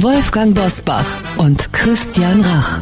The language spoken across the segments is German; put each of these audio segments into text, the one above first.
Wolfgang Bosbach und Christian Rach.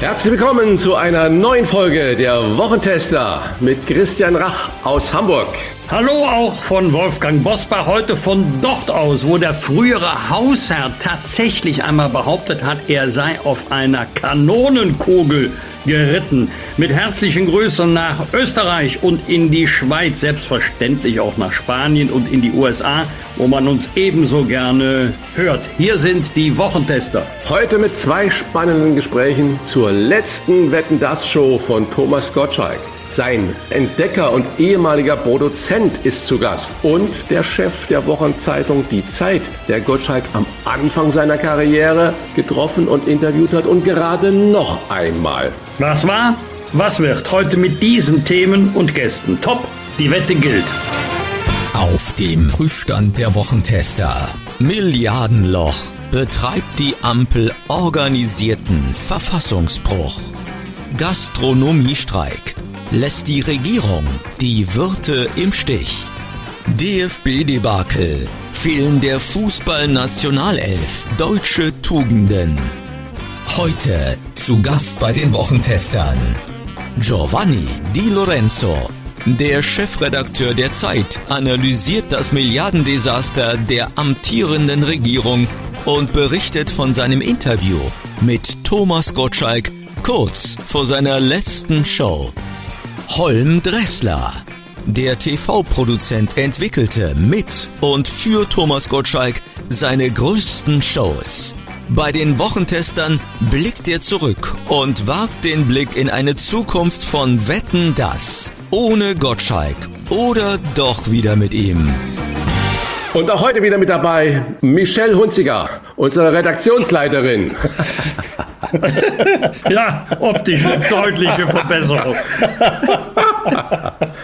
Herzlich willkommen zu einer neuen Folge der Wochentester mit Christian Rach aus Hamburg. Hallo auch von Wolfgang Bosbach, heute von dort aus, wo der frühere Hausherr tatsächlich einmal behauptet hat, er sei auf einer Kanonenkugel geritten. Mit herzlichen Grüßen nach Österreich und in die Schweiz, selbstverständlich auch nach Spanien und in die USA, wo man uns ebenso gerne hört. Hier sind die Wochentester. Heute mit zwei spannenden Gesprächen zur letzten Wetten das Show von Thomas Gottschalk. Sein Entdecker und ehemaliger Produzent ist zu Gast und der Chef der Wochenzeitung Die Zeit, der Gottschalk am Anfang seiner Karriere getroffen und interviewt hat und gerade noch einmal. Was war? Was wird? Heute mit diesen Themen und Gästen. Top, die Wette gilt. Auf dem Prüfstand der Wochentester. Milliardenloch betreibt die Ampel organisierten Verfassungsbruch. Gastronomiestreik lässt die Regierung die Wirte im Stich. DFB-Debakel fehlen der Fußballnationalelf deutsche Tugenden. Heute zu Gast bei den Wochentestern Giovanni Di Lorenzo. Der Chefredakteur der Zeit analysiert das Milliardendesaster der amtierenden Regierung und berichtet von seinem Interview mit Thomas Gottschalk kurz vor seiner letzten Show. Holm Dressler. Der TV-Produzent entwickelte mit und für Thomas Gottschalk seine größten Shows. Bei den Wochentestern blickt er zurück und wagt den Blick in eine Zukunft von Wetten das. Ohne Gottschalk oder doch wieder mit ihm. Und auch heute wieder mit dabei Michelle Hunziger, unsere Redaktionsleiterin. ja, optisch eine deutliche Verbesserung.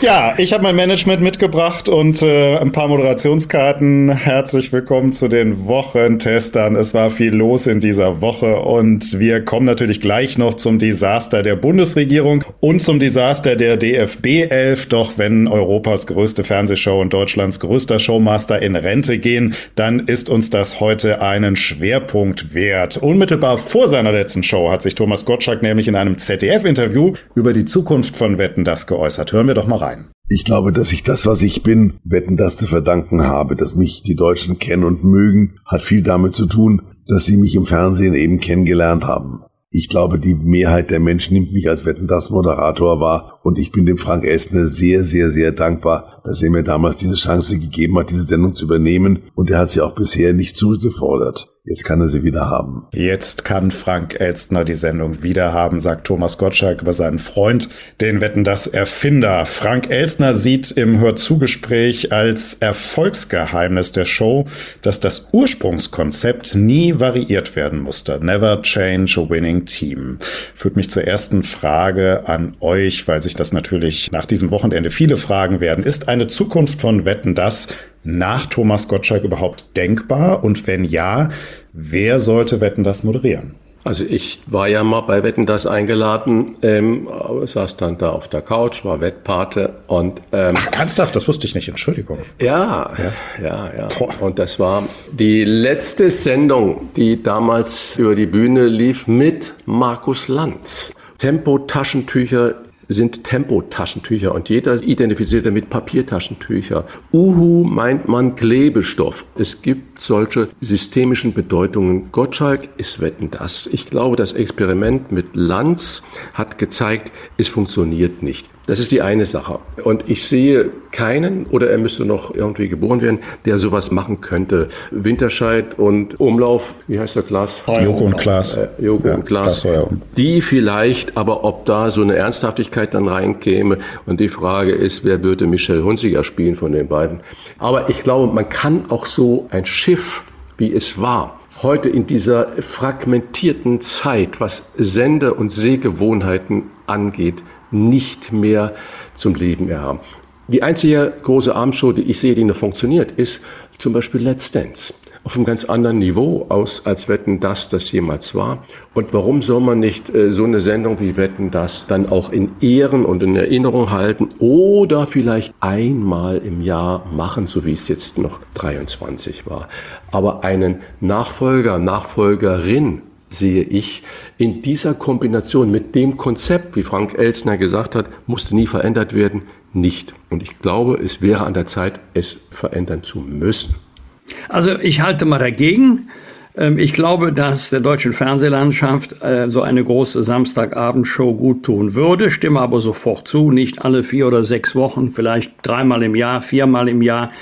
ja, ich habe mein Management mitgebracht und äh, ein paar Moderationskarten. Herzlich willkommen zu den Wochentestern. Es war viel los in dieser Woche und wir kommen natürlich gleich noch zum Desaster der Bundesregierung und zum Desaster der DFB 11. Doch wenn Europas größte Fernsehshow und Deutschlands größter Showmaster in Rente gehen, dann ist uns das heute einen Schwerpunkt wert. Unmittelbar vor seiner letzten Show hat sich Thomas Gottschalk nämlich in einem ZDF-Interview über die Zukunft von Wetten das geäußert. Hören wir doch mal rein. Ich glaube, dass ich das, was ich bin, Wetten das zu verdanken habe, dass mich die Deutschen kennen und mögen, hat viel damit zu tun, dass sie mich im Fernsehen eben kennengelernt haben. Ich glaube, die Mehrheit der Menschen nimmt mich als Wetten das Moderator wahr und ich bin dem Frank Elstner sehr, sehr, sehr dankbar, dass er mir damals diese Chance gegeben hat, diese Sendung zu übernehmen und er hat sie auch bisher nicht zurückgefordert. Jetzt kann er sie wieder haben. Jetzt kann Frank Elstner die Sendung wieder haben, sagt Thomas Gottschalk über seinen Freund, den Wetten das Erfinder. Frank Elstner sieht im Hörzugespräch als Erfolgsgeheimnis der Show, dass das Ursprungskonzept nie variiert werden musste. Never change a winning team. Führt mich zur ersten Frage an euch, weil sich das natürlich nach diesem Wochenende viele Fragen werden. Ist eine Zukunft von Wetten das nach Thomas Gottschalk überhaupt denkbar? Und wenn ja, wer sollte Wetten das moderieren? Also ich war ja mal bei Wetten das eingeladen, ähm, saß dann da auf der Couch, war Wettpate und ähm, Ach, ernsthaft, das wusste ich nicht, Entschuldigung. Ja, ja, ja. ja. Und das war die letzte Sendung, die damals über die Bühne lief mit Markus Lanz. Tempo-Taschentücher sind Tempotaschentücher und jeder identifiziert damit Papiertaschentücher. Uhu meint man Klebestoff. Es gibt solche systemischen Bedeutungen. Gottschalk ist wetten das. Ich glaube, das Experiment mit Lanz hat gezeigt, es funktioniert nicht. Das ist die eine Sache. Und ich sehe keinen, oder er müsste noch irgendwie geboren werden, der sowas machen könnte. Winterscheid und Umlauf, wie heißt der Klaas? Joko und Klaas. Äh, Joko ja, und Klaas. Die vielleicht, aber ob da so eine Ernsthaftigkeit dann reinkäme. Und die Frage ist, wer würde Michel Hunziger spielen von den beiden? Aber ich glaube, man kann auch so ein Schiff, wie es war, heute in dieser fragmentierten Zeit, was Sende- und Sehgewohnheiten angeht, nicht mehr zum Leben erhaben. Die einzige große Abendshow, die ich sehe, die noch funktioniert, ist zum Beispiel Let's Dance. Auf einem ganz anderen Niveau aus, als Wetten das das jemals war. Und warum soll man nicht äh, so eine Sendung wie Wetten das dann auch in Ehren und in Erinnerung halten oder vielleicht einmal im Jahr machen, so wie es jetzt noch 23 war. Aber einen Nachfolger, Nachfolgerin sehe ich in dieser Kombination mit dem Konzept, wie Frank Elsner gesagt hat, musste nie verändert werden, nicht. Und ich glaube, es wäre an der Zeit, es verändern zu müssen. Also ich halte mal dagegen. Ähm, ich glaube, dass der deutschen Fernsehlandschaft äh, so eine große Samstagabendshow gut tun würde, stimme aber sofort zu, nicht alle vier oder sechs Wochen, vielleicht dreimal im Jahr, viermal im Jahr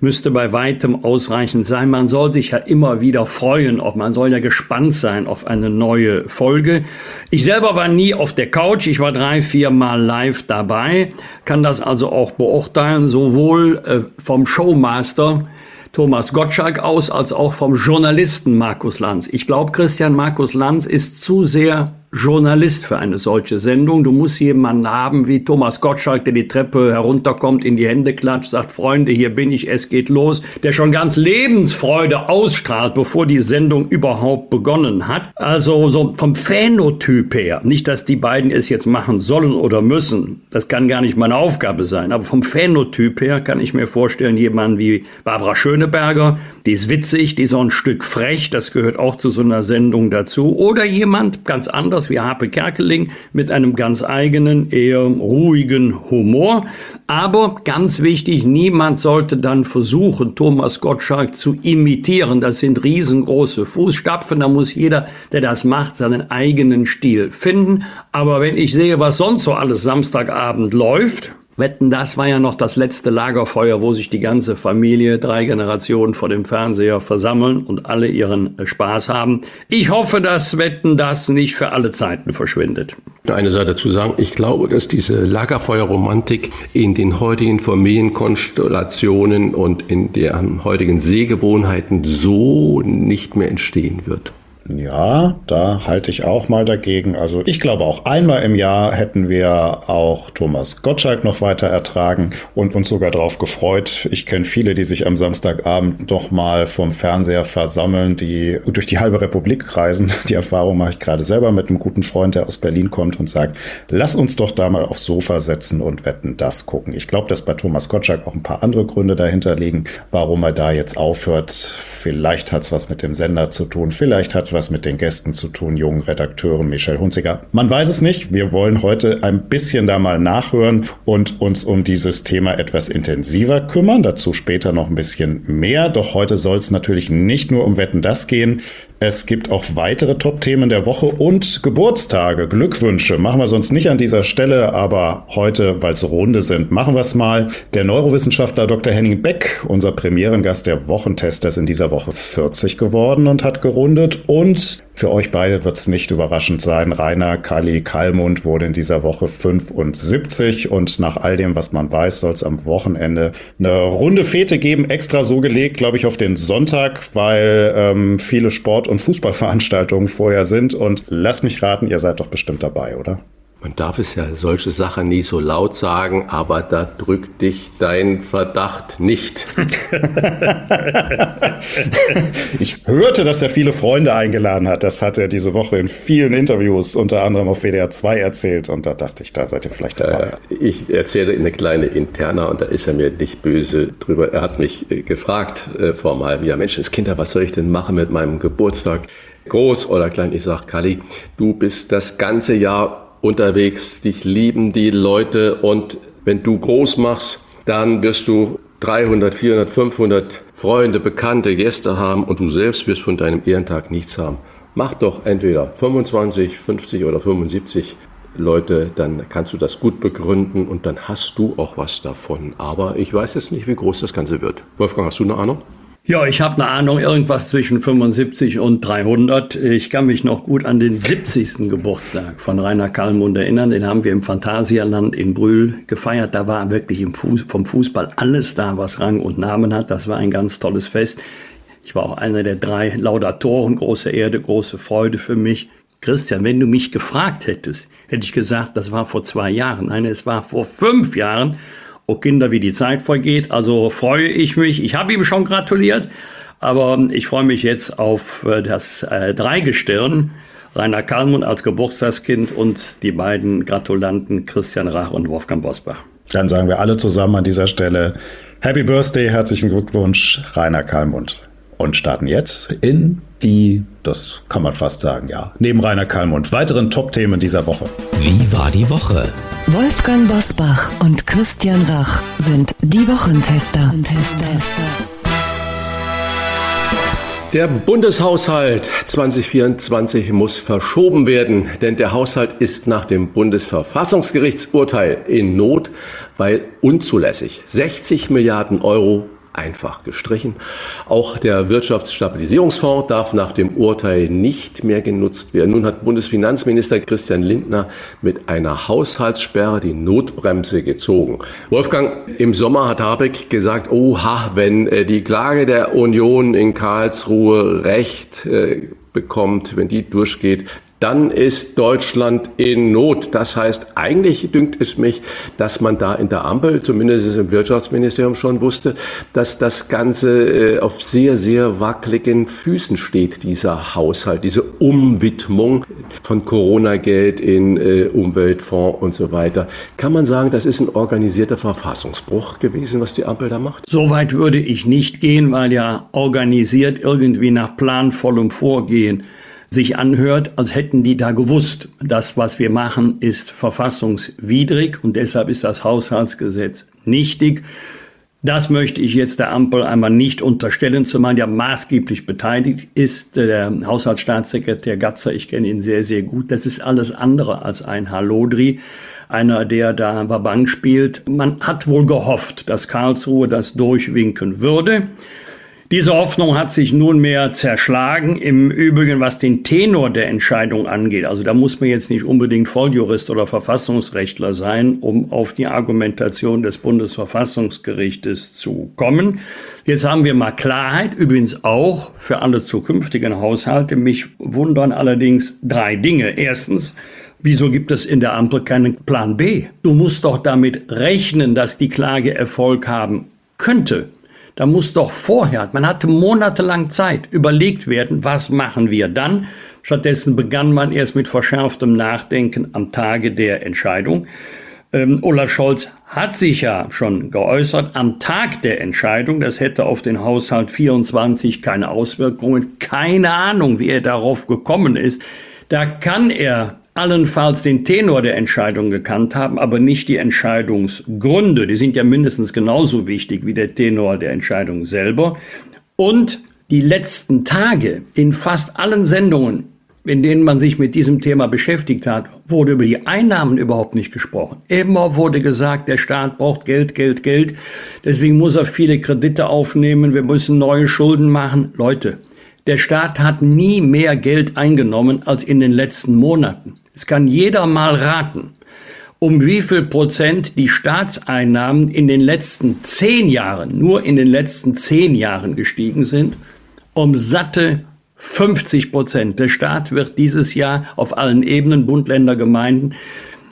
müsste bei weitem ausreichend sein. Man soll sich ja immer wieder freuen, ob man soll ja gespannt sein auf eine neue Folge. Ich selber war nie auf der Couch, ich war drei, vier Mal live dabei, kann das also auch beurteilen, sowohl äh, vom Showmaster Thomas Gottschalk aus, als auch vom Journalisten Markus Lanz. Ich glaube, Christian Markus Lanz ist zu sehr Journalist für eine solche Sendung. Du musst jemanden haben wie Thomas Gottschalk, der die Treppe herunterkommt, in die Hände klatscht, sagt, Freunde, hier bin ich, es geht los, der schon ganz Lebensfreude ausstrahlt, bevor die Sendung überhaupt begonnen hat. Also so vom Phänotyp her, nicht, dass die beiden es jetzt machen sollen oder müssen, das kann gar nicht meine Aufgabe sein, aber vom Phänotyp her kann ich mir vorstellen, jemanden wie Barbara Schöneberger, die ist witzig, die ist auch ein Stück frech, das gehört auch zu so einer Sendung dazu, oder jemand ganz anders, anders wie Harpe Kerkeling mit einem ganz eigenen, eher ruhigen Humor. Aber ganz wichtig, niemand sollte dann versuchen, Thomas Gottschalk zu imitieren. Das sind riesengroße Fußstapfen. Da muss jeder, der das macht, seinen eigenen Stil finden. Aber wenn ich sehe, was sonst so alles Samstagabend läuft, Wetten, das war ja noch das letzte Lagerfeuer, wo sich die ganze Familie, drei Generationen vor dem Fernseher versammeln und alle ihren Spaß haben. Ich hoffe, dass Wetten, das nicht für alle Zeiten verschwindet. Eine Sache dazu sagen, ich glaube, dass diese Lagerfeuerromantik in den heutigen Familienkonstellationen und in deren heutigen Sehgewohnheiten so nicht mehr entstehen wird. Ja, da halte ich auch mal dagegen. Also ich glaube auch einmal im Jahr hätten wir auch Thomas Gottschalk noch weiter ertragen und uns sogar darauf gefreut. Ich kenne viele, die sich am Samstagabend noch mal vom Fernseher versammeln, die durch die halbe Republik reisen. Die Erfahrung mache ich gerade selber mit einem guten Freund, der aus Berlin kommt und sagt, lass uns doch da mal aufs Sofa setzen und wetten, das gucken. Ich glaube, dass bei Thomas Gottschalk auch ein paar andere Gründe dahinter liegen, warum er da jetzt aufhört. Vielleicht hat es was mit dem Sender zu tun, vielleicht hat es was mit den Gästen zu tun, jungen Redakteuren, Michel Hunziger. Man weiß es nicht. Wir wollen heute ein bisschen da mal nachhören und uns um dieses Thema etwas intensiver kümmern. Dazu später noch ein bisschen mehr. Doch heute soll es natürlich nicht nur um Wetten das gehen. Es gibt auch weitere Top-Themen der Woche und Geburtstage, Glückwünsche. Machen wir sonst nicht an dieser Stelle, aber heute, weil es Runde sind, machen wir es mal. Der Neurowissenschaftler Dr. Henning Beck, unser Premierengast der Wochentester, ist in dieser Woche 40 geworden und hat gerundet. Und für euch beide wird es nicht überraschend sein. Rainer Kali Kalmund wurde in dieser Woche 75 und nach all dem, was man weiß, soll es am Wochenende eine runde Fete geben. Extra so gelegt, glaube ich, auf den Sonntag, weil ähm, viele Sport- und Fußballveranstaltungen vorher sind. Und lasst mich raten, ihr seid doch bestimmt dabei, oder? Man darf es ja solche Sachen nie so laut sagen, aber da drückt dich dein Verdacht nicht. ich hörte, dass er viele Freunde eingeladen hat. Das hat er diese Woche in vielen Interviews, unter anderem auf WDR 2 erzählt. Und da dachte ich, da seid ihr vielleicht dabei. Äh, ich erzähle eine kleine Interna und da ist er mir nicht böse drüber. Er hat mich äh, gefragt äh, vor einem halben Jahr, Menschenskinder, was soll ich denn machen mit meinem Geburtstag? Groß oder klein? Ich sage, Kali, du bist das ganze Jahr unterwegs, dich lieben die Leute und wenn du groß machst, dann wirst du 300, 400, 500 Freunde, Bekannte, Gäste haben und du selbst wirst von deinem Ehrentag nichts haben. Mach doch entweder 25, 50 oder 75 Leute, dann kannst du das gut begründen und dann hast du auch was davon. Aber ich weiß jetzt nicht, wie groß das Ganze wird. Wolfgang, hast du eine Ahnung? Ja, ich habe eine Ahnung, irgendwas zwischen 75 und 300. Ich kann mich noch gut an den 70. Geburtstag von Rainer Kallmund erinnern. Den haben wir im Phantasialand in Brühl gefeiert. Da war wirklich Fuß, vom Fußball alles da, was Rang und Namen hat. Das war ein ganz tolles Fest. Ich war auch einer der drei Laudatoren. Große Erde, große Freude für mich. Christian, wenn du mich gefragt hättest, hätte ich gesagt, das war vor zwei Jahren. Nein, es war vor fünf Jahren oh Kinder, wie die Zeit vergeht. Also freue ich mich. Ich habe ihm schon gratuliert, aber ich freue mich jetzt auf äh, das äh, Dreigestirn. Rainer Kalmund als Geburtstagskind und die beiden Gratulanten Christian Rach und Wolfgang Bosbach. Dann sagen wir alle zusammen an dieser Stelle Happy Birthday, herzlichen Glückwunsch, Rainer Kalmund. Und starten jetzt in die, das kann man fast sagen, ja, neben Rainer Kalmund, weiteren Top-Themen dieser Woche. Wie war die Woche? Wolfgang Bosbach und Christian Rach sind die Wochentester. Der Bundeshaushalt 2024 muss verschoben werden, denn der Haushalt ist nach dem Bundesverfassungsgerichtsurteil in Not, weil unzulässig. 60 Milliarden Euro einfach gestrichen. Auch der Wirtschaftsstabilisierungsfonds darf nach dem Urteil nicht mehr genutzt werden. Nun hat Bundesfinanzminister Christian Lindner mit einer Haushaltssperre die Notbremse gezogen. Wolfgang, im Sommer hat Habeck gesagt, oha, wenn äh, die Klage der Union in Karlsruhe Recht äh, bekommt, wenn die durchgeht, dann ist Deutschland in Not. Das heißt, eigentlich dünkt es mich, dass man da in der Ampel, zumindest im Wirtschaftsministerium schon wusste, dass das Ganze äh, auf sehr, sehr wackeligen Füßen steht, dieser Haushalt, diese Umwidmung von Corona-Geld in äh, Umweltfonds und so weiter. Kann man sagen, das ist ein organisierter Verfassungsbruch gewesen, was die Ampel da macht? Soweit würde ich nicht gehen, weil ja organisiert irgendwie nach planvollem Vorgehen sich anhört, als hätten die da gewusst, das, was wir machen, ist verfassungswidrig und deshalb ist das Haushaltsgesetz nichtig. Das möchte ich jetzt der Ampel einmal nicht unterstellen, zumal ja maßgeblich beteiligt ist. Der Haushaltsstaatssekretär Gatzer, ich kenne ihn sehr, sehr gut. Das ist alles andere als ein Halodri, einer, der da Bank spielt. Man hat wohl gehofft, dass Karlsruhe das durchwinken würde. Diese Hoffnung hat sich nunmehr zerschlagen. Im Übrigen, was den Tenor der Entscheidung angeht, also da muss man jetzt nicht unbedingt Volljurist oder Verfassungsrechtler sein, um auf die Argumentation des Bundesverfassungsgerichtes zu kommen. Jetzt haben wir mal Klarheit, übrigens auch für alle zukünftigen Haushalte. Mich wundern allerdings drei Dinge. Erstens, Wieso gibt es in der Ampel keinen Plan B? Du musst doch damit rechnen, dass die Klage Erfolg haben könnte. Da muss doch vorher, man hatte monatelang Zeit, überlegt werden, was machen wir dann. Stattdessen begann man erst mit verschärftem Nachdenken am Tage der Entscheidung. Ähm, Olaf Scholz hat sich ja schon geäußert am Tag der Entscheidung, das hätte auf den Haushalt 24 keine Auswirkungen. Keine Ahnung, wie er darauf gekommen ist. Da kann er allenfalls den Tenor der Entscheidung gekannt haben, aber nicht die Entscheidungsgründe. Die sind ja mindestens genauso wichtig wie der Tenor der Entscheidung selber. Und die letzten Tage in fast allen Sendungen, in denen man sich mit diesem Thema beschäftigt hat, wurde über die Einnahmen überhaupt nicht gesprochen. Immer wurde gesagt, der Staat braucht Geld, Geld, Geld. Deswegen muss er viele Kredite aufnehmen. Wir müssen neue Schulden machen. Leute, der Staat hat nie mehr Geld eingenommen als in den letzten Monaten. Es kann jeder mal raten, um wie viel Prozent die Staatseinnahmen in den letzten zehn Jahren, nur in den letzten zehn Jahren gestiegen sind. Um satte 50 Prozent. Der Staat wird dieses Jahr auf allen Ebenen, Bund, Länder, Gemeinden,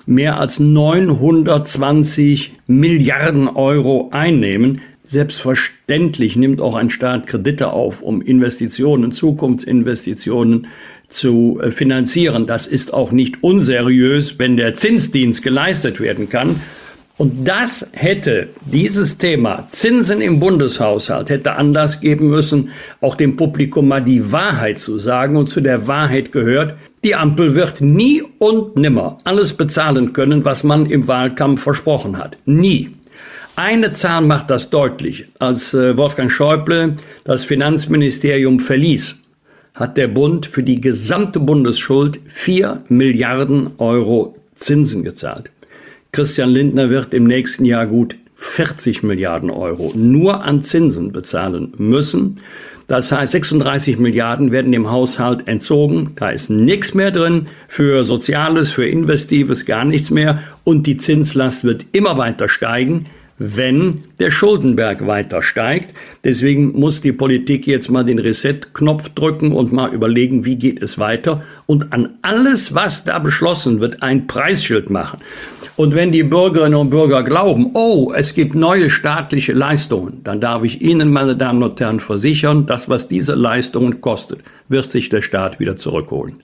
mehr als 920 Milliarden Euro einnehmen. Selbstverständlich nimmt auch ein Staat Kredite auf, um Investitionen, Zukunftsinvestitionen zu äh, finanzieren. Das ist auch nicht unseriös, wenn der Zinsdienst geleistet werden kann. Und das hätte dieses Thema Zinsen im Bundeshaushalt hätte Anlass geben müssen, auch dem Publikum mal die Wahrheit zu sagen. Und zu der Wahrheit gehört, die Ampel wird nie und nimmer alles bezahlen können, was man im Wahlkampf versprochen hat. Nie. Eine Zahl macht das deutlich. Als äh, Wolfgang Schäuble das Finanzministerium verließ, hat der Bund für die gesamte Bundesschuld 4 Milliarden Euro Zinsen gezahlt. Christian Lindner wird im nächsten Jahr gut 40 Milliarden Euro nur an Zinsen bezahlen müssen. Das heißt, 36 Milliarden werden dem Haushalt entzogen. Da ist nichts mehr drin für Soziales, für Investives, gar nichts mehr. Und die Zinslast wird immer weiter steigen wenn der Schuldenberg weiter steigt. Deswegen muss die Politik jetzt mal den Reset-Knopf drücken und mal überlegen, wie geht es weiter und an alles, was da beschlossen wird, ein Preisschild machen. Und wenn die Bürgerinnen und Bürger glauben, oh, es gibt neue staatliche Leistungen, dann darf ich Ihnen, meine Damen und Herren, versichern, das, was diese Leistungen kostet, wird sich der Staat wieder zurückholen.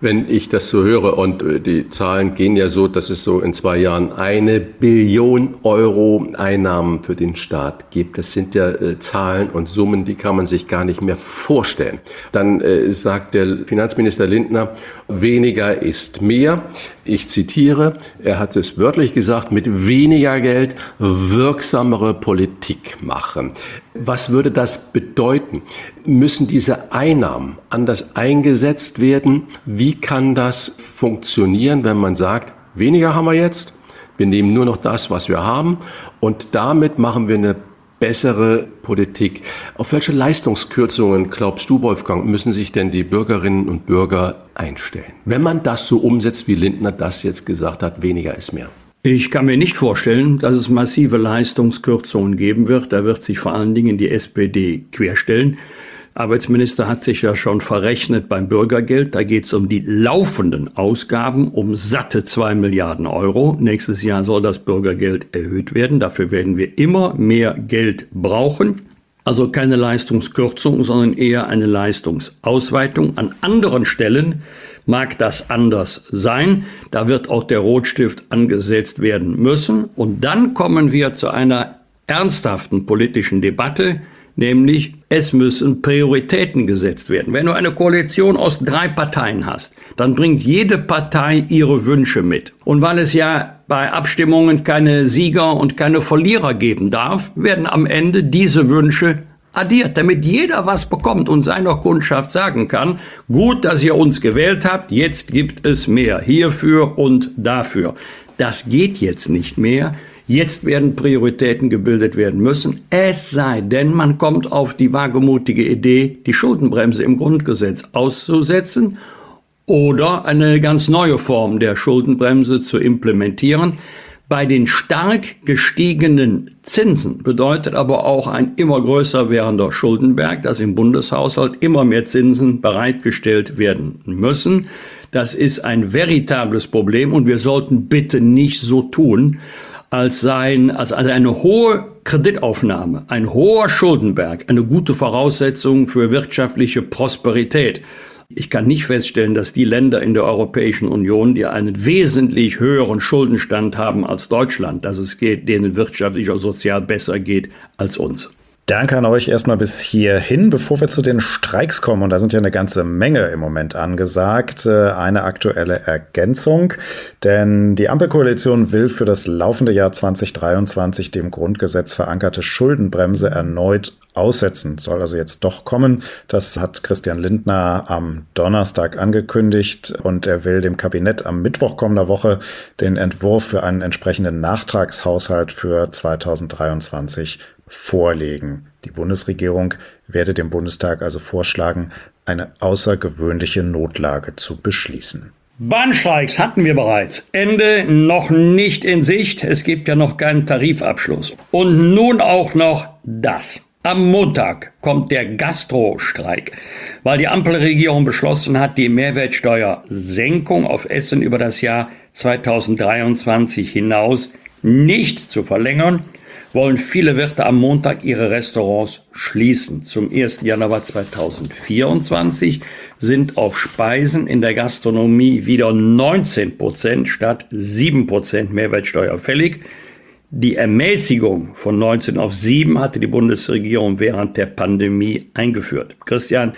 Wenn ich das so höre und äh, die Zahlen gehen ja so, dass es so in zwei Jahren eine Billion Euro Einnahmen für den Staat gibt. Das sind ja äh, Zahlen und Summen, die kann man sich gar nicht mehr vorstellen. Dann äh, sagt der Finanzminister Lindner, weniger ist mehr. Ich zitiere, er hat es wörtlich gesagt, mit weniger Geld wirksamere Politik machen. Was würde das bedeuten? Müssen diese Einnahmen anders eingesetzt werden? Wie kann das funktionieren, wenn man sagt, weniger haben wir jetzt, wir nehmen nur noch das, was wir haben und damit machen wir eine bessere Politik. Auf welche Leistungskürzungen, glaubst du, Wolfgang, müssen sich denn die Bürgerinnen und Bürger einstellen? Wenn man das so umsetzt, wie Lindner das jetzt gesagt hat, weniger ist mehr. Ich kann mir nicht vorstellen, dass es massive Leistungskürzungen geben wird. Da wird sich vor allen Dingen die SPD querstellen. Arbeitsminister hat sich ja schon verrechnet beim Bürgergeld. Da geht es um die laufenden Ausgaben um satte zwei Milliarden Euro. Nächstes Jahr soll das Bürgergeld erhöht werden. Dafür werden wir immer mehr Geld brauchen. Also keine Leistungskürzung, sondern eher eine Leistungsausweitung. An anderen Stellen mag das anders sein. Da wird auch der Rotstift angesetzt werden müssen. Und dann kommen wir zu einer ernsthaften politischen Debatte nämlich es müssen Prioritäten gesetzt werden. Wenn du eine Koalition aus drei Parteien hast, dann bringt jede Partei ihre Wünsche mit. Und weil es ja bei Abstimmungen keine Sieger und keine Verlierer geben darf, werden am Ende diese Wünsche addiert, damit jeder was bekommt und seiner Kundschaft sagen kann, gut, dass ihr uns gewählt habt, jetzt gibt es mehr hierfür und dafür. Das geht jetzt nicht mehr. Jetzt werden Prioritäten gebildet werden müssen, es sei denn, man kommt auf die wagemutige Idee, die Schuldenbremse im Grundgesetz auszusetzen oder eine ganz neue Form der Schuldenbremse zu implementieren. Bei den stark gestiegenen Zinsen bedeutet aber auch ein immer größer werdender Schuldenberg, dass im Bundeshaushalt immer mehr Zinsen bereitgestellt werden müssen. Das ist ein veritables Problem und wir sollten bitte nicht so tun, als seien, als eine hohe Kreditaufnahme, ein hoher Schuldenberg, eine gute Voraussetzung für wirtschaftliche Prosperität. Ich kann nicht feststellen, dass die Länder in der Europäischen Union, die einen wesentlich höheren Schuldenstand haben als Deutschland, dass es geht, denen wirtschaftlich und sozial besser geht als uns. Danke an euch erstmal bis hierhin. Bevor wir zu den Streiks kommen, und da sind ja eine ganze Menge im Moment angesagt, äh, eine aktuelle Ergänzung. Denn die Ampelkoalition will für das laufende Jahr 2023 dem Grundgesetz verankerte Schuldenbremse erneut aussetzen. Soll also jetzt doch kommen. Das hat Christian Lindner am Donnerstag angekündigt und er will dem Kabinett am Mittwoch kommender Woche den Entwurf für einen entsprechenden Nachtragshaushalt für 2023 vorlegen. Die Bundesregierung werde dem Bundestag also vorschlagen, eine außergewöhnliche Notlage zu beschließen. Bahnstreiks hatten wir bereits. Ende noch nicht in Sicht. Es gibt ja noch keinen Tarifabschluss. Und nun auch noch das. Am Montag kommt der Gastrostreik, weil die Ampelregierung beschlossen hat, die Mehrwertsteuersenkung auf Essen über das Jahr 2023 hinaus nicht zu verlängern wollen viele Wirte am Montag ihre Restaurants schließen. Zum 1. Januar 2024 sind auf Speisen in der Gastronomie wieder 19 Prozent statt 7 Prozent Mehrwertsteuer fällig. Die Ermäßigung von 19 auf 7 hatte die Bundesregierung während der Pandemie eingeführt. Christian,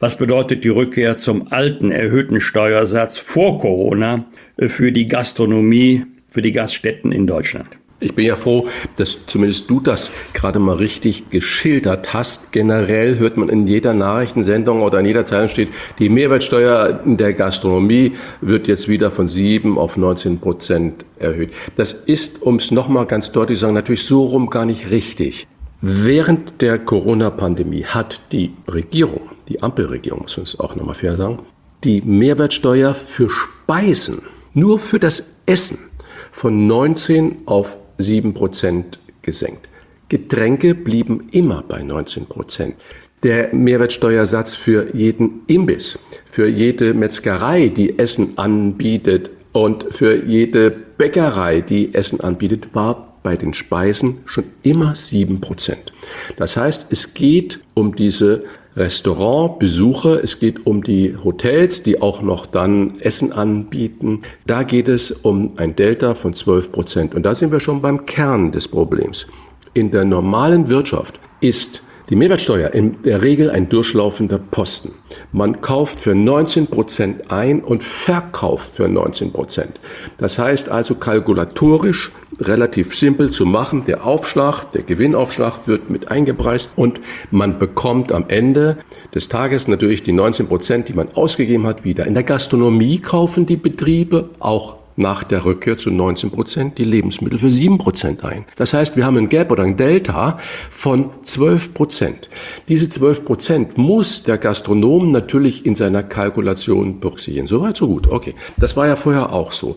was bedeutet die Rückkehr zum alten erhöhten Steuersatz vor Corona für die Gastronomie, für die Gaststätten in Deutschland? Ich bin ja froh, dass zumindest du das gerade mal richtig geschildert hast. Generell hört man in jeder Nachrichtensendung oder in jeder Zeitung steht, die Mehrwertsteuer in der Gastronomie wird jetzt wieder von 7 auf 19 Prozent erhöht. Das ist, um es nochmal ganz deutlich zu sagen, natürlich so rum gar nicht richtig. Während der Corona-Pandemie hat die Regierung, die Ampelregierung, muss es auch nochmal fair sagen, die Mehrwertsteuer für Speisen, nur für das Essen, von 19 auf 7 Prozent gesenkt. Getränke blieben immer bei 19 Prozent. Der Mehrwertsteuersatz für jeden Imbiss, für jede Metzgerei, die Essen anbietet und für jede Bäckerei, die Essen anbietet, war bei den Speisen schon immer 7 Prozent. Das heißt, es geht um diese Restaurantbesuche, es geht um die Hotels, die auch noch dann Essen anbieten. Da geht es um ein Delta von 12 Prozent. Und da sind wir schon beim Kern des Problems. In der normalen Wirtschaft ist die Mehrwertsteuer in der Regel ein durchlaufender Posten. Man kauft für 19 Prozent ein und verkauft für 19 Prozent. Das heißt also kalkulatorisch relativ simpel zu machen. Der Aufschlag, der Gewinnaufschlag wird mit eingepreist und man bekommt am Ende des Tages natürlich die 19 Prozent, die man ausgegeben hat, wieder. In der Gastronomie kaufen die Betriebe auch nach der Rückkehr zu 19 Prozent die Lebensmittel für 7 Prozent ein. Das heißt, wir haben ein Gap oder ein Delta von 12 Prozent. Diese 12 Prozent muss der Gastronom natürlich in seiner Kalkulation berücksichtigen. Soweit, so gut. Okay. Das war ja vorher auch so.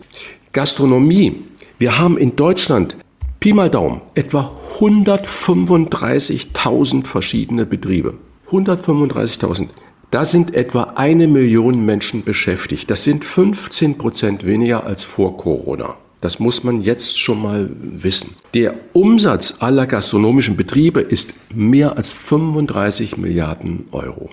Gastronomie. Wir haben in Deutschland Pi mal Daumen etwa 135.000 verschiedene Betriebe. 135.000. Da sind etwa eine Million Menschen beschäftigt. Das sind 15 Prozent weniger als vor Corona. Das muss man jetzt schon mal wissen. Der Umsatz aller gastronomischen Betriebe ist mehr als 35 Milliarden Euro.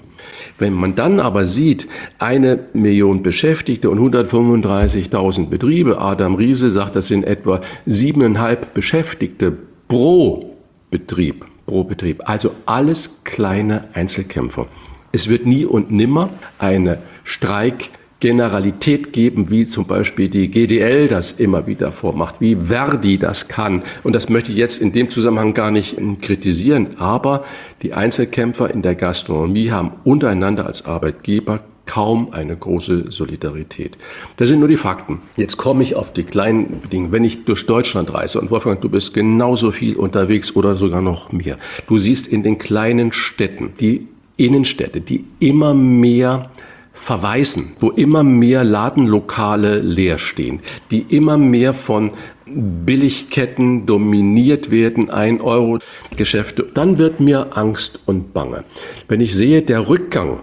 Wenn man dann aber sieht, eine Million Beschäftigte und 135.000 Betriebe, Adam Riese sagt, das sind etwa siebeneinhalb Beschäftigte pro Betrieb, pro Betrieb. Also alles kleine Einzelkämpfer. Es wird nie und nimmer eine Streikgeneralität geben, wie zum Beispiel die GDL das immer wieder vormacht, wie Verdi das kann. Und das möchte ich jetzt in dem Zusammenhang gar nicht kritisieren. Aber die Einzelkämpfer in der Gastronomie haben untereinander als Arbeitgeber kaum eine große Solidarität. Das sind nur die Fakten. Jetzt komme ich auf die kleinen Dinge. Wenn ich durch Deutschland reise, und Wolfgang, du bist genauso viel unterwegs oder sogar noch mehr, du siehst in den kleinen Städten die Innenstädte, die immer mehr verweisen, wo immer mehr Ladenlokale leer stehen, die immer mehr von Billigketten dominiert werden, ein Euro Geschäfte, dann wird mir Angst und Bange. Wenn ich sehe, der Rückgang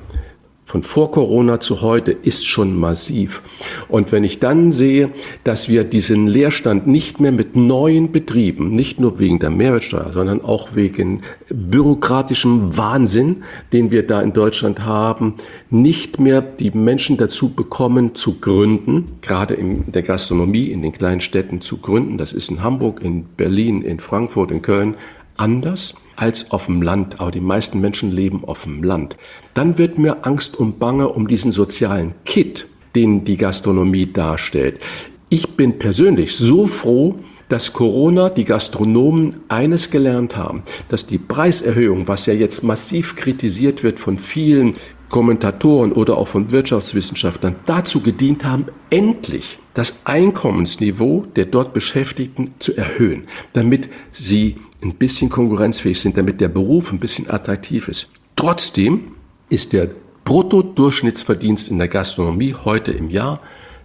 von vor Corona zu heute ist schon massiv. Und wenn ich dann sehe, dass wir diesen Leerstand nicht mehr mit neuen Betrieben, nicht nur wegen der Mehrwertsteuer, sondern auch wegen bürokratischem Wahnsinn, den wir da in Deutschland haben, nicht mehr die Menschen dazu bekommen zu gründen, gerade in der Gastronomie, in den kleinen Städten zu gründen. Das ist in Hamburg, in Berlin, in Frankfurt, in Köln anders als auf dem Land, aber die meisten Menschen leben auf dem Land. Dann wird mir Angst und Bange um diesen sozialen Kit, den die Gastronomie darstellt. Ich bin persönlich so froh, dass Corona die Gastronomen eines gelernt haben, dass die Preiserhöhung, was ja jetzt massiv kritisiert wird von vielen Kommentatoren oder auch von Wirtschaftswissenschaftlern, dazu gedient haben, endlich das Einkommensniveau der dort Beschäftigten zu erhöhen, damit sie ein bisschen konkurrenzfähig sind, damit der Beruf ein bisschen attraktiv ist. Trotzdem ist der Bruttodurchschnittsverdienst in der Gastronomie heute im Jahr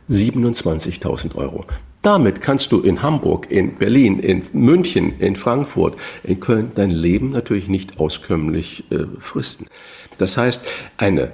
27.000 Euro. Damit kannst du in Hamburg, in Berlin, in München, in Frankfurt, in Köln dein Leben natürlich nicht auskömmlich äh, fristen. Das heißt, eine,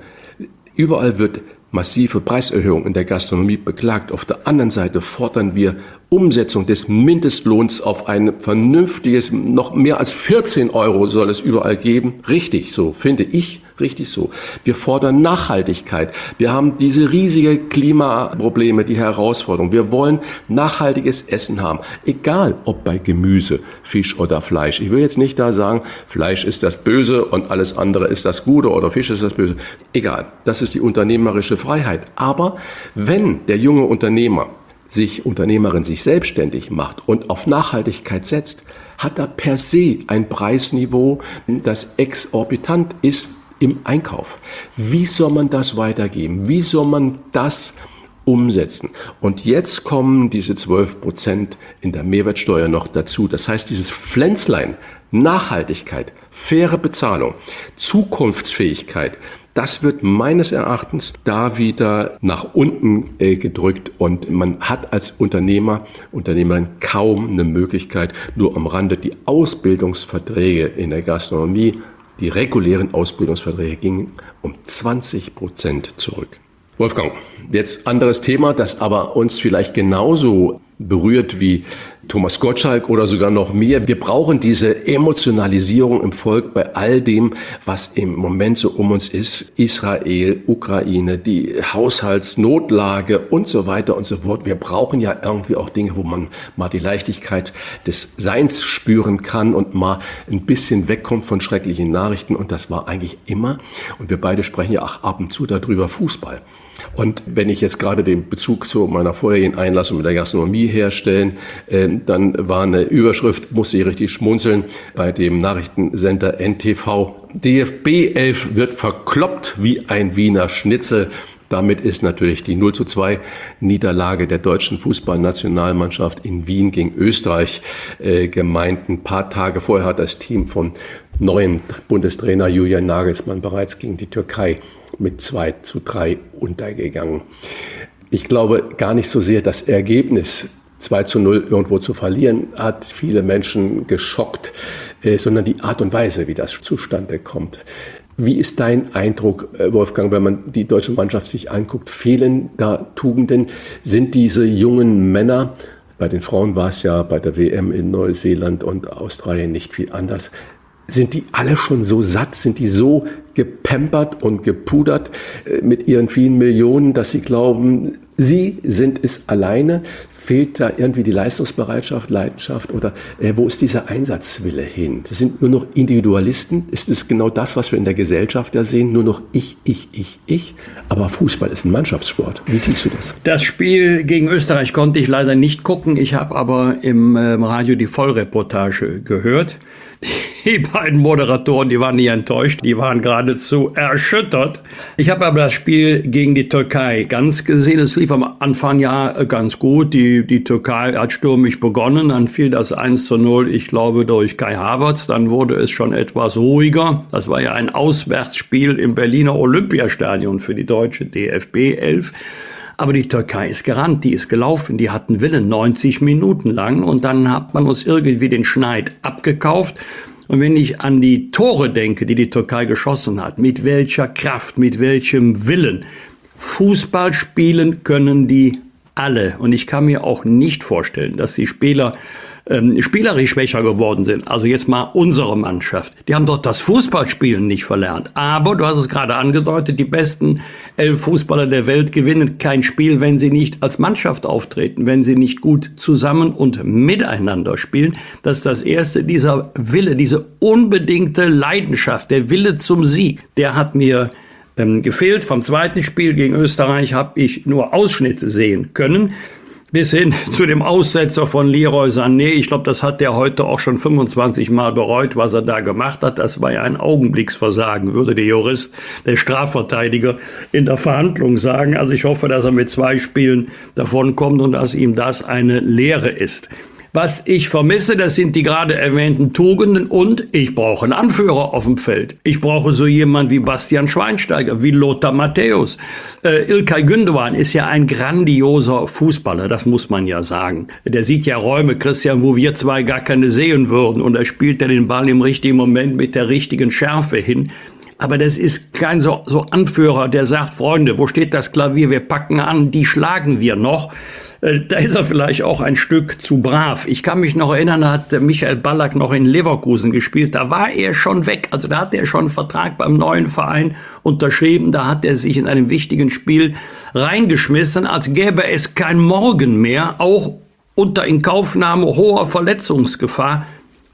überall wird massive Preiserhöhung in der Gastronomie beklagt. Auf der anderen Seite fordern wir Umsetzung des Mindestlohns auf ein vernünftiges, noch mehr als 14 Euro soll es überall geben. Richtig, so finde ich richtig so. Wir fordern Nachhaltigkeit. Wir haben diese riesige Klimaprobleme, die Herausforderung. Wir wollen nachhaltiges Essen haben. Egal ob bei Gemüse, Fisch oder Fleisch. Ich will jetzt nicht da sagen, Fleisch ist das Böse und alles andere ist das Gute oder Fisch ist das Böse. Egal. Das ist die unternehmerische Freiheit. Aber wenn der junge Unternehmer sich Unternehmerin sich selbstständig macht und auf Nachhaltigkeit setzt, hat er per se ein Preisniveau, das exorbitant ist im Einkauf. Wie soll man das weitergeben? Wie soll man das umsetzen? Und jetzt kommen diese 12 Prozent in der Mehrwertsteuer noch dazu. Das heißt, dieses Pflänzlein, Nachhaltigkeit, faire Bezahlung, Zukunftsfähigkeit, das wird meines Erachtens da wieder nach unten äh, gedrückt und man hat als Unternehmer, Unternehmerin kaum eine Möglichkeit, nur am Rande die Ausbildungsverträge in der Gastronomie, die regulären Ausbildungsverträge gingen um 20 Prozent zurück. Wolfgang, jetzt anderes Thema, das aber uns vielleicht genauso berührt wie Thomas Gottschalk oder sogar noch mehr. Wir brauchen diese Emotionalisierung im Volk bei all dem, was im Moment so um uns ist. Israel, Ukraine, die Haushaltsnotlage und so weiter und so fort. Wir brauchen ja irgendwie auch Dinge, wo man mal die Leichtigkeit des Seins spüren kann und mal ein bisschen wegkommt von schrecklichen Nachrichten. Und das war eigentlich immer, und wir beide sprechen ja auch ab und zu darüber, Fußball. Und wenn ich jetzt gerade den Bezug zu meiner vorherigen Einlassung mit der Gastronomie herstellen, äh, dann war eine Überschrift, musste ich richtig schmunzeln, bei dem Nachrichtensender NTV. DFB 11 wird verkloppt wie ein Wiener Schnitzel. Damit ist natürlich die 0 zu 2 Niederlage der deutschen Fußballnationalmannschaft in Wien gegen Österreich äh, gemeint. Ein paar Tage vorher hat das Team von neuen Bundestrainer Julian Nagelsmann bereits gegen die Türkei mit 2 zu 3 untergegangen. Ich glaube gar nicht so sehr das Ergebnis 2 zu 0 irgendwo zu verlieren, hat viele Menschen geschockt, äh, sondern die Art und Weise, wie das zustande kommt. Wie ist dein Eindruck, äh, Wolfgang, wenn man die deutsche Mannschaft sich anguckt? Fehlen da Tugenden? Sind diese jungen Männer, bei den Frauen war es ja bei der WM in Neuseeland und Australien nicht viel anders, sind die alle schon so satt, sind die so gepampert und gepudert äh, mit ihren vielen Millionen, dass sie glauben, sie sind es alleine? Fehlt da irgendwie die Leistungsbereitschaft, Leidenschaft oder äh, wo ist dieser Einsatzwille hin? Das sind nur noch Individualisten. Ist es genau das, was wir in der Gesellschaft ja sehen? Nur noch ich, ich, ich, ich. Aber Fußball ist ein Mannschaftssport. Wie siehst du das? Das Spiel gegen Österreich konnte ich leider nicht gucken. Ich habe aber im äh, Radio die Vollreportage gehört. Die beiden Moderatoren, die waren nicht enttäuscht, die waren geradezu erschüttert. Ich habe aber das Spiel gegen die Türkei ganz gesehen. Es lief am Anfang ja ganz gut. Die, die Türkei hat stürmisch begonnen, dann fiel das 1 zu 0, ich glaube, durch Kai Havertz. Dann wurde es schon etwas ruhiger. Das war ja ein Auswärtsspiel im Berliner Olympiastadion für die deutsche DFB 11. Aber die Türkei ist gerannt, die ist gelaufen, die hatten Willen 90 Minuten lang und dann hat man uns irgendwie den Schneid abgekauft. Und wenn ich an die Tore denke, die die Türkei geschossen hat, mit welcher Kraft, mit welchem Willen, Fußball spielen können die alle. Und ich kann mir auch nicht vorstellen, dass die Spieler ähm, spielerisch schwächer geworden sind. Also jetzt mal unsere Mannschaft. Die haben doch das Fußballspielen nicht verlernt. Aber du hast es gerade angedeutet, die besten elf Fußballer der Welt gewinnen kein Spiel, wenn sie nicht als Mannschaft auftreten, wenn sie nicht gut zusammen und miteinander spielen. Das ist das erste, dieser Wille, diese unbedingte Leidenschaft, der Wille zum Sieg, der hat mir ähm, gefehlt. Vom zweiten Spiel gegen Österreich habe ich nur Ausschnitte sehen können bis hin zu dem Aussetzer von Leroy Sané. Ich glaube, das hat der heute auch schon 25 Mal bereut, was er da gemacht hat. Das war ja ein Augenblicksversagen, würde der Jurist, der Strafverteidiger in der Verhandlung sagen. Also ich hoffe, dass er mit zwei Spielen davonkommt und dass ihm das eine Lehre ist. Was ich vermisse, das sind die gerade erwähnten Tugenden und ich brauche einen Anführer auf dem Feld. Ich brauche so jemand wie Bastian Schweinsteiger, wie Lothar Matthäus. Äh, Ilkay Gündogan ist ja ein grandioser Fußballer, das muss man ja sagen. Der sieht ja Räume, Christian, wo wir zwei gar keine sehen würden und er spielt ja den Ball im richtigen Moment mit der richtigen Schärfe hin. Aber das ist kein so, so Anführer, der sagt, Freunde, wo steht das Klavier? Wir packen an, die schlagen wir noch. Äh, da ist er vielleicht auch ein Stück zu brav. Ich kann mich noch erinnern, da hat Michael Ballack noch in Leverkusen gespielt. Da war er schon weg. Also da hat er schon einen Vertrag beim neuen Verein unterschrieben. Da hat er sich in einem wichtigen Spiel reingeschmissen, als gäbe es kein Morgen mehr, auch unter Inkaufnahme hoher Verletzungsgefahr.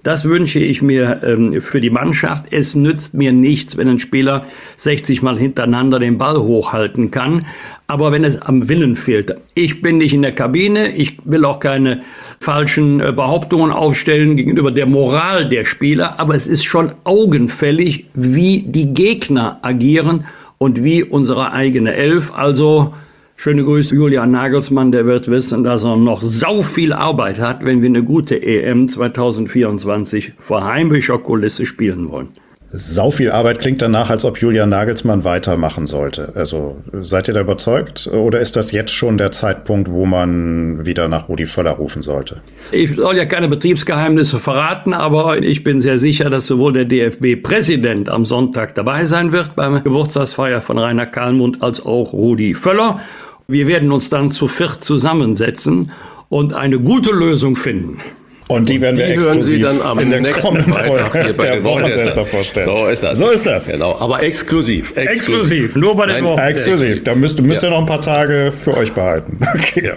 Das wünsche ich mir ähm, für die Mannschaft. Es nützt mir nichts, wenn ein Spieler 60 Mal hintereinander den Ball hochhalten kann. Aber wenn es am Willen fehlt, ich bin nicht in der Kabine, ich will auch keine falschen äh, Behauptungen aufstellen gegenüber der Moral der Spieler, aber es ist schon augenfällig, wie die Gegner agieren und wie unsere eigene Elf. Also schöne Grüße Julian Nagelsmann, der wird wissen, dass er noch sau viel Arbeit hat, wenn wir eine gute EM 2024 vor heimischer Kulisse spielen wollen. Sau viel Arbeit klingt danach, als ob Julian Nagelsmann weitermachen sollte. Also seid ihr da überzeugt oder ist das jetzt schon der Zeitpunkt, wo man wieder nach Rudi Völler rufen sollte? Ich soll ja keine Betriebsgeheimnisse verraten, aber ich bin sehr sicher, dass sowohl der DFB-Präsident am Sonntag dabei sein wird beim Geburtstagsfeier von Rainer Kalmund als auch Rudi Völler. Wir werden uns dann zu viert zusammensetzen und eine gute Lösung finden. Und die werden die wir exklusiv Sie dann am in der nächsten Freitag hier bei der Wochentester vorstellen. So ist das. So ist das. Genau, aber exklusiv. Exklusiv, nur bei den Nein, Wochen. Exklusiv. Da müsst, müsst ihr noch ein paar Tage für euch behalten. Okay.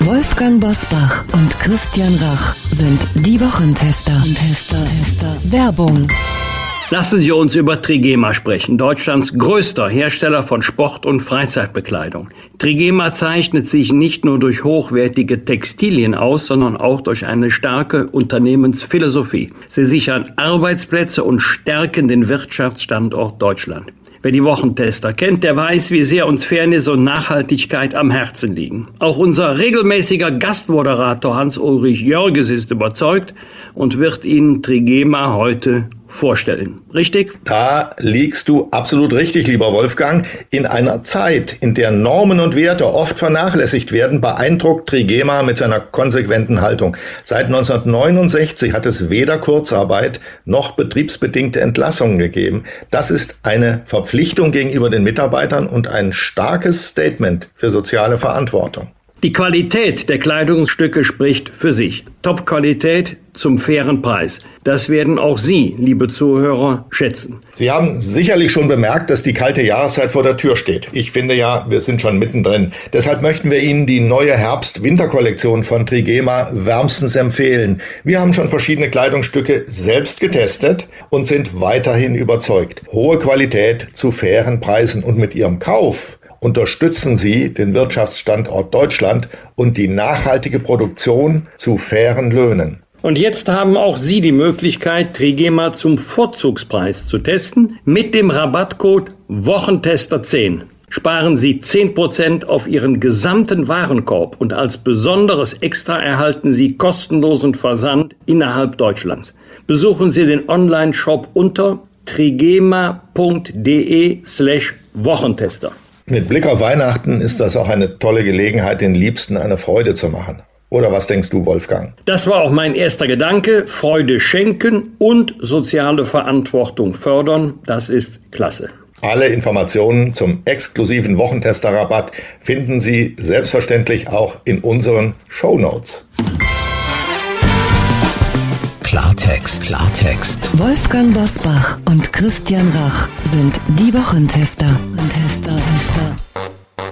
Wolfgang Bosbach und Christian Rach sind die Wochentester. Tester, Tester. Werbung. Lassen Sie uns über Trigema sprechen, Deutschlands größter Hersteller von Sport- und Freizeitbekleidung. Trigema zeichnet sich nicht nur durch hochwertige Textilien aus, sondern auch durch eine starke Unternehmensphilosophie. Sie sichern Arbeitsplätze und stärken den Wirtschaftsstandort Deutschland. Wer die Wochentester kennt, der weiß, wie sehr uns Fairness und Nachhaltigkeit am Herzen liegen. Auch unser regelmäßiger Gastmoderator Hans-Ulrich Jörges ist überzeugt und wird Ihnen Trigema heute vorstellen. Richtig? Da liegst du absolut richtig, lieber Wolfgang. In einer Zeit, in der Normen und Werte oft vernachlässigt werden, beeindruckt Trigema mit seiner konsequenten Haltung. Seit 1969 hat es weder Kurzarbeit noch betriebsbedingte Entlassungen gegeben. Das ist eine Verpflichtung gegenüber den Mitarbeitern und ein starkes Statement für soziale Verantwortung. Die Qualität der Kleidungsstücke spricht für sich. Top-Qualität zum fairen Preis. Das werden auch Sie, liebe Zuhörer, schätzen. Sie haben sicherlich schon bemerkt, dass die kalte Jahreszeit vor der Tür steht. Ich finde ja, wir sind schon mittendrin. Deshalb möchten wir Ihnen die neue Herbst-Winter-Kollektion von Trigema wärmstens empfehlen. Wir haben schon verschiedene Kleidungsstücke selbst getestet und sind weiterhin überzeugt. Hohe Qualität zu fairen Preisen und mit Ihrem Kauf unterstützen Sie den Wirtschaftsstandort Deutschland und die nachhaltige Produktion zu fairen Löhnen. Und jetzt haben auch Sie die Möglichkeit, Trigema zum Vorzugspreis zu testen mit dem Rabattcode Wochentester10. Sparen Sie 10% auf Ihren gesamten Warenkorb und als besonderes Extra erhalten Sie kostenlosen Versand innerhalb Deutschlands. Besuchen Sie den Online-Shop unter trigema.de slash Wochentester. Mit Blick auf Weihnachten ist das auch eine tolle Gelegenheit, den Liebsten eine Freude zu machen. Oder was denkst du, Wolfgang? Das war auch mein erster Gedanke. Freude schenken und soziale Verantwortung fördern. Das ist klasse. Alle Informationen zum exklusiven Wochentester-Rabatt finden Sie selbstverständlich auch in unseren Show Notes. Klartext, Klartext. Wolfgang Bosbach und Christian Rach sind die Wochentester. Tester, Tester.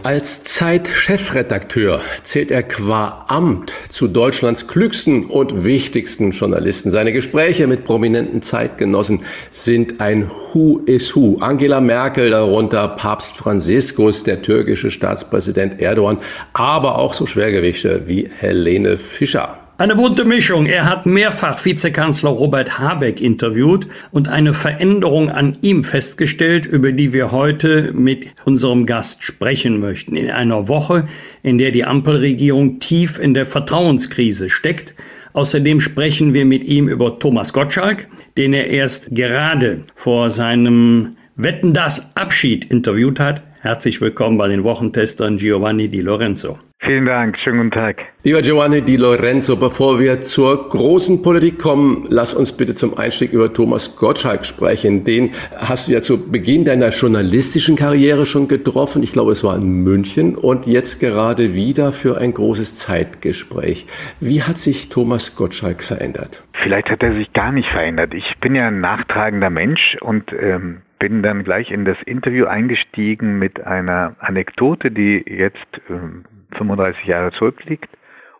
Als Zeit-Chefredakteur zählt er qua Amt zu Deutschlands klügsten und wichtigsten Journalisten. Seine Gespräche mit prominenten Zeitgenossen sind ein Who is Who. Angela Merkel, darunter Papst Franziskus, der türkische Staatspräsident Erdogan, aber auch so Schwergewichte wie Helene Fischer. Eine bunte Mischung. Er hat mehrfach Vizekanzler Robert Habeck interviewt und eine Veränderung an ihm festgestellt, über die wir heute mit unserem Gast sprechen möchten. In einer Woche, in der die Ampelregierung tief in der Vertrauenskrise steckt. Außerdem sprechen wir mit ihm über Thomas Gottschalk, den er erst gerade vor seinem Wetten das Abschied interviewt hat. Herzlich willkommen bei den Wochentestern Giovanni Di Lorenzo. Vielen Dank, schönen guten Tag. Lieber Giovanni Di Lorenzo, bevor wir zur großen Politik kommen, lass uns bitte zum Einstieg über Thomas Gottschalk sprechen. Den hast du ja zu Beginn deiner journalistischen Karriere schon getroffen. Ich glaube, es war in München und jetzt gerade wieder für ein großes Zeitgespräch. Wie hat sich Thomas Gottschalk verändert? Vielleicht hat er sich gar nicht verändert. Ich bin ja ein nachtragender Mensch und ähm, bin dann gleich in das Interview eingestiegen mit einer Anekdote, die jetzt ähm, 35 Jahre zurückliegt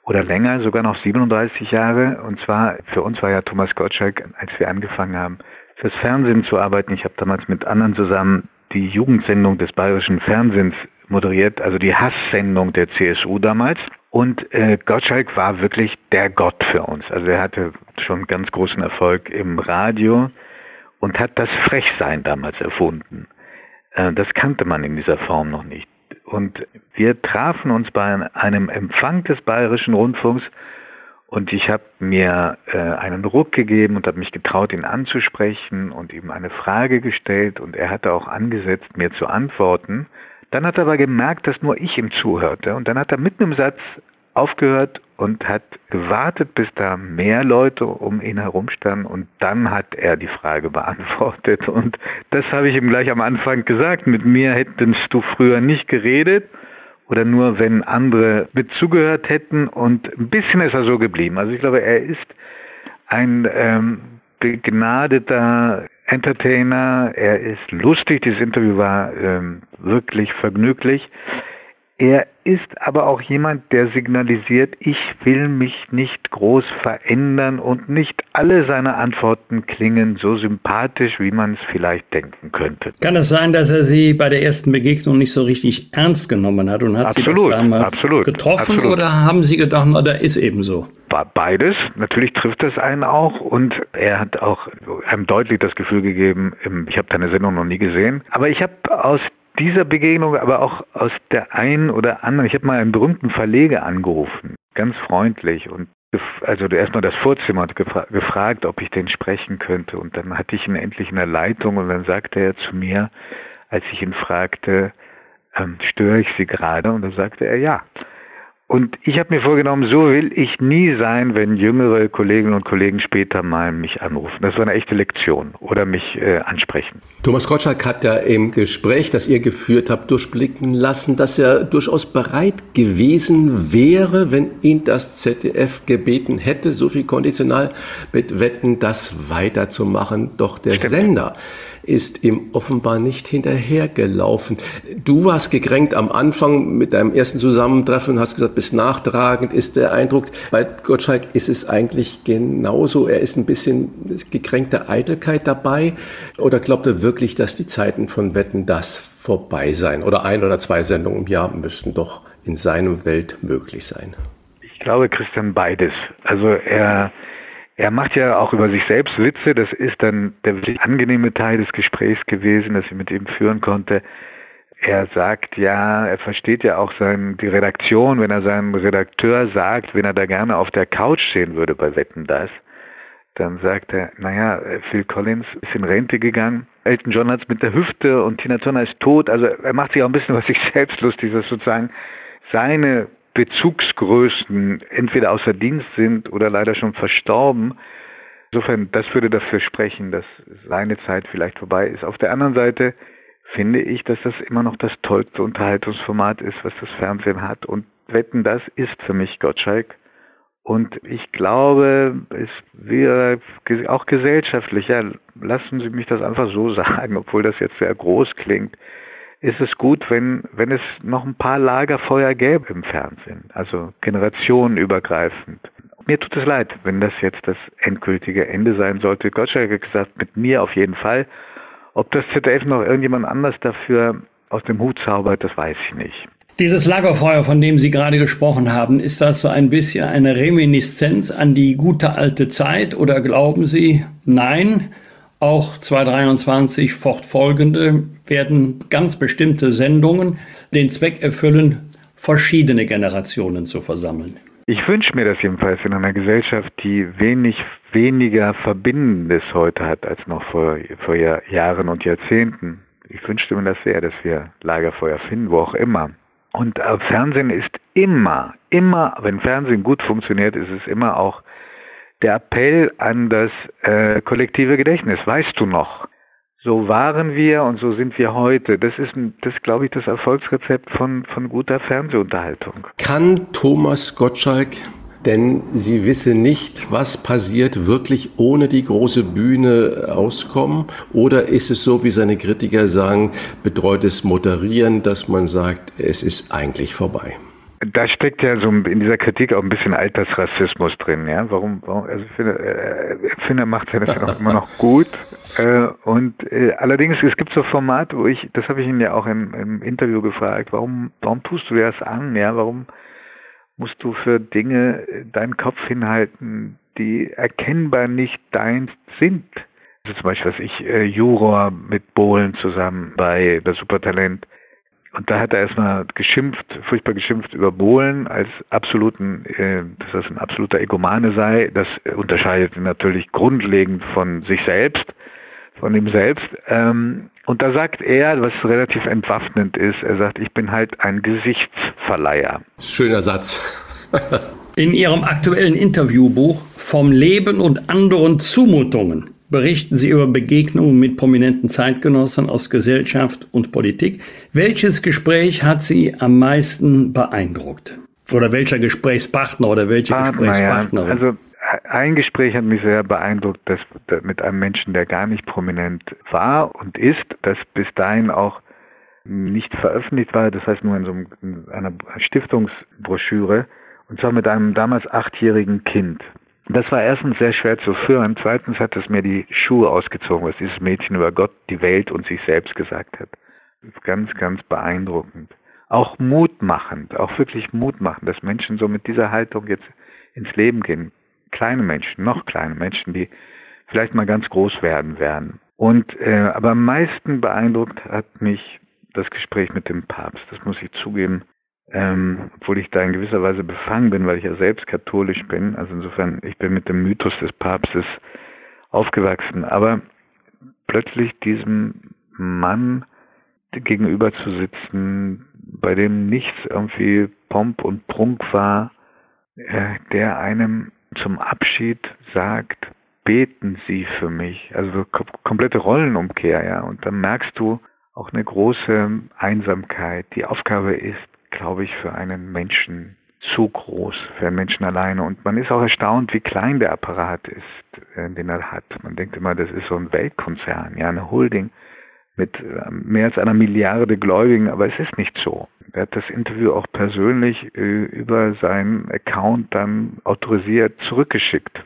oder länger, sogar noch 37 Jahre. Und zwar, für uns war ja Thomas Gottschalk, als wir angefangen haben, fürs Fernsehen zu arbeiten. Ich habe damals mit anderen zusammen die Jugendsendung des bayerischen Fernsehens moderiert, also die Hasssendung der CSU damals. Und äh, Gottschalk war wirklich der Gott für uns. Also er hatte schon ganz großen Erfolg im Radio und hat das Frechsein damals erfunden. Äh, das kannte man in dieser Form noch nicht. Und wir trafen uns bei einem Empfang des Bayerischen Rundfunks und ich habe mir äh, einen Ruck gegeben und habe mich getraut, ihn anzusprechen und ihm eine Frage gestellt und er hatte auch angesetzt, mir zu antworten. Dann hat er aber gemerkt, dass nur ich ihm zuhörte und dann hat er mitten im Satz aufgehört und hat gewartet, bis da mehr Leute um ihn herum standen und dann hat er die Frage beantwortet und das habe ich ihm gleich am Anfang gesagt. Mit mir hättest du früher nicht geredet oder nur wenn andere mit zugehört hätten und ein bisschen ist er so geblieben. Also ich glaube, er ist ein ähm, begnadeter Entertainer, er ist lustig, dieses Interview war ähm, wirklich vergnüglich. Er ist aber auch jemand, der signalisiert, ich will mich nicht groß verändern und nicht alle seine Antworten klingen so sympathisch, wie man es vielleicht denken könnte. Kann es sein, dass er Sie bei der ersten Begegnung nicht so richtig ernst genommen hat und hat absolut, Sie das damals absolut, getroffen absolut. oder haben Sie gedacht, na, da ist eben so? Beides. Natürlich trifft es einen auch und er hat auch einem deutlich das Gefühl gegeben, ich habe deine Sendung noch nie gesehen, aber ich habe aus dieser Begegnung, aber auch aus der einen oder anderen. Ich habe mal einen berühmten Verleger angerufen, ganz freundlich und also erstmal das Vorzimmer und gefra gefragt, ob ich den sprechen könnte. Und dann hatte ich ihn endlich in der Leitung und dann sagte er zu mir, als ich ihn fragte, ähm, störe ich Sie gerade? Und dann sagte er ja. Und ich habe mir vorgenommen, so will ich nie sein, wenn jüngere Kolleginnen und Kollegen später mal mich anrufen. Das war eine echte Lektion oder mich äh, ansprechen. Thomas Gottschalk hat ja im Gespräch, das ihr geführt habt, durchblicken lassen, dass er durchaus bereit gewesen wäre, wenn ihn das ZDF gebeten hätte, so viel konditional mit Wetten, das weiterzumachen. Doch der Stimmt. Sender ist ihm offenbar nicht hinterhergelaufen. Du warst gekränkt am Anfang mit deinem ersten Zusammentreffen und hast gesagt, bis nachtragend ist der Eindruck. Bei Gottschalk ist es eigentlich genauso. Er ist ein bisschen gekränkte Eitelkeit dabei. Oder glaubt er wirklich, dass die Zeiten von Wetten das vorbei sein? Oder ein oder zwei Sendungen im Jahr müssten doch in seinem Welt möglich sein? Ich glaube, Christian, beides. Also er er macht ja auch über sich selbst Witze. Das ist dann der wirklich angenehme Teil des Gesprächs gewesen, das ich mit ihm führen konnte. Er sagt ja, er versteht ja auch sein, die Redaktion, wenn er seinem Redakteur sagt, wenn er da gerne auf der Couch stehen würde bei Wetten das, dann sagt er, naja, Phil Collins ist in Rente gegangen, Elton John hat es mit der Hüfte und Tina Turner ist tot. Also er macht sich auch ein bisschen über sich selbst lustig, dass sozusagen seine Bezugsgrößen entweder außer Dienst sind oder leider schon verstorben. Insofern, das würde dafür sprechen, dass seine Zeit vielleicht vorbei ist. Auf der anderen Seite finde ich, dass das immer noch das tollste Unterhaltungsformat ist, was das Fernsehen hat. Und Wetten, das ist für mich Gottschalk. Und ich glaube, es wäre auch gesellschaftlicher, lassen Sie mich das einfach so sagen, obwohl das jetzt sehr groß klingt, ist es gut, wenn, wenn es noch ein paar Lagerfeuer gäbe im Fernsehen, also generationenübergreifend. Mir tut es leid, wenn das jetzt das endgültige Ende sein sollte. Gottschalk hat gesagt, mit mir auf jeden Fall. Ob das ZDF noch irgendjemand anders dafür aus dem Hut zaubert, das weiß ich nicht. Dieses Lagerfeuer, von dem Sie gerade gesprochen haben, ist das so ein bisschen eine Reminiszenz an die gute alte Zeit oder glauben Sie, nein, auch 2023 fortfolgende werden ganz bestimmte Sendungen den Zweck erfüllen, verschiedene Generationen zu versammeln. Ich wünsche mir das jedenfalls in einer Gesellschaft, die wenig weniger Verbindendes heute hat als noch vor, vor Jahren und Jahrzehnten. Ich wünschte mir das sehr, dass wir Lagerfeuer finden, wo auch immer. Und äh, Fernsehen ist immer, immer, wenn Fernsehen gut funktioniert, ist es immer auch der Appell an das äh, kollektive Gedächtnis. Weißt du noch? So waren wir und so sind wir heute. Das ist, das glaube ich, das Erfolgsrezept von, von guter Fernsehunterhaltung. Kann Thomas Gottschalk denn sie wisse nicht, was passiert, wirklich ohne die große Bühne auskommen? Oder ist es so, wie seine Kritiker sagen, betreutes Moderieren, dass man sagt, es ist eigentlich vorbei? Da steckt ja so in dieser Kritik auch ein bisschen Altersrassismus drin, ja. Warum, warum also ich finde, äh, er macht seine Filme auch immer noch gut. Äh, und äh, allerdings, es gibt so Formate, wo ich, das habe ich ihn ja auch im, im Interview gefragt, warum, warum tust du dir das an, ja? Warum musst du für Dinge deinen Kopf hinhalten, die erkennbar nicht deins sind? Also zum Beispiel, was ich, äh, Juror mit Bohlen zusammen bei, bei Supertalent. Und da hat er erstmal geschimpft, furchtbar geschimpft über Bohlen als absoluten, äh, dass das ein absoluter Egomane sei. Das unterscheidet ihn natürlich grundlegend von sich selbst, von ihm selbst. Ähm, und da sagt er, was relativ entwaffnend ist, er sagt, ich bin halt ein Gesichtsverleiher. Schöner Satz. In Ihrem aktuellen Interviewbuch Vom Leben und anderen Zumutungen berichten Sie über Begegnungen mit prominenten Zeitgenossen aus Gesellschaft und Politik. Welches Gespräch hat Sie am meisten beeindruckt? Oder welcher Gesprächspartner oder welche Partner, Gesprächspartnerin? Ja. Also ein Gespräch hat mich sehr beeindruckt, das mit einem Menschen, der gar nicht prominent war und ist, das bis dahin auch nicht veröffentlicht war, das heißt nur in so einer Stiftungsbroschüre, und zwar mit einem damals achtjährigen Kind. Das war erstens sehr schwer zu führen. Zweitens hat es mir die Schuhe ausgezogen, was dieses Mädchen über Gott, die Welt und sich selbst gesagt hat. Ganz, ganz beeindruckend. Auch mutmachend, auch wirklich mutmachend, dass Menschen so mit dieser Haltung jetzt ins Leben gehen. Kleine Menschen, noch kleine Menschen, die vielleicht mal ganz groß werden werden. Und äh, aber am meisten beeindruckt hat mich das Gespräch mit dem Papst. Das muss ich zugeben ähm, obwohl ich da in gewisser Weise befangen bin, weil ich ja selbst katholisch bin. Also insofern, ich bin mit dem Mythos des Papstes aufgewachsen. Aber plötzlich diesem Mann gegenüber zu sitzen, bei dem nichts irgendwie Pomp und Prunk war, äh, der einem zum Abschied sagt, beten Sie für mich. Also komplette Rollenumkehr, ja. Und dann merkst du auch eine große Einsamkeit. Die Aufgabe ist, glaube ich, für einen Menschen zu groß, für einen Menschen alleine. Und man ist auch erstaunt, wie klein der Apparat ist, äh, den er hat. Man denkt immer, das ist so ein Weltkonzern, ja, eine Holding mit äh, mehr als einer Milliarde Gläubigen, aber es ist nicht so. Er hat das Interview auch persönlich äh, über seinen Account dann autorisiert zurückgeschickt.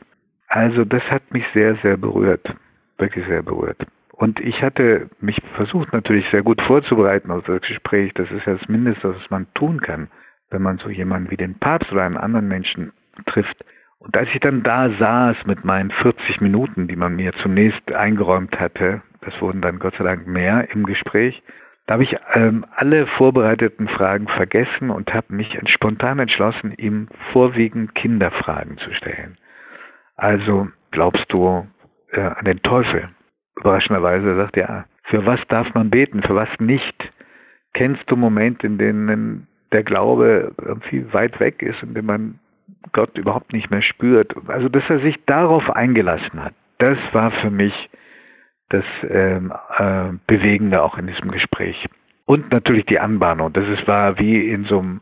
Also das hat mich sehr, sehr berührt, wirklich sehr berührt. Und ich hatte mich versucht natürlich sehr gut vorzubereiten auf das Gespräch. Das ist ja das Mindeste, was man tun kann, wenn man so jemanden wie den Papst oder einen anderen Menschen trifft. Und als ich dann da saß mit meinen 40 Minuten, die man mir zunächst eingeräumt hatte, das wurden dann Gott sei Dank mehr im Gespräch, da habe ich ähm, alle vorbereiteten Fragen vergessen und habe mich spontan entschlossen, ihm vorwiegend Kinderfragen zu stellen. Also glaubst du äh, an den Teufel? Überraschenderweise sagt, ja, für was darf man beten, für was nicht? Kennst du Momente, in denen der Glaube irgendwie weit weg ist, in dem man Gott überhaupt nicht mehr spürt? Also, dass er sich darauf eingelassen hat, das war für mich das ähm, äh, Bewegende auch in diesem Gespräch. Und natürlich die Anbahnung. Das ist, war wie in so einem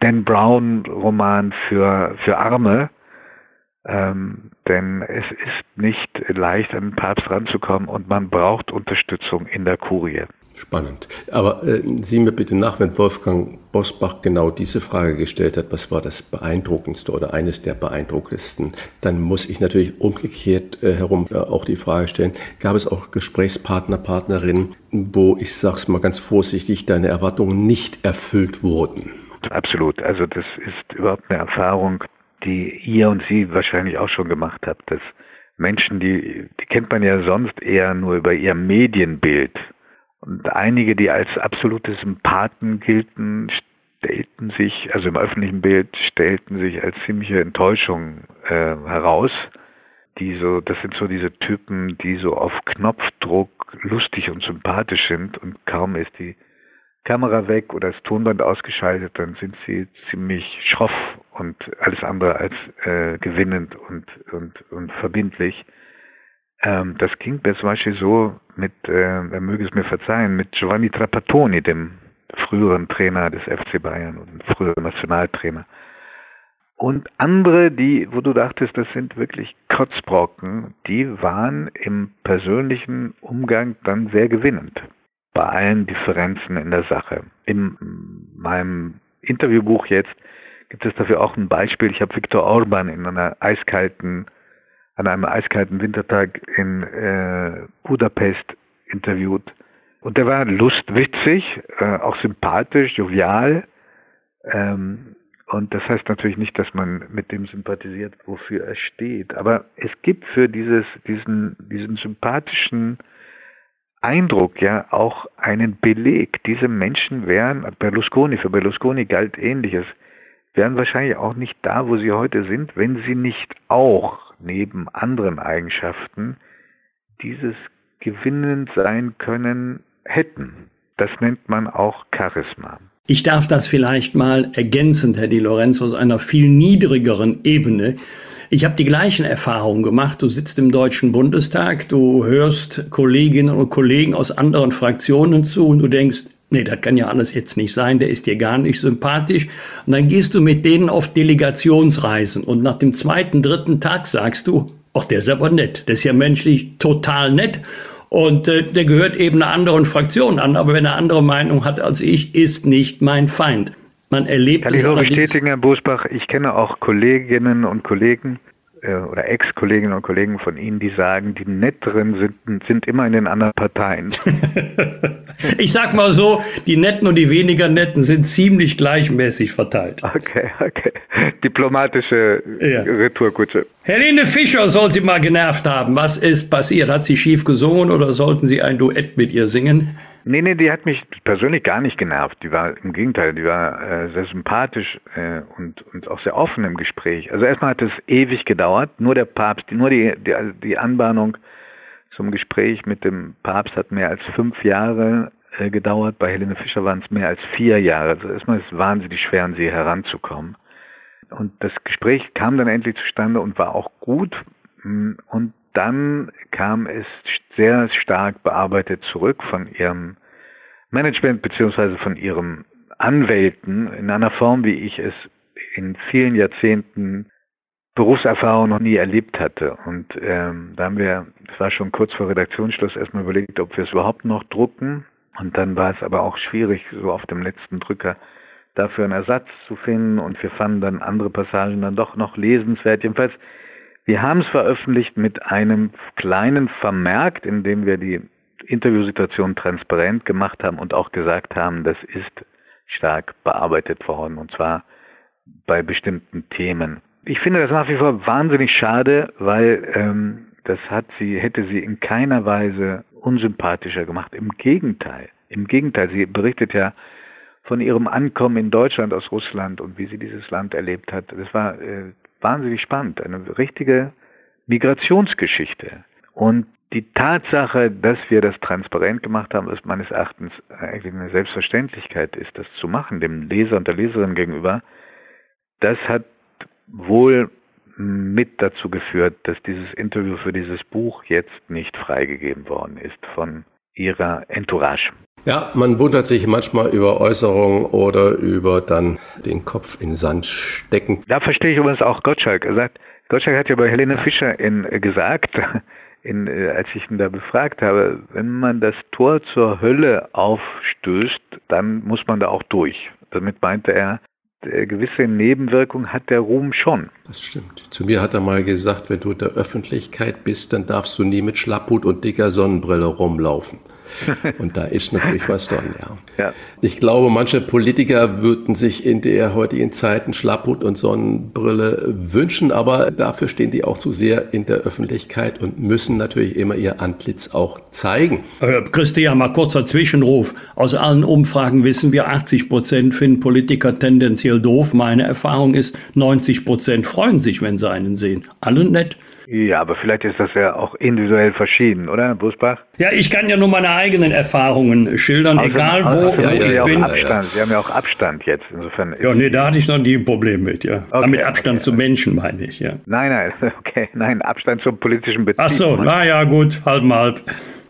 Dan Brown Roman für, für Arme, ähm, denn es ist nicht leicht, an den Papst ranzukommen und man braucht Unterstützung in der Kurie. Spannend. Aber äh, sieh mir bitte nach, wenn Wolfgang Bosbach genau diese Frage gestellt hat, was war das beeindruckendste oder eines der beeindruckendsten, dann muss ich natürlich umgekehrt äh, herum äh, auch die Frage stellen, gab es auch Gesprächspartner, Partnerinnen, wo ich sag's mal ganz vorsichtig, deine Erwartungen nicht erfüllt wurden? Absolut. Also das ist überhaupt eine Erfahrung, die ihr und sie wahrscheinlich auch schon gemacht habt, dass Menschen, die, die kennt man ja sonst eher nur über ihr Medienbild. Und einige, die als absolute Sympathen gelten, stellten sich, also im öffentlichen Bild, stellten sich als ziemliche Enttäuschung äh, heraus. Die so, das sind so diese Typen, die so auf Knopfdruck lustig und sympathisch sind und kaum ist die Kamera weg oder das Tonband ausgeschaltet, dann sind sie ziemlich schroff und alles andere als äh, gewinnend und, und, und verbindlich. Ähm, das ging mir zum Beispiel so mit, äh, er möge es mir verzeihen, mit Giovanni Trapattoni, dem früheren Trainer des FC Bayern und früheren Nationaltrainer. Und andere, die, wo du dachtest, das sind wirklich Kotzbrocken, die waren im persönlichen Umgang dann sehr gewinnend bei allen Differenzen in der Sache. In meinem Interviewbuch jetzt gibt es dafür auch ein Beispiel. Ich habe Viktor Orban in einer eiskalten, an einem eiskalten Wintertag in äh, Budapest interviewt. Und der war lustwitzig, äh, auch sympathisch, jovial. Ähm, und das heißt natürlich nicht, dass man mit dem sympathisiert, wofür er steht. Aber es gibt für dieses, diesen, diesen sympathischen Eindruck ja auch einen Beleg. Diese Menschen wären, Berlusconi, für Berlusconi galt ähnliches, wären wahrscheinlich auch nicht da, wo sie heute sind, wenn sie nicht auch neben anderen Eigenschaften dieses gewinnend sein können hätten. Das nennt man auch Charisma. Ich darf das vielleicht mal ergänzend, Herr Di Lorenzo, aus einer viel niedrigeren Ebene. Ich habe die gleichen Erfahrungen gemacht. Du sitzt im Deutschen Bundestag, du hörst Kolleginnen und Kollegen aus anderen Fraktionen zu und du denkst, nee, das kann ja alles jetzt nicht sein, der ist dir gar nicht sympathisch. Und dann gehst du mit denen auf Delegationsreisen und nach dem zweiten, dritten Tag sagst du, ach, der ist aber nett, der ist ja menschlich total nett. Und äh, der gehört eben einer anderen Fraktion an, aber wenn er andere Meinung hat als ich, ist nicht mein Feind. Man erlebt Kann ich so bestätigen, Herr Busbach, ich kenne auch Kolleginnen und Kollegen, äh, oder Ex-Kolleginnen und Kollegen von Ihnen, die sagen, die Netteren sind, sind immer in den anderen Parteien. ich sag mal so, die Netten und die weniger Netten sind ziemlich gleichmäßig verteilt. Okay, okay. Diplomatische ja. Retourkutsche. Helene Fischer soll sie mal genervt haben. Was ist passiert? Hat sie schief gesungen oder sollten Sie ein Duett mit ihr singen? Nee, nee, die hat mich persönlich gar nicht genervt. Die war im Gegenteil, die war äh, sehr sympathisch äh, und, und auch sehr offen im Gespräch. Also erstmal hat es ewig gedauert. Nur der Papst, nur die, die, die Anbahnung zum Gespräch mit dem Papst hat mehr als fünf Jahre äh, gedauert. Bei Helene Fischer waren es mehr als vier Jahre. Also erstmal ist es wahnsinnig schwer, an sie heranzukommen. Und das Gespräch kam dann endlich zustande und war auch gut. Und dann kam es sehr stark bearbeitet zurück von ihrem Management beziehungsweise von ihrem Anwälten in einer Form, wie ich es in vielen Jahrzehnten Berufserfahrung noch nie erlebt hatte. Und ähm, da haben wir, es war schon kurz vor Redaktionsschluss, erstmal überlegt, ob wir es überhaupt noch drucken. Und dann war es aber auch schwierig, so auf dem letzten Drücker dafür einen Ersatz zu finden. Und wir fanden dann andere Passagen dann doch noch lesenswert. Jedenfalls wir haben es veröffentlicht mit einem kleinen Vermerk, in dem wir die Interviewsituation transparent gemacht haben und auch gesagt haben, das ist stark bearbeitet worden und zwar bei bestimmten Themen. Ich finde das nach wie vor wahnsinnig schade, weil ähm, das hat sie, hätte sie in keiner Weise unsympathischer gemacht. Im Gegenteil. Im Gegenteil, sie berichtet ja von ihrem Ankommen in Deutschland aus Russland und wie sie dieses Land erlebt hat. Das war äh, wahnsinnig spannend, eine richtige Migrationsgeschichte. Und die Tatsache, dass wir das transparent gemacht haben, ist meines Erachtens eigentlich eine Selbstverständlichkeit ist, das zu machen, dem Leser und der Leserin gegenüber, das hat wohl mit dazu geführt, dass dieses Interview für dieses Buch jetzt nicht freigegeben worden ist von ihrer Entourage. Ja, man wundert sich manchmal über Äußerungen oder über dann den Kopf in Sand stecken. Da verstehe ich übrigens auch Gottschalk. Er sagt, Gottschalk hat ja bei Helene Fischer in, äh, gesagt, in, äh, als ich ihn da befragt habe, wenn man das Tor zur Hölle aufstößt, dann muss man da auch durch. Damit meinte er, gewisse Nebenwirkungen hat der Ruhm schon. Das stimmt. Zu mir hat er mal gesagt, wenn du in der Öffentlichkeit bist, dann darfst du nie mit Schlapphut und dicker Sonnenbrille rumlaufen. Und da ist natürlich was dran, ja. ja. Ich glaube, manche Politiker würden sich in der heutigen Zeit einen Schlapphut und Sonnenbrille wünschen, aber dafür stehen die auch zu sehr in der Öffentlichkeit und müssen natürlich immer ihr Antlitz auch zeigen. Christian, mal kurzer Zwischenruf. Aus allen Umfragen wissen wir, 80 Prozent finden Politiker tendenziell doof. Meine Erfahrung ist, 90 Prozent freuen sich, wenn sie einen sehen. Alle nett. Ja, aber vielleicht ist das ja auch individuell verschieden, oder, Busbach? Ja, ich kann ja nur meine eigenen Erfahrungen schildern, also, egal wo also, ja, ja, ich bin. Abstand. Sie haben ja auch Abstand jetzt, insofern. Ja, nee, da hatte ich noch nie ein Problem mit, ja. Okay, Damit Abstand okay. zu Menschen, meine ich, ja. Nein, nein, okay, nein, Abstand zum politischen Betrieb. Ach so, naja, gut, halb mal halb.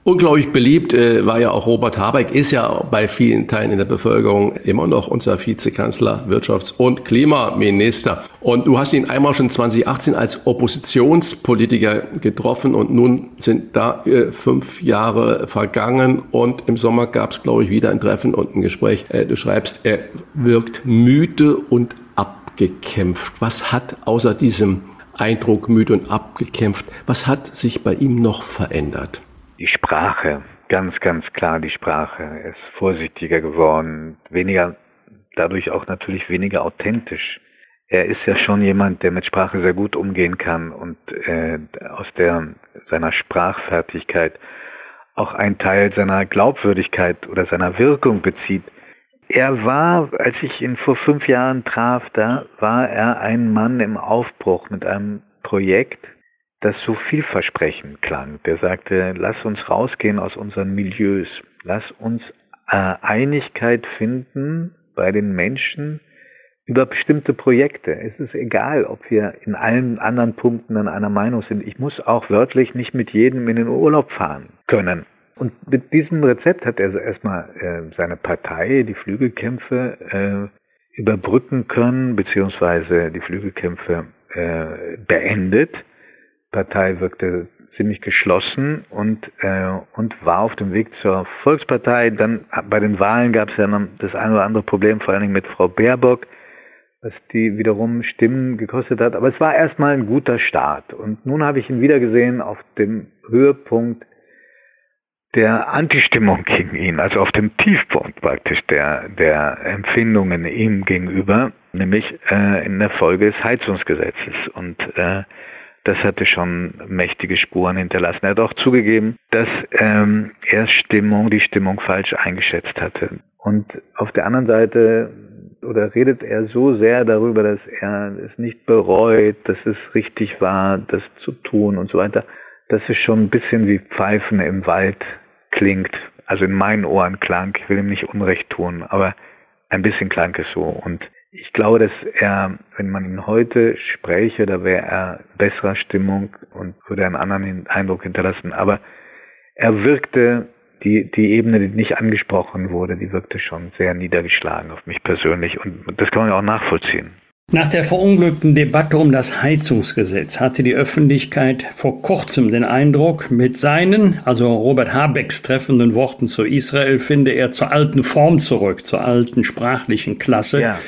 Unglaublich beliebt äh, war ja auch Robert Habeck, ist ja bei vielen Teilen in der Bevölkerung immer noch unser Vizekanzler, Wirtschafts- und Klimaminister. Und du hast ihn einmal schon 2018 als Oppositionspolitiker getroffen und nun sind da äh, fünf Jahre vergangen und im Sommer gab es, glaube ich, wieder ein Treffen und ein Gespräch. Äh, du schreibst, er wirkt müde und abgekämpft. Was hat außer diesem Eindruck müde und abgekämpft, was hat sich bei ihm noch verändert? Die Sprache, ganz, ganz klar die Sprache. Ist vorsichtiger geworden, weniger, dadurch auch natürlich weniger authentisch. Er ist ja schon jemand, der mit Sprache sehr gut umgehen kann und äh, aus der seiner Sprachfertigkeit auch einen Teil seiner Glaubwürdigkeit oder seiner Wirkung bezieht. Er war, als ich ihn vor fünf Jahren traf, da war er ein Mann im Aufbruch mit einem Projekt, das so vielversprechend klang. Der sagte, lass uns rausgehen aus unseren Milieus, lass uns äh, Einigkeit finden bei den Menschen über bestimmte Projekte. Es ist egal, ob wir in allen anderen Punkten an einer Meinung sind. Ich muss auch wörtlich nicht mit jedem in den Urlaub fahren können. Und mit diesem Rezept hat er erstmal äh, seine Partei, die Flügelkämpfe, äh, überbrücken können, beziehungsweise die Flügelkämpfe äh, beendet Partei wirkte ziemlich geschlossen und, äh, und war auf dem Weg zur Volkspartei. Dann bei den Wahlen gab es ja noch das ein oder andere Problem, vor allen Dingen mit Frau Baerbock, was die wiederum Stimmen gekostet hat. Aber es war erstmal ein guter Start. Und nun habe ich ihn wieder gesehen auf dem Höhepunkt der Antistimmung gegen ihn, also auf dem Tiefpunkt praktisch der, der Empfindungen ihm gegenüber, nämlich äh, in der Folge des Heizungsgesetzes. Und äh, das hatte schon mächtige Spuren hinterlassen. Er hat auch zugegeben, dass ähm, er Stimmung, die Stimmung falsch eingeschätzt hatte. Und auf der anderen Seite oder redet er so sehr darüber, dass er es nicht bereut, dass es richtig war, das zu tun und so weiter, dass es schon ein bisschen wie Pfeifen im Wald klingt. Also in meinen Ohren klang, ich will ihm nicht Unrecht tun, aber ein bisschen klang es so. Und ich glaube, dass er, wenn man ihn heute spräche, da wäre er besserer Stimmung und würde einen anderen Eindruck hinterlassen. Aber er wirkte, die, die Ebene, die nicht angesprochen wurde, die wirkte schon sehr niedergeschlagen auf mich persönlich. Und das kann man ja auch nachvollziehen. Nach der verunglückten Debatte um das Heizungsgesetz hatte die Öffentlichkeit vor kurzem den Eindruck, mit seinen, also Robert Habecks treffenden Worten zu Israel, finde er zur alten Form zurück, zur alten sprachlichen Klasse. Ja.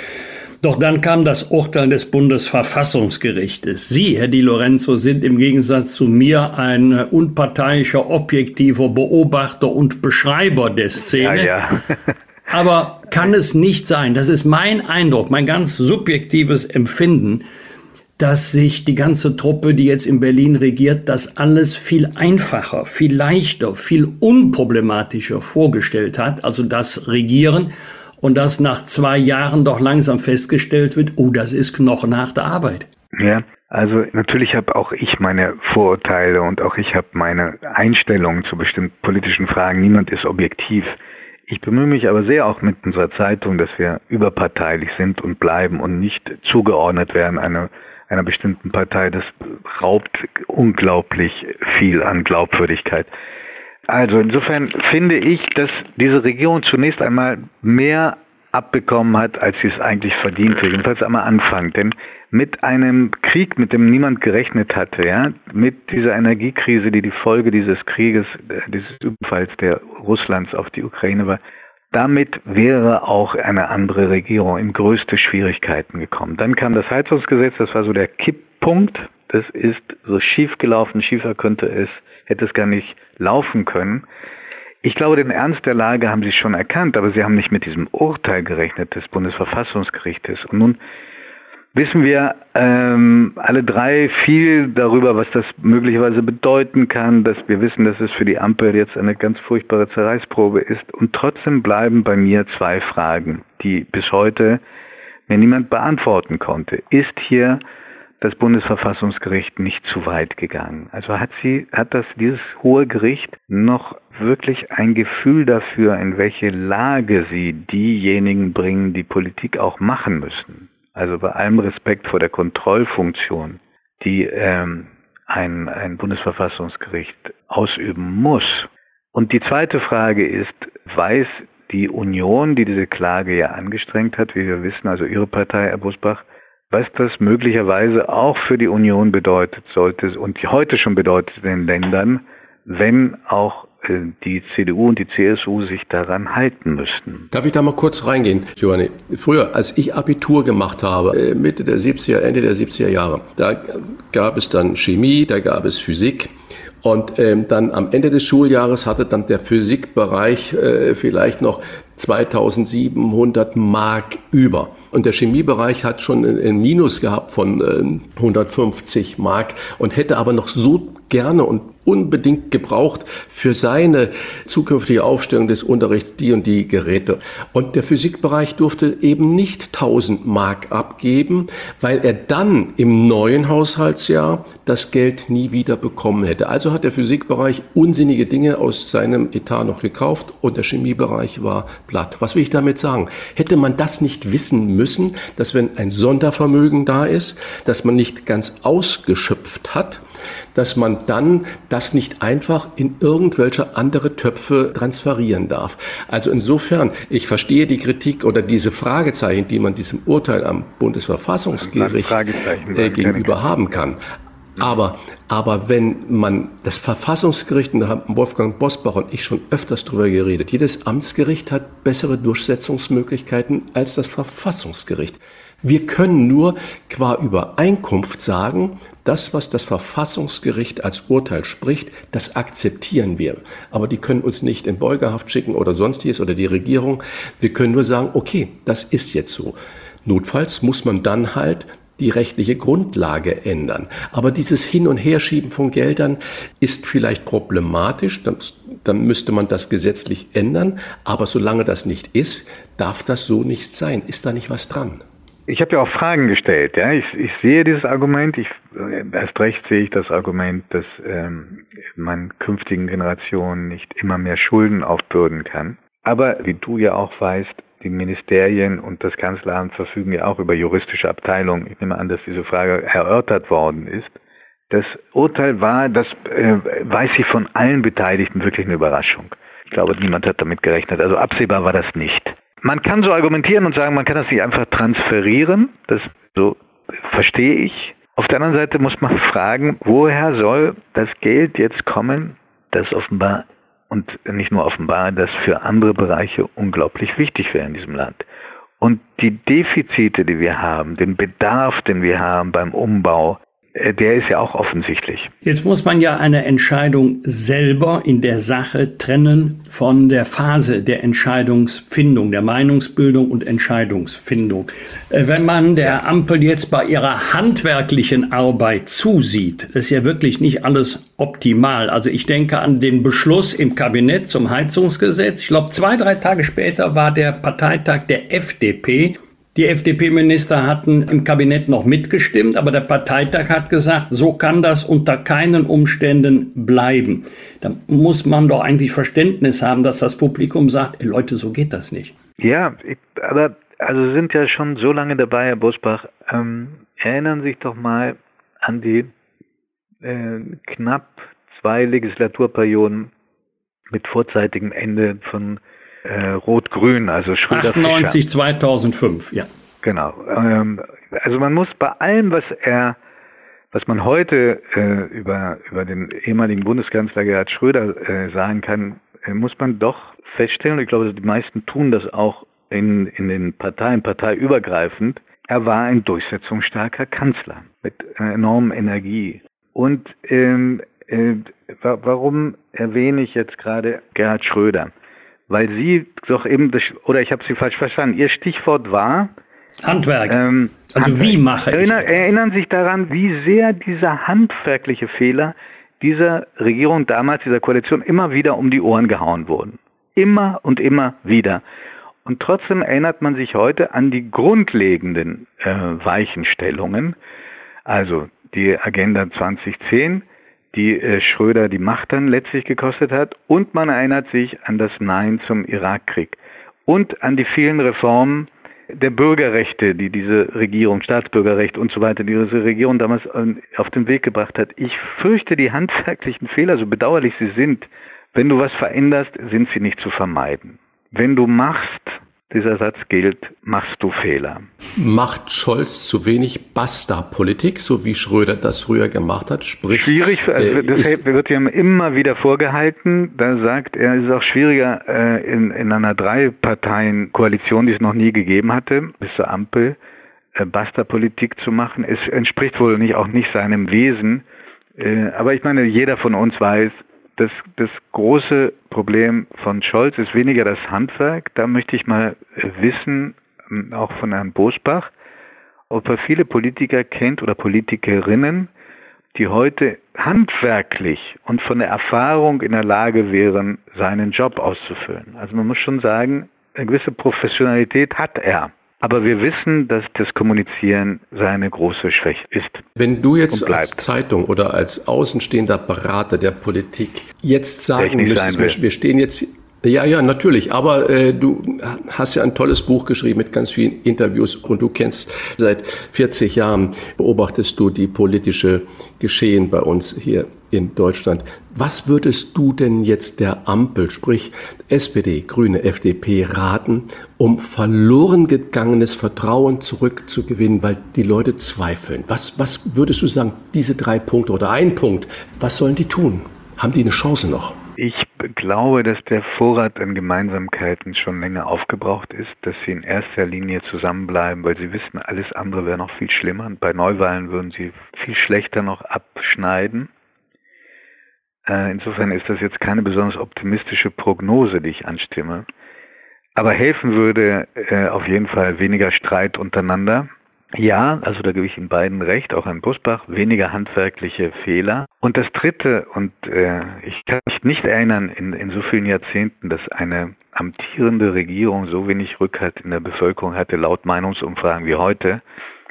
Doch dann kam das Urteil des Bundesverfassungsgerichtes. Sie, Herr Di Lorenzo, sind im Gegensatz zu mir ein unparteiischer, objektiver Beobachter und Beschreiber der Szene. Ja, ja. Aber kann es nicht sein, das ist mein Eindruck, mein ganz subjektives Empfinden, dass sich die ganze Truppe, die jetzt in Berlin regiert, das alles viel einfacher, viel leichter, viel unproblematischer vorgestellt hat, also das Regieren und dass nach zwei Jahren doch langsam festgestellt wird, oh, das ist knochenharte Arbeit. Ja, also natürlich habe auch ich meine Vorurteile und auch ich habe meine Einstellungen zu bestimmten politischen Fragen. Niemand ist objektiv. Ich bemühe mich aber sehr auch mit unserer Zeitung, dass wir überparteilich sind und bleiben und nicht zugeordnet werden einer, einer bestimmten Partei. Das raubt unglaublich viel an Glaubwürdigkeit. Also insofern finde ich, dass diese Regierung zunächst einmal mehr abbekommen hat, als sie es eigentlich verdiente. Jedenfalls am Anfang. Denn mit einem Krieg, mit dem niemand gerechnet hatte, ja, mit dieser Energiekrise, die die Folge dieses Krieges, äh, dieses Überfalls der Russlands auf die Ukraine war, damit wäre auch eine andere Regierung in größte Schwierigkeiten gekommen. Dann kam das Heizungsgesetz, das war so der Kipppunkt das ist so schief gelaufen, schiefer könnte es, hätte es gar nicht laufen können. Ich glaube, den Ernst der Lage haben Sie schon erkannt, aber Sie haben nicht mit diesem Urteil gerechnet des Bundesverfassungsgerichtes. Und nun wissen wir ähm, alle drei viel darüber, was das möglicherweise bedeuten kann, dass wir wissen, dass es für die Ampel jetzt eine ganz furchtbare Zerreißprobe ist. Und trotzdem bleiben bei mir zwei Fragen, die bis heute mir niemand beantworten konnte. Ist hier das Bundesverfassungsgericht nicht zu weit gegangen. Also hat sie, hat das dieses hohe Gericht noch wirklich ein Gefühl dafür, in welche Lage sie diejenigen bringen, die Politik auch machen müssen. Also bei allem Respekt vor der Kontrollfunktion, die ähm, ein, ein Bundesverfassungsgericht ausüben muss. Und die zweite Frage ist, weiß die Union, die diese Klage ja angestrengt hat, wie wir wissen, also Ihre Partei, Herr Busbach, was das möglicherweise auch für die Union bedeutet sollte und heute schon bedeutet in den Ländern, wenn auch äh, die CDU und die CSU sich daran halten müssten. Darf ich da mal kurz reingehen, Giovanni? Früher, als ich Abitur gemacht habe, äh, Mitte der 70er, Ende der 70er Jahre, da gab es dann Chemie, da gab es Physik. Und ähm, dann am Ende des Schuljahres hatte dann der Physikbereich äh, vielleicht noch 2700 Mark über. Und der Chemiebereich hat schon ein Minus gehabt von äh, 150 Mark und hätte aber noch so gerne und unbedingt gebraucht für seine zukünftige Aufstellung des Unterrichts die und die Geräte. Und der Physikbereich durfte eben nicht 1000 Mark abgeben, weil er dann im neuen Haushaltsjahr das Geld nie wieder bekommen hätte. Also hat der Physikbereich unsinnige Dinge aus seinem Etat noch gekauft und der Chemiebereich war platt. Was will ich damit sagen? Hätte man das nicht wissen müssen, dass wenn ein Sondervermögen da ist, dass man nicht ganz ausgeschöpft hat, dass man dann das nicht einfach in irgendwelche andere Töpfe transferieren darf. Also insofern, ich verstehe die Kritik oder diese Fragezeichen, die man diesem Urteil am Bundesverfassungsgericht äh, gegenüber haben kann. Aber, aber wenn man das Verfassungsgericht, und da haben Wolfgang Bosbach und ich schon öfters drüber geredet, jedes Amtsgericht hat bessere Durchsetzungsmöglichkeiten als das Verfassungsgericht. Wir können nur qua Übereinkunft sagen, das, was das Verfassungsgericht als Urteil spricht, das akzeptieren wir. Aber die können uns nicht in Beugehaft schicken oder sonstiges oder die Regierung. Wir können nur sagen, okay, das ist jetzt so. Notfalls muss man dann halt die rechtliche Grundlage ändern. Aber dieses Hin- und Herschieben von Geldern ist vielleicht problematisch. Dann, dann, müsste man das gesetzlich ändern. Aber solange das nicht ist, darf das so nicht sein. Ist da nicht was dran? Ich habe ja auch Fragen gestellt. Ja, ich, ich sehe dieses Argument. Ich, erst recht sehe ich das Argument, dass ähm, man künftigen Generationen nicht immer mehr Schulden aufbürden kann. Aber wie du ja auch weißt, die Ministerien und das Kanzleramt verfügen ja auch über juristische Abteilungen. Ich nehme an, dass diese Frage erörtert worden ist. Das Urteil war, das äh, weiß ich von allen Beteiligten wirklich eine Überraschung. Ich glaube, niemand hat damit gerechnet. Also absehbar war das nicht. Man kann so argumentieren und sagen, man kann das nicht einfach transferieren. Das so verstehe ich. Auf der anderen Seite muss man fragen, woher soll das Geld jetzt kommen, das offenbar und nicht nur offenbar, das für andere Bereiche unglaublich wichtig wäre in diesem Land. Und die Defizite, die wir haben, den Bedarf, den wir haben beim Umbau, der ist ja auch offensichtlich. Jetzt muss man ja eine Entscheidung selber in der Sache trennen von der Phase der Entscheidungsfindung, der Meinungsbildung und Entscheidungsfindung. Äh, wenn man der Ampel jetzt bei ihrer handwerklichen Arbeit zusieht, ist ja wirklich nicht alles optimal. Also ich denke an den Beschluss im Kabinett zum Heizungsgesetz. Ich glaube, zwei, drei Tage später war der Parteitag der FDP die FDP-Minister hatten im Kabinett noch mitgestimmt, aber der Parteitag hat gesagt, so kann das unter keinen Umständen bleiben. Da muss man doch eigentlich Verständnis haben, dass das Publikum sagt, ey Leute, so geht das nicht. Ja, aber also sind ja schon so lange dabei, Herr Bosbach. Ähm, erinnern Sie sich doch mal an die äh, knapp zwei Legislaturperioden mit vorzeitigem Ende von äh, Rot-Grün, also Schröder 98, 2005, ja. Genau. Ähm, also man muss bei allem, was er, was man heute äh, über, über den ehemaligen Bundeskanzler Gerhard Schröder äh, sagen kann, äh, muss man doch feststellen, und ich glaube, die meisten tun das auch in, in den Parteien, parteiübergreifend, er war ein durchsetzungsstarker Kanzler mit enormer Energie. Und ähm, äh, warum erwähne ich jetzt gerade Gerhard Schröder? Weil Sie doch eben, oder ich habe Sie falsch verstanden, Ihr Stichwort war Handwerk. Ähm, also Handwerk. wie mache ich? Erinner, erinnern sich daran, wie sehr dieser handwerkliche Fehler dieser Regierung damals, dieser Koalition immer wieder um die Ohren gehauen wurden. Immer und immer wieder. Und trotzdem erinnert man sich heute an die grundlegenden äh, Weichenstellungen, also die Agenda 2010, die äh, Schröder die Macht dann letztlich gekostet hat. Und man erinnert sich an das Nein zum Irakkrieg und an die vielen Reformen der Bürgerrechte, die diese Regierung, Staatsbürgerrecht und so weiter, die diese Regierung damals auf den Weg gebracht hat. Ich fürchte, die handwerklichen Fehler, so bedauerlich sie sind, Wenn du was veränderst, sind sie nicht zu vermeiden. Wenn du machst, dieser Satz gilt, machst du Fehler. Macht Scholz zu wenig Basta-Politik, so wie Schröder das früher gemacht hat? Sprich, Schwierig, also das wird ihm immer wieder vorgehalten. Da sagt er, es ist auch schwieriger äh, in, in einer Drei-Parteien-Koalition, die es noch nie gegeben hatte, bis zur Ampel, äh, Basta-Politik zu machen. Es entspricht wohl nicht, auch nicht seinem Wesen. Aber ich meine, jeder von uns weiß, das, das große Problem von Scholz ist weniger das Handwerk. Da möchte ich mal wissen, ähm, auch von Herrn Bosbach, ob er viele Politiker kennt oder Politikerinnen, die heute handwerklich und von der Erfahrung in der Lage wären, seinen Job auszufüllen. Also man muss schon sagen, eine gewisse Professionalität hat er. Aber wir wissen, dass das Kommunizieren seine große Schwäche ist. Wenn du jetzt als Zeitung oder als außenstehender Berater der Politik jetzt sagen müsstest, wir stehen jetzt ja, ja, natürlich. Aber äh, du hast ja ein tolles Buch geschrieben mit ganz vielen Interviews und du kennst seit 40 Jahren, beobachtest du die politische Geschehen bei uns hier in Deutschland. Was würdest du denn jetzt der Ampel, sprich SPD, Grüne, FDP, raten, um verloren gegangenes Vertrauen zurückzugewinnen, weil die Leute zweifeln? Was, was würdest du sagen, diese drei Punkte oder ein Punkt, was sollen die tun? Haben die eine Chance noch? Ich glaube, dass der Vorrat an Gemeinsamkeiten schon länger aufgebraucht ist, dass sie in erster Linie zusammenbleiben, weil sie wissen, alles andere wäre noch viel schlimmer und bei Neuwahlen würden sie viel schlechter noch abschneiden. Äh, insofern ist das jetzt keine besonders optimistische Prognose, die ich anstimme. Aber helfen würde äh, auf jeden Fall weniger Streit untereinander. Ja, also da gebe ich Ihnen beiden recht, auch Herrn Busbach, weniger handwerkliche Fehler. Und das Dritte, und äh, ich kann mich nicht erinnern in, in so vielen Jahrzehnten, dass eine amtierende Regierung so wenig Rückhalt in der Bevölkerung hatte, laut Meinungsumfragen wie heute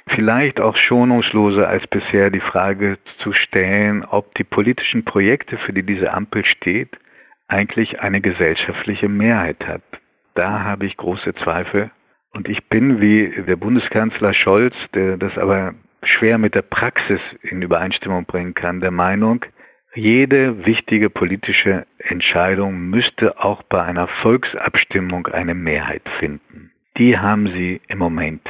vielleicht auch schonungsloser als bisher die Frage zu stellen, ob die politischen Projekte, für die diese Ampel steht, eigentlich eine gesellschaftliche Mehrheit hat. Da habe ich große Zweifel. Und ich bin wie der Bundeskanzler Scholz, der das aber schwer mit der Praxis in Übereinstimmung bringen kann, der Meinung, jede wichtige politische Entscheidung müsste auch bei einer Volksabstimmung eine Mehrheit finden. Die haben sie im Moment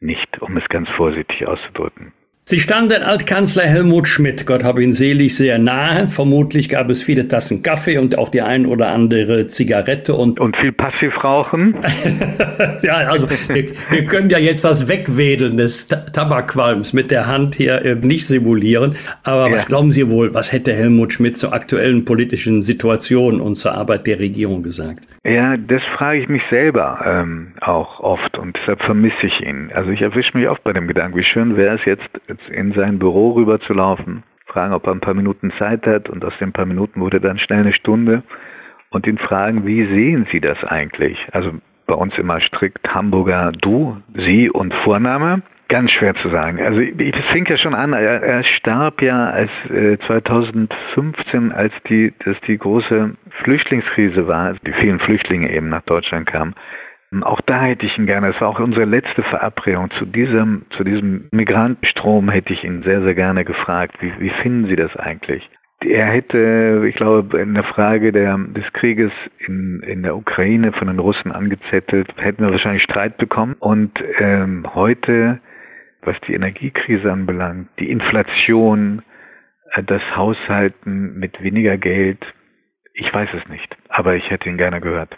nicht, um es ganz vorsichtig auszudrücken. Sie standen Altkanzler Helmut Schmidt, Gott habe ihn selig, sehr nahe. Vermutlich gab es viele Tassen Kaffee und auch die ein oder andere Zigarette und und viel Passivrauchen. ja, also wir, wir, können ja jetzt das Wegwedeln des Tabakqualms mit der Hand hier äh, nicht simulieren. Aber ja. was glauben Sie wohl, was hätte Helmut Schmidt zur aktuellen politischen Situation und zur Arbeit der Regierung gesagt? Ja, das frage ich mich selber ähm, auch oft und deshalb vermisse ich ihn. Also ich erwische mich oft bei dem Gedanken, wie schön wäre es jetzt, jetzt in sein Büro rüber zu laufen, fragen, ob er ein paar Minuten Zeit hat und aus den paar Minuten wurde dann schnell eine Stunde und ihn fragen, wie sehen Sie das eigentlich? Also bei uns immer strikt Hamburger Du, Sie und Vorname. Ganz schwer zu sagen. Also es fing ja schon an, er, er starb ja als äh, 2015, als die, dass die große Flüchtlingskrise war, die vielen Flüchtlinge eben nach Deutschland kamen. Auch da hätte ich ihn gerne, es war auch unsere letzte Verabredung, zu diesem, zu diesem Migrantenstrom hätte ich ihn sehr, sehr gerne gefragt, wie, wie finden Sie das eigentlich? Er hätte, ich glaube, in der Frage der, des Krieges in, in der Ukraine von den Russen angezettelt, hätten wir wahrscheinlich Streit bekommen. Und ähm, heute was die Energiekrise anbelangt, die Inflation, äh, das Haushalten mit weniger Geld. Ich weiß es nicht, aber ich hätte ihn gerne gehört.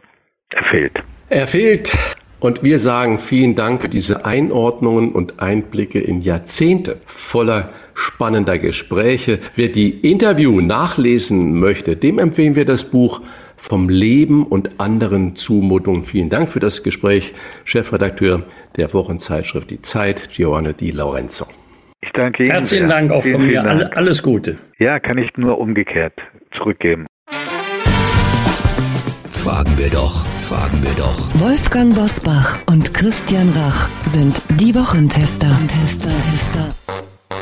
Er fehlt. Er fehlt. Und wir sagen vielen Dank für diese Einordnungen und Einblicke in Jahrzehnte voller spannender Gespräche. Wer die Interview nachlesen möchte, dem empfehlen wir das Buch vom Leben und anderen Zumutungen. Vielen Dank für das Gespräch, Chefredakteur der Wochenzeitschrift Die Zeit, Giovanni Di Lorenzo. Ich danke Ihnen. Herzlichen Dank auch vielen, von mir. Alles Gute. Ja, kann ich nur umgekehrt zurückgeben. Fragen wir doch, fragen wir doch. Wolfgang Bosbach und Christian Rach sind die Wochentester. Tester, Tester.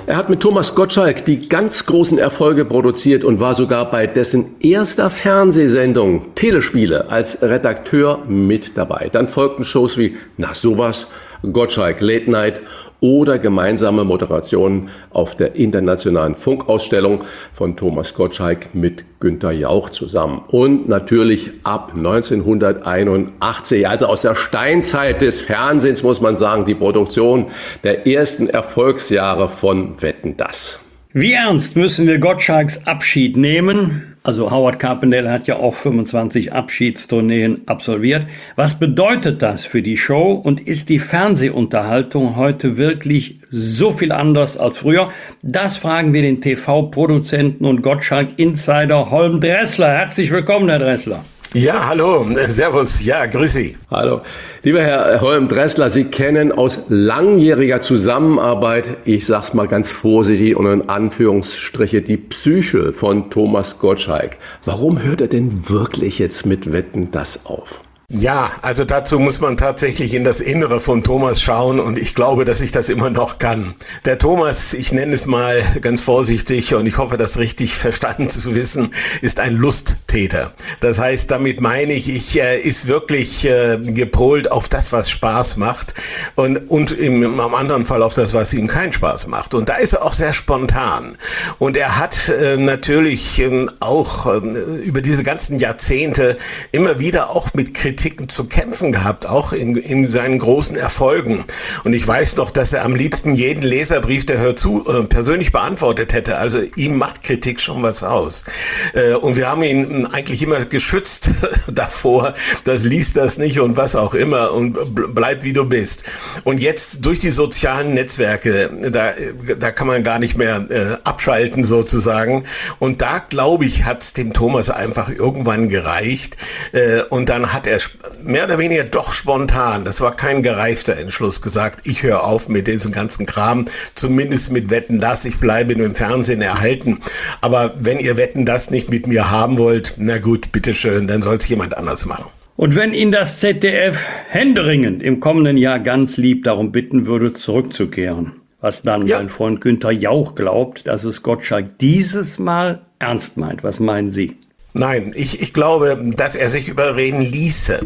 Er hat mit Thomas Gottschalk die ganz großen Erfolge produziert und war sogar bei dessen erster Fernsehsendung Telespiele als Redakteur mit dabei. Dann folgten Shows wie Na sowas, Gottschalk Late Night oder gemeinsame Moderationen auf der internationalen Funkausstellung von Thomas Gottschalk mit Günter Jauch zusammen. Und natürlich ab 1981, also aus der Steinzeit des Fernsehens muss man sagen, die Produktion der ersten Erfolgsjahre von Wetten das. Wie ernst müssen wir Gottschalks Abschied nehmen? Also Howard Carpendale hat ja auch 25 Abschiedstourneen absolviert. Was bedeutet das für die Show und ist die Fernsehunterhaltung heute wirklich so viel anders als früher? Das fragen wir den TV-Produzenten und Gottschalk-Insider Holm Dressler. Herzlich willkommen, Herr Dressler. Ja, hallo, Servus, ja, grüß Sie. Hallo. Lieber Herr Holm Dressler, Sie kennen aus langjähriger Zusammenarbeit, ich sag's mal ganz vorsichtig und in Anführungsstriche, die Psyche von Thomas Gottschalk. Warum hört er denn wirklich jetzt mit Wetten das auf? Ja, also dazu muss man tatsächlich in das Innere von Thomas schauen und ich glaube, dass ich das immer noch kann. Der Thomas, ich nenne es mal ganz vorsichtig und ich hoffe, das richtig verstanden zu wissen, ist ein Lusttäter. Das heißt, damit meine ich, ich äh, ist wirklich äh, gepolt auf das, was Spaß macht und, und im, im anderen Fall auf das, was ihm keinen Spaß macht. Und da ist er auch sehr spontan. Und er hat äh, natürlich äh, auch äh, über diese ganzen Jahrzehnte immer wieder auch mit Kritik Kritiken zu kämpfen gehabt, auch in, in seinen großen Erfolgen. Und ich weiß noch, dass er am liebsten jeden Leserbrief, der hört zu, äh, persönlich beantwortet hätte. Also ihm macht Kritik schon was aus. Äh, und wir haben ihn eigentlich immer geschützt davor, das liest das nicht und was auch immer und bleib wie du bist. Und jetzt durch die sozialen Netzwerke, da, da kann man gar nicht mehr äh, abschalten sozusagen. Und da, glaube ich, hat es dem Thomas einfach irgendwann gereicht. Äh, und dann hat er mehr oder weniger doch spontan, das war kein gereifter Entschluss, gesagt, ich höre auf mit diesem ganzen Kram, zumindest mit Wetten das, ich bleibe nur im Fernsehen erhalten. Aber wenn ihr Wetten das nicht mit mir haben wollt, na gut, bitteschön, dann soll es jemand anders machen. Und wenn ihn das ZDF händeringend im kommenden Jahr ganz lieb darum bitten würde, zurückzukehren, was dann ja. mein Freund Günther Jauch glaubt, dass es Gottschalk dieses Mal ernst meint. Was meinen Sie? Nein, ich, ich glaube, dass er sich überreden ließe.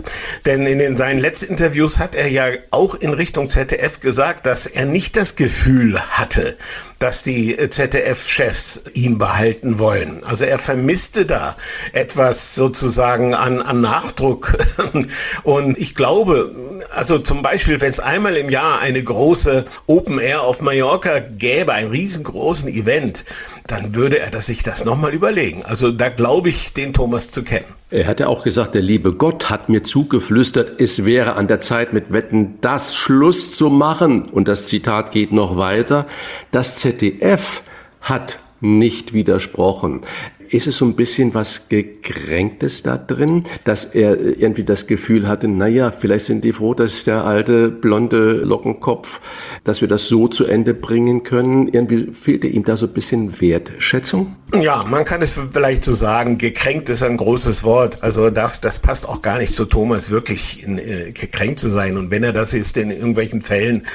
Denn in den, seinen letzten Interviews hat er ja auch in Richtung ZDF gesagt, dass er nicht das Gefühl hatte, dass die ZDF-Chefs ihn behalten wollen. Also er vermisste da etwas sozusagen an, an Nachdruck. Und ich glaube, also zum Beispiel, wenn es einmal im Jahr eine große Open Air auf Mallorca gäbe, einen riesengroßen Event, dann würde er sich das nochmal überlegen. Also da glaube ich, den Thomas zu kennen. Er hat ja auch gesagt, der liebe Gott hat mir zugeflüstert, es wäre an der Zeit mit Wetten das Schluss zu machen. Und das Zitat geht noch weiter. Das ZDF hat nicht widersprochen ist es so ein bisschen was Gekränktes da drin, dass er irgendwie das Gefühl hatte, naja, vielleicht sind die froh, dass der alte blonde Lockenkopf, dass wir das so zu Ende bringen können. Irgendwie fehlte ihm da so ein bisschen Wertschätzung? Ja, man kann es vielleicht so sagen, gekränkt ist ein großes Wort. Also das, das passt auch gar nicht zu Thomas, wirklich äh, gekränkt zu sein. Und wenn er das ist in irgendwelchen Fällen,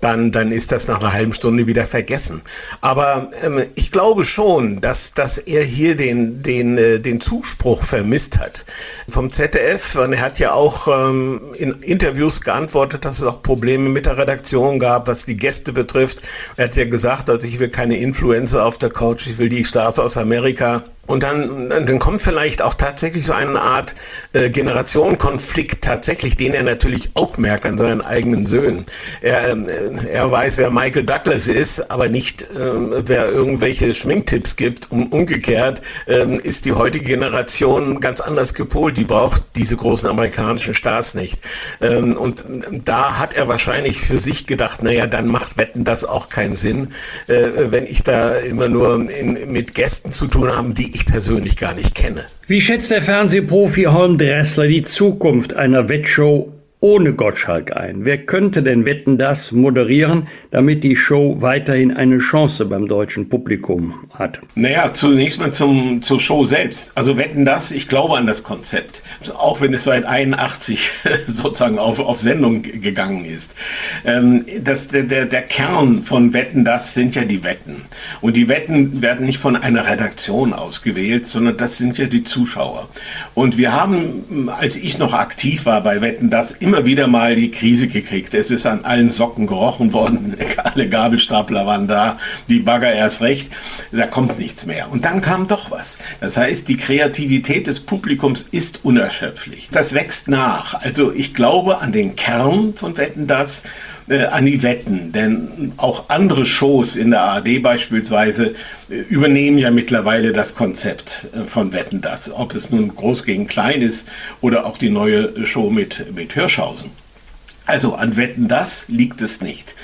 dann, dann ist das nach einer halben Stunde wieder vergessen. Aber ähm, ich glaube schon, dass, dass er hier den, den, äh, den Zuspruch vermisst hat vom ZDF. Und er hat ja auch ähm, in Interviews geantwortet, dass es auch Probleme mit der Redaktion gab, was die Gäste betrifft. Er hat ja gesagt, also ich will keine Influencer auf der Couch, ich will die Stars aus Amerika. Und dann, dann kommt vielleicht auch tatsächlich so eine Art äh, Generationenkonflikt tatsächlich, den er natürlich auch merkt an seinen eigenen Söhnen. Er, äh, er weiß, wer Michael Douglas ist, aber nicht, äh, wer irgendwelche Schminktipps gibt. Und umgekehrt äh, ist die heutige Generation ganz anders gepolt. Die braucht diese großen amerikanischen Stars nicht. Ähm, und da hat er wahrscheinlich für sich gedacht, naja, dann macht Wetten das auch keinen Sinn, äh, wenn ich da immer nur in, mit Gästen zu tun habe, die ich persönlich gar nicht kenne. Wie schätzt der Fernsehprofi Holm Dressler die Zukunft einer Wettshow ohne Gottschalk ein? Wer könnte denn Wetten das moderieren, damit die Show weiterhin eine Chance beim deutschen Publikum hat? Naja, zunächst mal zum, zur Show selbst. Also Wetten das, ich glaube an das Konzept. Auch wenn es seit 81 sozusagen auf, auf Sendung gegangen ist. Ähm, das, der, der, der Kern von Wetten das sind ja die Wetten. Und die Wetten werden nicht von einer Redaktion ausgewählt, sondern das sind ja die Zuschauer. Und wir haben, als ich noch aktiv war bei Wetten das, wieder mal die Krise gekriegt. Es ist an allen Socken gerochen worden, alle Gabelstapler waren da, die Bagger erst recht, da kommt nichts mehr. Und dann kam doch was. Das heißt, die Kreativität des Publikums ist unerschöpflich. Das wächst nach. Also ich glaube an den Kern von Wetten das äh, an die Wetten. Denn auch andere Shows in der ARD beispielsweise äh, übernehmen ja mittlerweile das Konzept äh, von Wetten das. Ob es nun groß gegen klein ist oder auch die neue Show mit, mit Hirschhausen. Also an Wetten das liegt es nicht.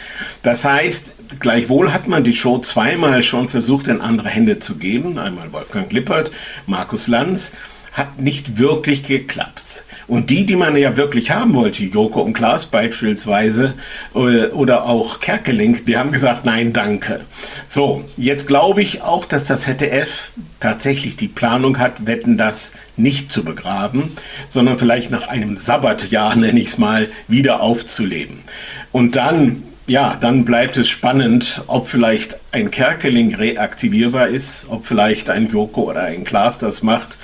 Das heißt, gleichwohl hat man die Show zweimal schon versucht, in andere Hände zu geben. Einmal Wolfgang Lippert, Markus Lanz hat nicht wirklich geklappt. Und die, die man ja wirklich haben wollte, Joko und Klaas beispielsweise äh, oder auch Kerkeling, die haben gesagt, nein, danke. So, jetzt glaube ich auch, dass das ZDF tatsächlich die Planung hat, Wetten das nicht zu begraben, sondern vielleicht nach einem Sabbatjahr, nenne ich es mal, wieder aufzuleben. Und dann ja, dann bleibt es spannend, ob vielleicht ein Kerkeling reaktivierbar ist, ob vielleicht ein Joko oder ein Klaas das macht.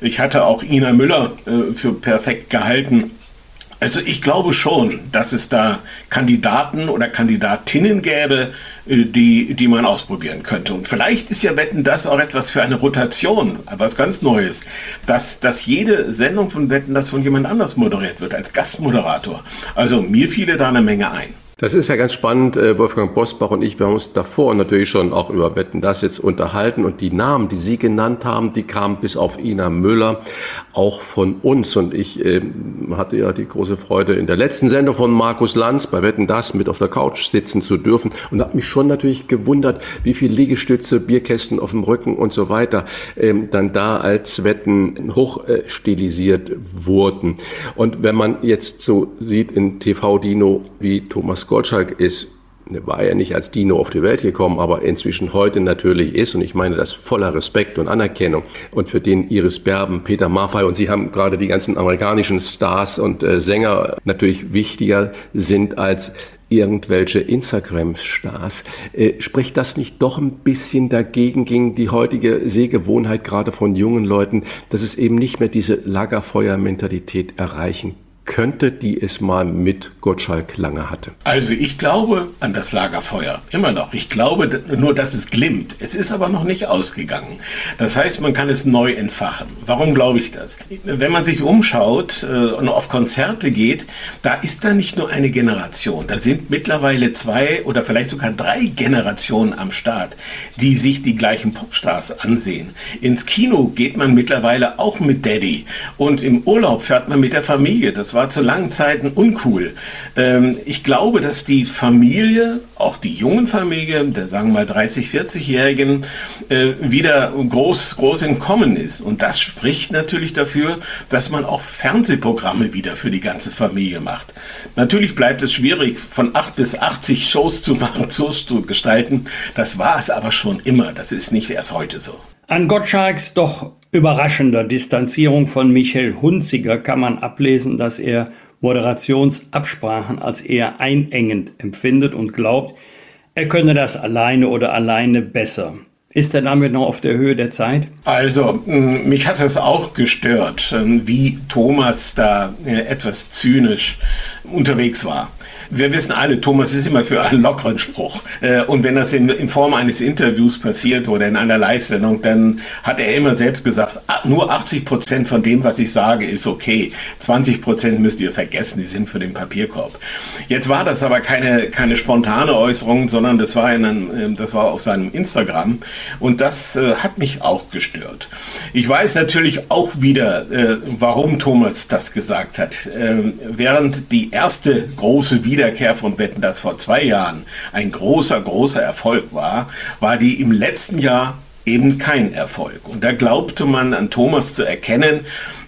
Ich hatte auch Ina Müller äh, für perfekt gehalten. Also ich glaube schon, dass es da Kandidaten oder Kandidatinnen gäbe, äh, die, die man ausprobieren könnte. Und vielleicht ist ja Wetten das auch etwas für eine Rotation, was ganz Neues, dass, dass jede Sendung von Wetten das von jemand anders moderiert wird, als Gastmoderator. Also mir fiele da eine Menge ein. Das ist ja ganz spannend. Äh, Wolfgang Bosbach und ich, wir haben uns davor natürlich schon auch über Wetten das jetzt unterhalten und die Namen, die Sie genannt haben, die kamen bis auf Ina Müller auch von uns. Und ich äh, hatte ja die große Freude, in der letzten Sendung von Markus Lanz bei Wetten das mit auf der Couch sitzen zu dürfen und habe mich schon natürlich gewundert, wie viel Liegestütze, Bierkästen auf dem Rücken und so weiter ähm, dann da als Wetten hochstilisiert äh, wurden. Und wenn man jetzt so sieht in TV-Dino, wie Thomas Gottschalk ist, war ja nicht als Dino auf die Welt gekommen, aber inzwischen heute natürlich ist, und ich meine das voller Respekt und Anerkennung, und für den Iris Berben, Peter Maffay, und Sie haben gerade die ganzen amerikanischen Stars und äh, Sänger natürlich wichtiger sind als irgendwelche Instagram-Stars. Äh, spricht das nicht doch ein bisschen dagegen gegen die heutige Sehgewohnheit gerade von jungen Leuten, dass es eben nicht mehr diese Lagerfeuer-Mentalität erreichen könnte, die es mal mit Gottschalk lange hatte? Also ich glaube an das Lagerfeuer, immer noch. Ich glaube nur, dass es glimmt. Es ist aber noch nicht ausgegangen. Das heißt, man kann es neu entfachen. Warum glaube ich das? Wenn man sich umschaut äh, und auf Konzerte geht, da ist da nicht nur eine Generation. Da sind mittlerweile zwei oder vielleicht sogar drei Generationen am Start, die sich die gleichen Popstars ansehen. Ins Kino geht man mittlerweile auch mit Daddy und im Urlaub fährt man mit der Familie. Das war zu langen Zeiten uncool. Ähm, ich glaube, dass die Familie, auch die jungen Familien, der sagen wir mal 30, 40-Jährigen, äh, wieder groß, groß in Kommen ist. Und das spricht natürlich dafür, dass man auch Fernsehprogramme wieder für die ganze Familie macht. Natürlich bleibt es schwierig, von 8 bis 80 Shows zu machen, Shows zu gestalten. Das war es aber schon immer. Das ist nicht erst heute so. An Gottschalks doch überraschender Distanzierung von Michael Hunziger kann man ablesen, dass er Moderationsabsprachen als eher einengend empfindet und glaubt, er könne das alleine oder alleine besser. Ist er damit noch auf der Höhe der Zeit? Also, mich hat es auch gestört, wie Thomas da äh, etwas zynisch unterwegs war. Wir wissen alle, Thomas ist immer für einen lockeren Spruch. Äh, und wenn das in, in Form eines Interviews passiert oder in einer Live-Sendung, dann hat er immer selbst gesagt, ah, nur 80 Prozent von dem, was ich sage, ist okay. 20 Prozent müsst ihr vergessen, die sind für den Papierkorb. Jetzt war das aber keine, keine spontane Äußerung, sondern das war, in einem, ähm, das war auf seinem Instagram. Und das äh, hat mich auch gestört. Ich weiß natürlich auch wieder, äh, warum Thomas das gesagt hat. Ähm, während die erste große Wiederkehr von Wetten, das vor zwei Jahren ein großer, großer Erfolg war, war die im letzten Jahr eben kein Erfolg. Und da glaubte man an Thomas zu erkennen,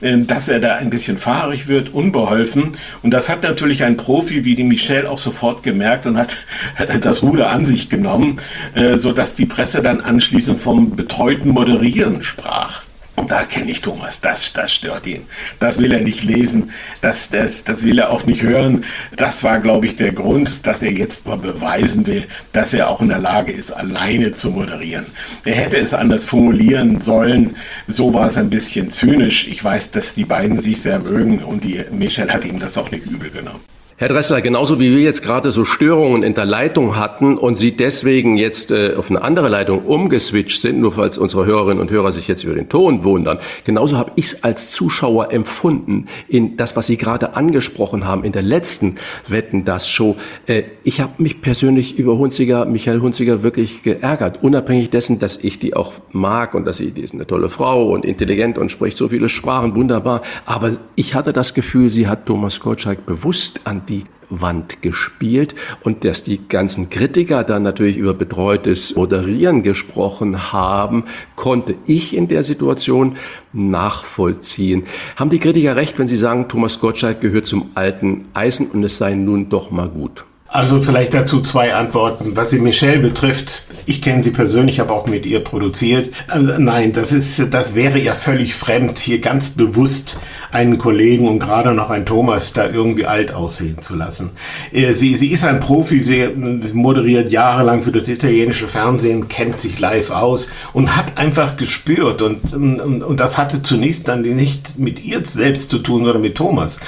ähm, dass er da ein bisschen fahrig wird, unbeholfen. Und das hat natürlich ein Profi wie die Michelle auch sofort gemerkt und hat das Ruder an sich genommen, äh, sodass die Presse dann anschließend vom betreuten Moderieren sprach. Und da kenne ich Thomas, das, das stört ihn. Das will er nicht lesen, das, das, das will er auch nicht hören. Das war, glaube ich, der Grund, dass er jetzt mal beweisen will, dass er auch in der Lage ist, alleine zu moderieren. Er hätte es anders formulieren sollen. So war es ein bisschen zynisch. Ich weiß, dass die beiden sich sehr mögen und die Michelle hat ihm das auch nicht übel genommen. Herr Dressler, genauso wie wir jetzt gerade so Störungen in der Leitung hatten und Sie deswegen jetzt äh, auf eine andere Leitung umgeswitcht sind, nur falls unsere Hörerinnen und Hörer sich jetzt über den Ton wundern, genauso habe ich es als Zuschauer empfunden in das, was Sie gerade angesprochen haben in der letzten Wetten, das Show. Äh, ich habe mich persönlich über Hunziger, Michael Hunziger wirklich geärgert, unabhängig dessen, dass ich die auch mag und dass sie, die ist eine tolle Frau und intelligent und spricht so viele Sprachen, wunderbar. Aber ich hatte das Gefühl, sie hat Thomas Gottschalk bewusst an die Wand gespielt und dass die ganzen Kritiker dann natürlich über betreutes Moderieren gesprochen haben, konnte ich in der Situation nachvollziehen. Haben die Kritiker recht, wenn sie sagen, Thomas Gottschalk gehört zum alten Eisen und es sei nun doch mal gut? Also vielleicht dazu zwei Antworten. Was sie Michelle betrifft, ich kenne sie persönlich, habe auch mit ihr produziert. Äh, nein, das ist, das wäre ja völlig fremd, hier ganz bewusst einen Kollegen und gerade noch einen Thomas da irgendwie alt aussehen zu lassen. Äh, sie, sie ist ein Profi, sie moderiert jahrelang für das italienische Fernsehen, kennt sich live aus und hat einfach gespürt und, und, und das hatte zunächst dann nicht mit ihr selbst zu tun, sondern mit Thomas,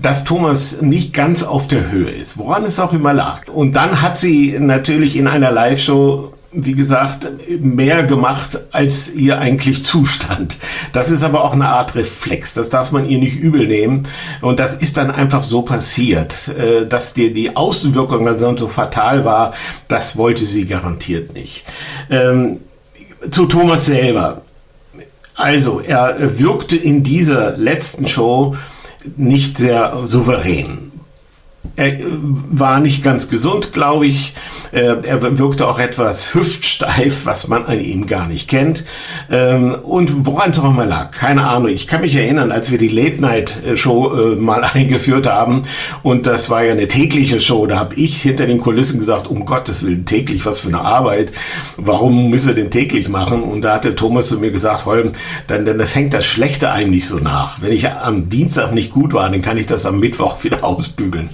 dass Thomas nicht ganz auf der Höhe ist. Woran es auch immer immer lag. Und dann hat sie natürlich in einer Live-Show wie gesagt, mehr gemacht, als ihr eigentlich zustand. Das ist aber auch eine Art Reflex. Das darf man ihr nicht übel nehmen. Und das ist dann einfach so passiert. Äh, dass dir die Außenwirkung dann so fatal war, das wollte sie garantiert nicht. Ähm, zu Thomas selber. Also, er wirkte in dieser letzten Show nicht sehr souverän er war nicht ganz gesund, glaube ich. Äh, er wirkte auch etwas hüftsteif, was man an ihm gar nicht kennt. Ähm, und woran es auch immer lag, keine Ahnung. Ich kann mich erinnern, als wir die Late-Night-Show äh, mal eingeführt haben und das war ja eine tägliche Show, da habe ich hinter den Kulissen gesagt, um Gottes Willen, täglich, was für eine Arbeit. Warum müssen wir den täglich machen? Und da hatte Thomas zu mir gesagt, Holm, dann, dann das hängt das Schlechte einem nicht so nach. Wenn ich am Dienstag nicht gut war, dann kann ich das am Mittwoch wieder ausbügeln.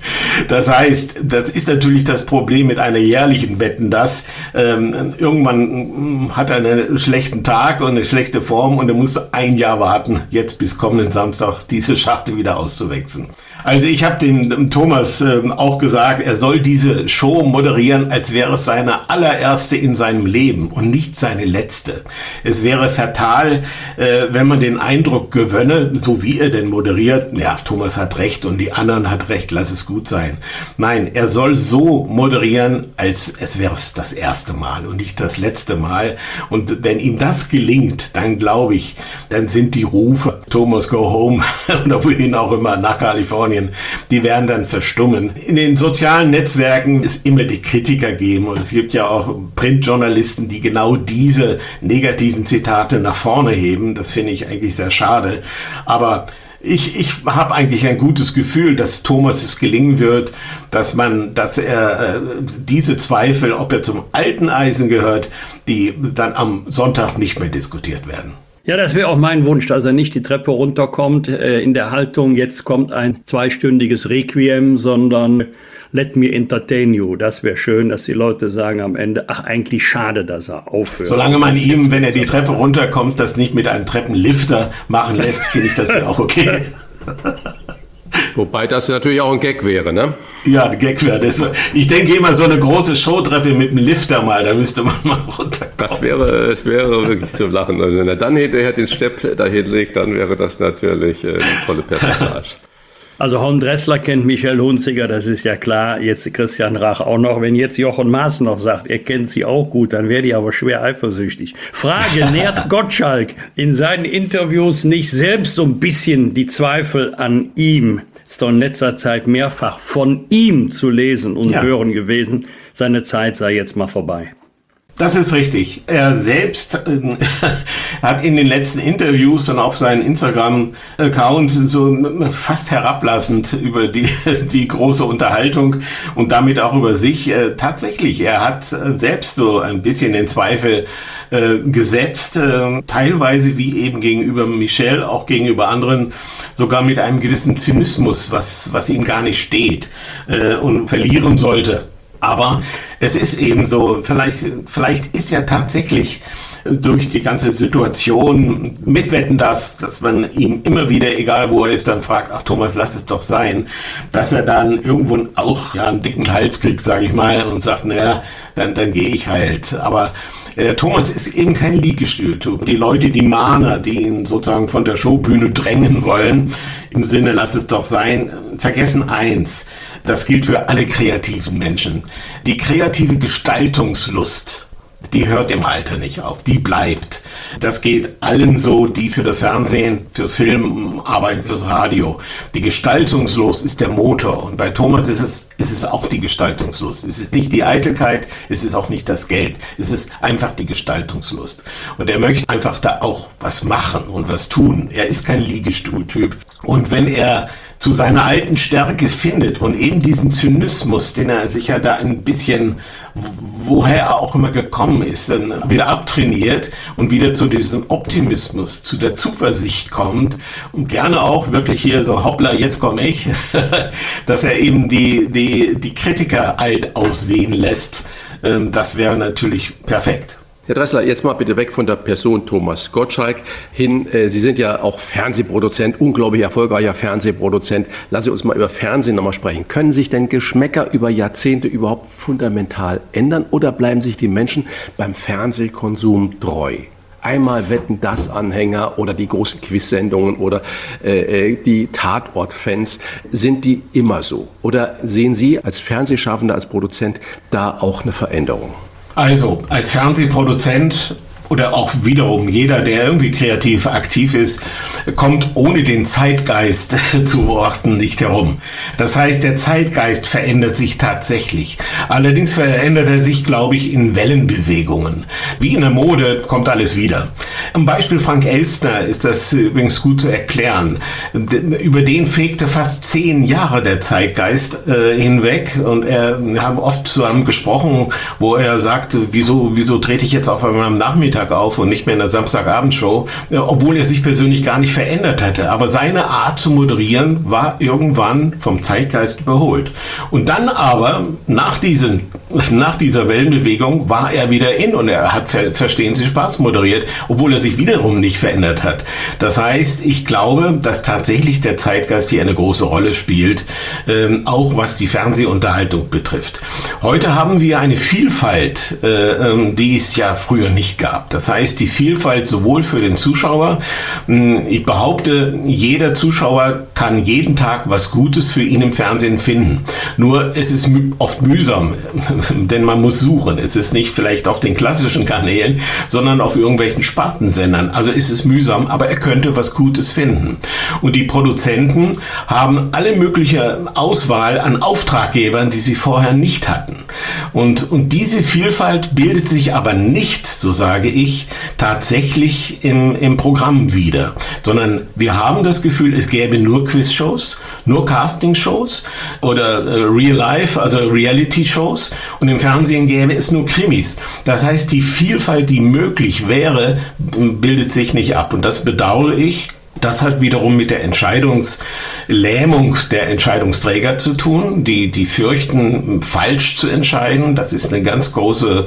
Das heißt, das ist natürlich das Problem mit einer jährlichen Wetten, dass ähm, irgendwann mm, hat er einen schlechten Tag und eine schlechte Form und er muss ein Jahr warten, jetzt bis kommenden Samstag diese Schachtel wieder auszuwechseln. Also ich habe dem Thomas äh, auch gesagt, er soll diese Show moderieren, als wäre es seine allererste in seinem Leben und nicht seine letzte. Es wäre fatal, äh, wenn man den Eindruck gewönne, so wie er denn moderiert, ja, Thomas hat recht und die anderen hat recht, lass es gut sein. Nein, er soll so moderieren, als es wäre es das erste Mal und nicht das letzte Mal. Und wenn ihm das gelingt, dann glaube ich, dann sind die Rufe Thomas go home oder wohin auch immer nach Kalifornien Kalifornien, die werden dann verstummen. In den sozialen Netzwerken ist immer die Kritiker geben und es gibt ja auch Printjournalisten, die genau diese negativen Zitate nach vorne heben. Das finde ich eigentlich sehr schade. Aber ich, ich habe eigentlich ein gutes Gefühl, dass Thomas es gelingen wird, dass man, dass er äh, diese Zweifel, ob er zum alten Eisen gehört, die dann am Sonntag nicht mehr diskutiert werden. Ja, das wäre auch mein Wunsch, dass er nicht die Treppe runterkommt äh, in der Haltung, jetzt kommt ein zweistündiges Requiem, sondern let me entertain you. Das wäre schön, dass die Leute sagen am Ende, ach, eigentlich schade, dass er aufhört. Solange man ihm, wenn er die Treppe runterkommt, das nicht mit einem Treppenlifter machen lässt, finde ich das ja auch okay. Wobei das natürlich auch ein Gag wäre, ne? Ja, ein Gag wäre das. Ich denke immer so eine große Showtreppe mit einem Lifter mal, da müsste man mal runterkommen. Das wäre, es wäre wirklich zu lachen. Also wenn er dann hinterher den Stepp dahin legt, dann wäre das natürlich äh, eine tolle Personage. Also Horn Dressler kennt Michel Hunziger, das ist ja klar. Jetzt Christian Rach auch noch. Wenn jetzt Jochen Maas noch sagt, er kennt sie auch gut, dann wäre die aber schwer eifersüchtig. Frage, nährt Gottschalk in seinen Interviews nicht selbst so ein bisschen die Zweifel an ihm? Ist doch in letzter Zeit mehrfach von ihm zu lesen und ja. hören gewesen. Seine Zeit sei jetzt mal vorbei. Das ist richtig. Er selbst äh, hat in den letzten Interviews und auf seinen Instagram-Account so fast herablassend über die, die große Unterhaltung und damit auch über sich. Äh, tatsächlich, er hat äh, selbst so ein bisschen den Zweifel äh, gesetzt, äh, teilweise wie eben gegenüber Michel, auch gegenüber anderen, sogar mit einem gewissen Zynismus, was, was ihm gar nicht steht äh, und verlieren sollte. Aber es ist eben so, vielleicht, vielleicht ist ja tatsächlich durch die ganze Situation mitwetten, dass, dass man ihm immer wieder, egal wo er ist, dann fragt, ach Thomas, lass es doch sein, dass er dann irgendwo auch ja, einen dicken Hals kriegt, sage ich mal, und sagt, naja, dann, dann gehe ich halt. Aber äh, Thomas ist eben kein Liegestühltyp. Die Leute, die Mahner, die ihn sozusagen von der Showbühne drängen wollen, im Sinne, lass es doch sein, vergessen eins. Das gilt für alle kreativen Menschen. Die kreative Gestaltungslust die hört im Alter nicht auf, die bleibt. Das geht allen so, die für das Fernsehen, für Film arbeiten, fürs Radio. Die Gestaltungslust ist der Motor und bei Thomas ist es, ist es auch die Gestaltungslust. Es ist nicht die Eitelkeit, es ist auch nicht das Geld, es ist einfach die Gestaltungslust. Und er möchte einfach da auch was machen und was tun. Er ist kein Liegestuhltyp. Und wenn er zu seiner alten Stärke findet und eben diesen Zynismus, den er sich ja da ein bisschen, woher er auch immer gekommen ist, dann wieder abtrainiert und wieder zu diesem Optimismus, zu der Zuversicht kommt und gerne auch wirklich hier so, hoppla, jetzt komme ich, dass er eben die, die, die Kritiker alt aussehen lässt. Ähm, das wäre natürlich perfekt. Herr Dressler, jetzt mal bitte weg von der Person Thomas Gottschalk hin. Äh, Sie sind ja auch Fernsehproduzent, unglaublich erfolgreicher Fernsehproduzent. Lassen Sie uns mal über Fernsehen nochmal sprechen. Können sich denn Geschmäcker über Jahrzehnte überhaupt fundamental ändern oder bleiben sich die Menschen beim Fernsehkonsum treu? Einmal wetten das Anhänger oder die großen Quizsendungen oder äh, äh die Tatortfans, sind die immer so? Oder sehen Sie als Fernsehschaffender, als Produzent da auch eine Veränderung? Also, als Fernsehproduzent oder auch wiederum jeder, der irgendwie kreativ aktiv ist, kommt ohne den Zeitgeist zu Worten nicht herum. Das heißt, der Zeitgeist verändert sich tatsächlich. Allerdings verändert er sich, glaube ich, in Wellenbewegungen. Wie in der Mode kommt alles wieder. Am Beispiel Frank Elstner ist das übrigens gut zu erklären. Über den fegte fast zehn Jahre der Zeitgeist äh, hinweg und er, wir haben oft zusammen gesprochen, wo er sagte, wieso, wieso trete ich jetzt auf einmal am Nachmittag Freitag auf und nicht mehr in der Samstagabendshow, äh, obwohl er sich persönlich gar nicht verändert hatte. Aber seine Art zu moderieren war irgendwann vom Zeitgeist überholt. Und dann aber, nach, diesen, nach dieser Wellenbewegung, war er wieder in und er hat, verstehen Sie, Spaß moderiert, obwohl er sich wiederum nicht verändert hat. Das heißt, ich glaube, dass tatsächlich der Zeitgeist hier eine große Rolle spielt, ähm, auch was die Fernsehunterhaltung betrifft. Heute haben wir eine Vielfalt, äh, ähm, die es ja früher nicht gab. Das heißt, die Vielfalt sowohl für den Zuschauer, hm, ich behaupte, jeder Zuschauer kann jeden Tag was Gutes für ihn im Fernsehen finden. Nur es ist oft mühsam, denn man muss suchen. Es ist nicht vielleicht auf den klassischen Kanälen, sondern auf irgendwelchen Spartensendern. Also ist es mühsam, aber er könnte was Gutes finden. Und die Produzenten haben alle mögliche Auswahl an Auftraggebern, die sie vorher nicht hatten. Und, und diese Vielfalt bildet sich aber nicht, so sage ich, ich tatsächlich im, im Programm wieder, sondern wir haben das Gefühl, es gäbe nur Quizshows, nur Castingshows oder äh, Real Life, also Reality-Shows. Und im Fernsehen gäbe es nur Krimis. Das heißt, die Vielfalt, die möglich wäre, bildet sich nicht ab. Und das bedauere ich das hat wiederum mit der Entscheidungslähmung der Entscheidungsträger zu tun, die, die fürchten, falsch zu entscheiden. Das ist ein ganz große,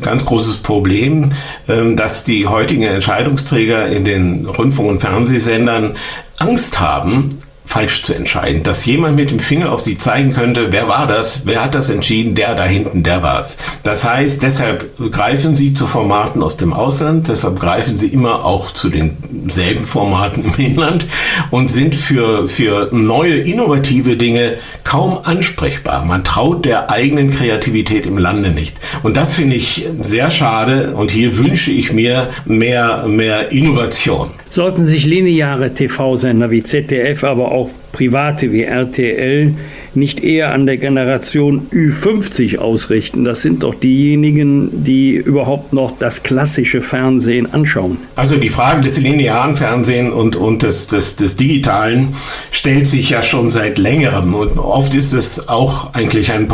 ganz großes Problem, ähm, dass die heutigen Entscheidungsträger in den Rundfunk- und Fernsehsendern Angst haben, falsch zu entscheiden. Dass jemand mit dem Finger auf sie zeigen könnte, wer war das, wer hat das entschieden, der da hinten, der war's. Das heißt, deshalb greifen sie zu Formaten aus dem Ausland, deshalb greifen sie immer auch zu denselben Formaten im Inland und sind für, für neue, innovative Dinge kaum ansprechbar. Man traut der eigenen Kreativität im Lande nicht. Und das finde ich sehr schade und hier wünsche ich mir mehr, mehr Innovation. Sollten sich lineare TV-Sender wie ZDF, aber auch private wie RTL nicht eher an der Generation Ü50 ausrichten? Das sind doch diejenigen, die überhaupt noch das klassische Fernsehen anschauen. Also die Frage des linearen Fernsehens und, und des, des, des digitalen stellt sich ja schon seit längerem. Und oft ist es auch eigentlich ein,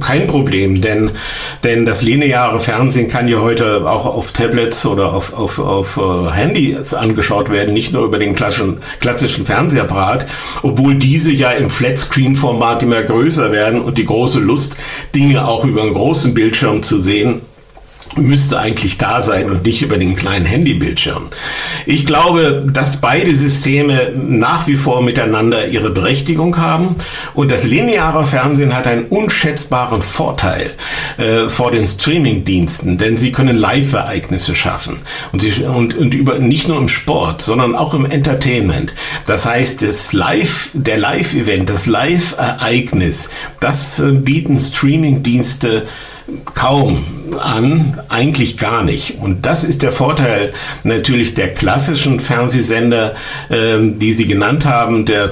kein Problem, denn, denn das lineare Fernsehen kann ja heute auch auf Tablets oder auf, auf, auf uh, Handys angeschaut werden, nicht nur über den klassischen, klassischen Fernsehapparat, obwohl diese ja im Flatscreen-Format immer größer werden und die große Lust, Dinge auch über einen großen Bildschirm zu sehen, müsste eigentlich da sein und nicht über den kleinen Handybildschirm. Ich glaube, dass beide Systeme nach wie vor miteinander ihre Berechtigung haben und das lineare Fernsehen hat einen unschätzbaren Vorteil äh, vor den Streamingdiensten, denn sie können Live-Ereignisse schaffen und, sie, und, und über, nicht nur im Sport, sondern auch im Entertainment. Das heißt, das Live, der Live-Event, das Live-Ereignis, das äh, bieten Streamingdienste kaum an, eigentlich gar nicht. Und das ist der Vorteil natürlich der klassischen Fernsehsender, ähm, die Sie genannt haben, der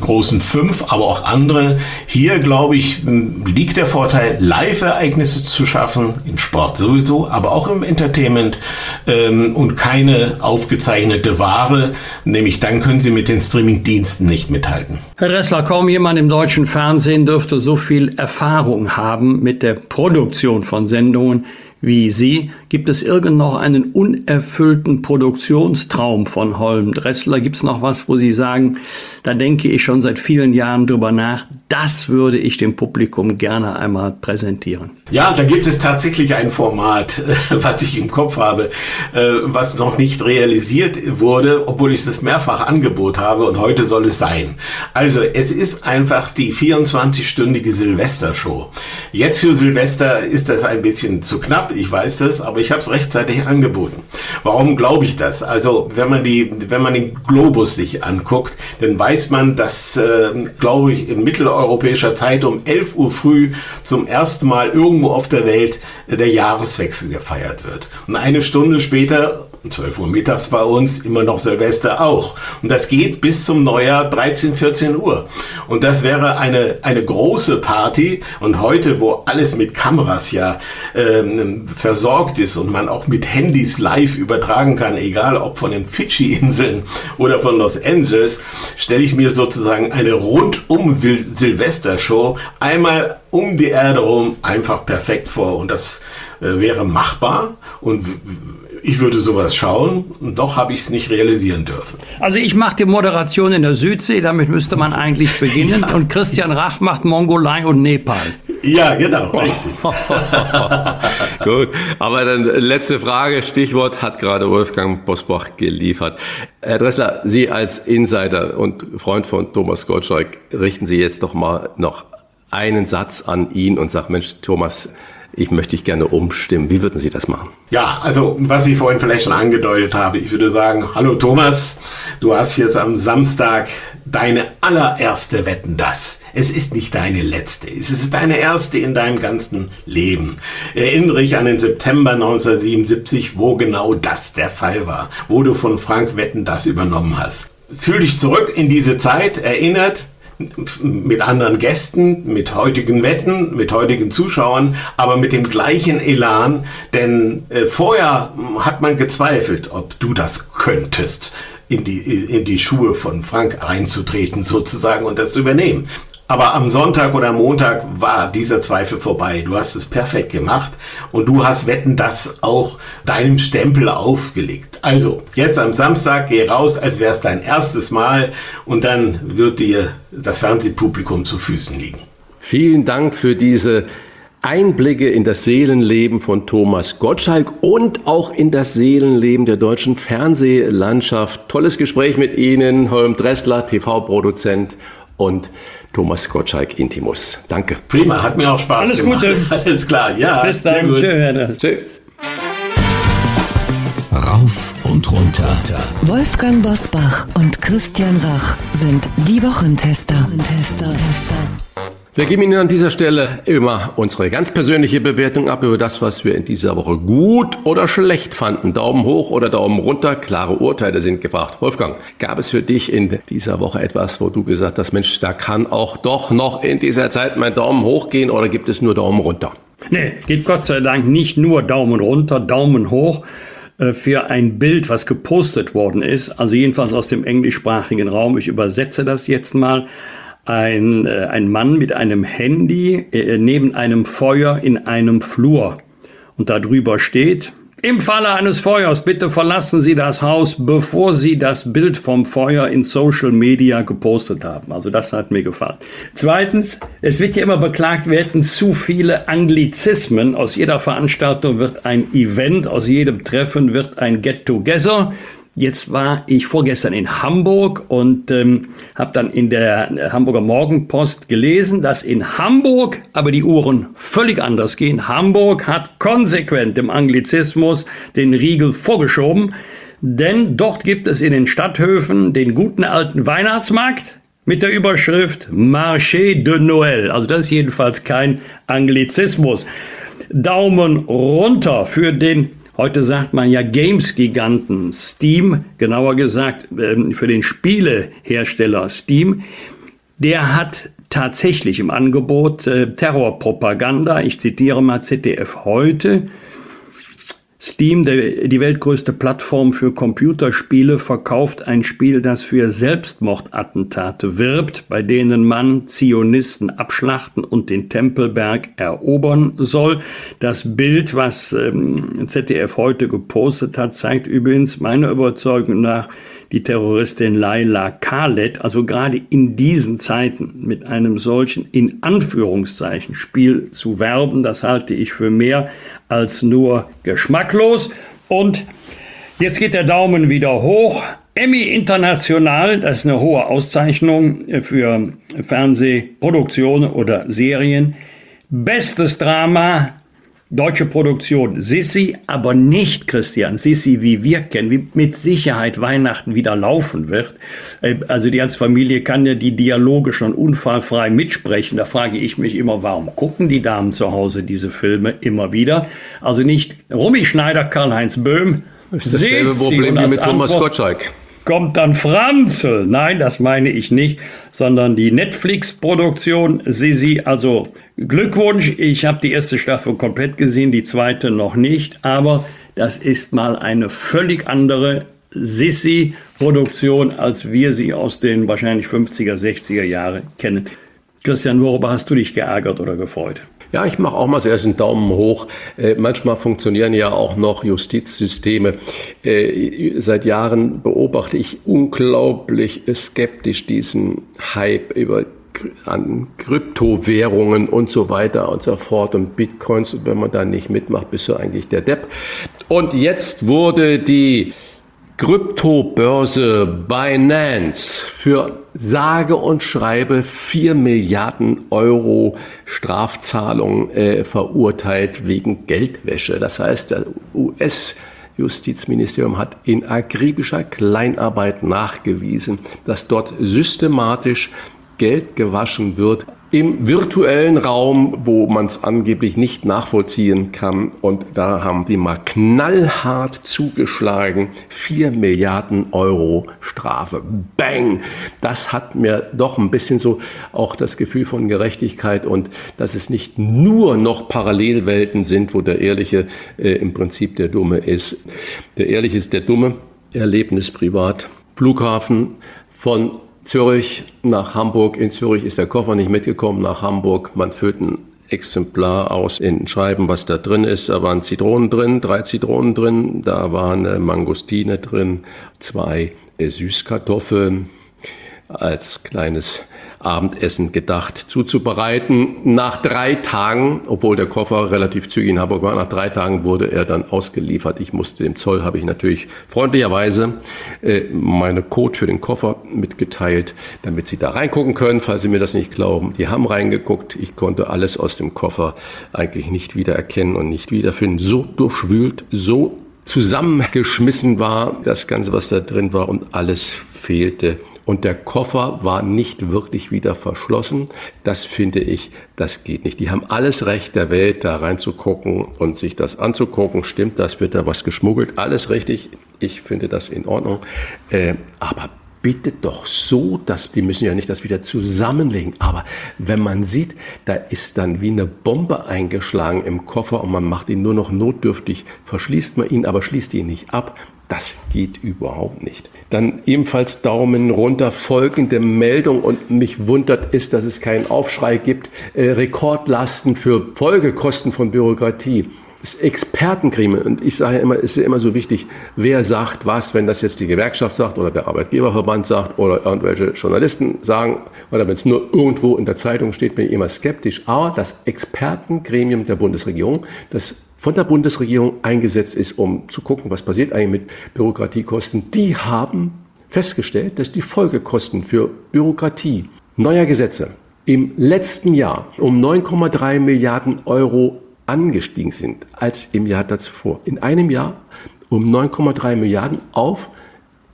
großen fünf, aber auch andere. Hier, glaube ich, liegt der Vorteil, Live-Ereignisse zu schaffen, im Sport sowieso, aber auch im Entertainment ähm, und keine aufgezeichnete Ware, nämlich dann können Sie mit den Streaming-Diensten nicht mithalten. Herr Ressler, kaum jemand im deutschen Fernsehen dürfte so viel Erfahrung haben mit der Produktion von Sendungen on wie Sie, gibt es irgend noch einen unerfüllten Produktionstraum von Holm Dressler? Gibt es noch was, wo Sie sagen, da denke ich schon seit vielen Jahren drüber nach, das würde ich dem Publikum gerne einmal präsentieren? Ja, da gibt es tatsächlich ein Format, was ich im Kopf habe, äh, was noch nicht realisiert wurde, obwohl ich es mehrfach Angebot habe und heute soll es sein. Also es ist einfach die 24-stündige Silvestershow. Jetzt für Silvester ist das ein bisschen zu knapp, ich weiß das, aber ich habe es rechtzeitig angeboten. Warum glaube ich das? Also wenn man die, wenn man den Globus sich anguckt, dann weiß man, dass, äh, glaube ich, in mitteleuropäischer Zeit um 11 Uhr früh zum ersten Mal irgendwo auf der Welt der Jahreswechsel gefeiert wird. Und eine Stunde später 12 Uhr mittags bei uns, immer noch Silvester auch. Und das geht bis zum Neujahr 13, 14 Uhr. Und das wäre eine, eine große Party. Und heute, wo alles mit Kameras ja ähm, versorgt ist und man auch mit Handys live übertragen kann, egal ob von den Fidschi-Inseln oder von Los Angeles, stelle ich mir sozusagen eine rundum Silvester-Show einmal um die Erde rum einfach perfekt vor. Und das äh, wäre machbar. Und ich würde sowas schauen und doch habe ich es nicht realisieren dürfen. Also ich mache die Moderation in der Südsee, damit müsste man eigentlich beginnen. ja. Und Christian Rach macht Mongolei und Nepal. Ja, genau, richtig. Gut, aber dann letzte Frage, Stichwort hat gerade Wolfgang Bosbach geliefert. Herr Dressler, Sie als Insider und Freund von Thomas Gottschalk, richten Sie jetzt doch mal noch einen Satz an ihn und sagen, Mensch, Thomas, ich möchte dich gerne umstimmen. Wie würden Sie das machen? Ja, also was ich vorhin vielleicht schon angedeutet habe, ich würde sagen, hallo Thomas, du hast jetzt am Samstag deine allererste Wetten das. Es ist nicht deine letzte, es ist deine erste in deinem ganzen Leben. Erinnere dich an den September 1977, wo genau das der Fall war, wo du von Frank Wetten das übernommen hast. Fühl dich zurück in diese Zeit, erinnert, mit anderen Gästen, mit heutigen Wetten, mit heutigen Zuschauern, aber mit dem gleichen Elan, denn äh, vorher hat man gezweifelt, ob du das könntest in die, in die Schuhe von Frank einzutreten sozusagen und das zu übernehmen. Aber am Sonntag oder Montag war dieser Zweifel vorbei. Du hast es perfekt gemacht und du hast Wetten das auch deinem Stempel aufgelegt. Also, jetzt am Samstag geh raus, als wäre es dein erstes Mal und dann wird dir das Fernsehpublikum zu Füßen liegen. Vielen Dank für diese Einblicke in das Seelenleben von Thomas Gottschalk und auch in das Seelenleben der deutschen Fernsehlandschaft. Tolles Gespräch mit Ihnen, Holm Dressler, TV-Produzent und Thomas Gottschalk Intimus. Danke. Prima, hat mir auch Spaß Alles gemacht. Gute. Alles klar, ja. Bis dann. Tschüss. Tschö. Rauf und runter. Wolfgang Bosbach und Christian Rach sind die Wochentester. Tester. Wir geben Ihnen an dieser Stelle immer unsere ganz persönliche Bewertung ab über das, was wir in dieser Woche gut oder schlecht fanden. Daumen hoch oder Daumen runter, klare Urteile sind gefragt. Wolfgang, gab es für dich in dieser Woche etwas, wo du gesagt hast, Mensch, da kann auch doch noch in dieser Zeit mein Daumen hoch gehen oder gibt es nur Daumen runter? Nee, geht Gott sei Dank nicht nur Daumen runter, Daumen hoch äh, für ein Bild, was gepostet worden ist, also jedenfalls aus dem englischsprachigen Raum. Ich übersetze das jetzt mal ein, äh, ein Mann mit einem Handy äh, neben einem Feuer in einem Flur. Und darüber steht, im Falle eines Feuers bitte verlassen Sie das Haus, bevor Sie das Bild vom Feuer in Social Media gepostet haben. Also das hat mir gefallen. Zweitens, es wird ja immer beklagt, wir hätten zu viele Anglizismen. Aus jeder Veranstaltung wird ein Event, aus jedem Treffen wird ein Get-Together. Jetzt war ich vorgestern in Hamburg und ähm, habe dann in der Hamburger Morgenpost gelesen, dass in Hamburg aber die Uhren völlig anders gehen. Hamburg hat konsequent dem Anglizismus den Riegel vorgeschoben, denn dort gibt es in den Stadthöfen den guten alten Weihnachtsmarkt mit der Überschrift Marché de Noël. Also das ist jedenfalls kein Anglizismus. Daumen runter für den Heute sagt man ja Games-Giganten Steam, genauer gesagt ähm, für den Spielehersteller Steam, der hat tatsächlich im Angebot äh, Terrorpropaganda. Ich zitiere mal ZDF heute. Steam, die weltgrößte Plattform für Computerspiele, verkauft ein Spiel, das für Selbstmordattentate wirbt, bei denen man Zionisten abschlachten und den Tempelberg erobern soll. Das Bild, was ähm, ZDF heute gepostet hat, zeigt übrigens meiner Überzeugung nach die Terroristin Laila Khaled, also gerade in diesen Zeiten mit einem solchen in Anführungszeichen Spiel zu werben, das halte ich für mehr als nur geschmacklos. Und jetzt geht der Daumen wieder hoch. Emmy International, das ist eine hohe Auszeichnung für Fernsehproduktionen oder Serien. Bestes Drama, Deutsche Produktion Sissi, aber nicht Christian Sissi, wie wir kennen, wie mit Sicherheit Weihnachten wieder laufen wird. Äh, also die ganze Familie kann ja die Dialoge schon unfallfrei mitsprechen. Da frage ich mich immer, warum gucken die Damen zu Hause diese Filme immer wieder? Also nicht Rumi Schneider, Karl-Heinz Böhm. Das ist dasselbe Sissi Problem wie mit Thomas Gottschalk kommt dann Franzl. Nein, das meine ich nicht, sondern die Netflix-Produktion Sisi. Also Glückwunsch, ich habe die erste Staffel komplett gesehen, die zweite noch nicht, aber das ist mal eine völlig andere Sissi-Produktion, als wir sie aus den wahrscheinlich 50er, 60er Jahren kennen. Christian, worüber hast du dich geärgert oder gefreut? Ja, ich mache auch mal zuerst einen Daumen hoch. Äh, manchmal funktionieren ja auch noch Justizsysteme. Äh, seit Jahren beobachte ich unglaublich skeptisch diesen Hype über an Kryptowährungen und so weiter und so fort und Bitcoins. Und wenn man da nicht mitmacht, bist du eigentlich der Depp. Und jetzt wurde die Kryptobörse Binance für sage und schreibe 4 Milliarden Euro Strafzahlung äh, verurteilt wegen Geldwäsche. Das heißt, der US Justizministerium hat in akribischer Kleinarbeit nachgewiesen, dass dort systematisch Geld gewaschen wird im virtuellen Raum, wo man es angeblich nicht nachvollziehen kann. Und da haben die mal knallhart zugeschlagen. Vier Milliarden Euro Strafe. Bang! Das hat mir doch ein bisschen so auch das Gefühl von Gerechtigkeit und dass es nicht nur noch Parallelwelten sind, wo der Ehrliche äh, im Prinzip der Dumme ist. Der Ehrliche ist der Dumme. Erlebnis privat. Flughafen von Zürich nach Hamburg. In Zürich ist der Koffer nicht mitgekommen nach Hamburg. Man füllt ein Exemplar aus in Schreiben, was da drin ist. Da waren Zitronen drin, drei Zitronen drin, da waren eine Mangostine drin, zwei Süßkartoffeln als kleines Abendessen gedacht zuzubereiten. Nach drei Tagen, obwohl der Koffer relativ zügig in Hamburg war, nach drei Tagen wurde er dann ausgeliefert. Ich musste dem Zoll, habe ich natürlich freundlicherweise äh, meine Code für den Koffer mitgeteilt, damit sie da reingucken können, falls sie mir das nicht glauben. Die haben reingeguckt. Ich konnte alles aus dem Koffer eigentlich nicht wiedererkennen und nicht wiederfinden. So durchwühlt, so zusammengeschmissen war das Ganze, was da drin war und alles fehlte und der Koffer war nicht wirklich wieder verschlossen. Das finde ich, das geht nicht. Die haben alles Recht der Welt, da reinzugucken und sich das anzugucken. Stimmt das, wird da was geschmuggelt? Alles richtig. Ich finde das in Ordnung. Äh, aber bitte doch so, dass wir müssen ja nicht das wieder zusammenlegen. Aber wenn man sieht, da ist dann wie eine Bombe eingeschlagen im Koffer und man macht ihn nur noch notdürftig, verschließt man ihn, aber schließt ihn nicht ab. Das geht überhaupt nicht. Dann ebenfalls Daumen runter, folgende Meldung und mich wundert ist, dass es keinen Aufschrei gibt. Äh, Rekordlasten für Folgekosten von Bürokratie das Expertengremium, und ich sage ja immer, es ist ja immer so wichtig, wer sagt was, wenn das jetzt die Gewerkschaft sagt oder der Arbeitgeberverband sagt oder irgendwelche Journalisten sagen oder wenn es nur irgendwo in der Zeitung steht, bin ich immer skeptisch. Aber das Expertengremium der Bundesregierung, das von der Bundesregierung eingesetzt ist, um zu gucken, was passiert eigentlich mit Bürokratiekosten, die haben festgestellt, dass die Folgekosten für Bürokratie neuer Gesetze im letzten Jahr um 9,3 Milliarden Euro angestiegen sind als im Jahr davor. In einem Jahr um 9,3 Milliarden auf,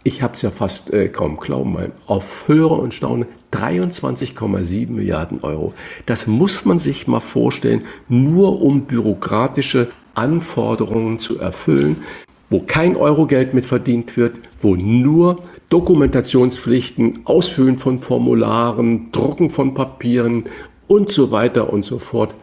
ich habe es ja fast äh, kaum glauben wollen, auf Höre und Staune 23,7 Milliarden Euro. Das muss man sich mal vorstellen, nur um bürokratische Anforderungen zu erfüllen, wo kein Eurogeld mit verdient wird, wo nur Dokumentationspflichten, Ausfüllen von Formularen, Drucken von Papieren und so weiter und so fort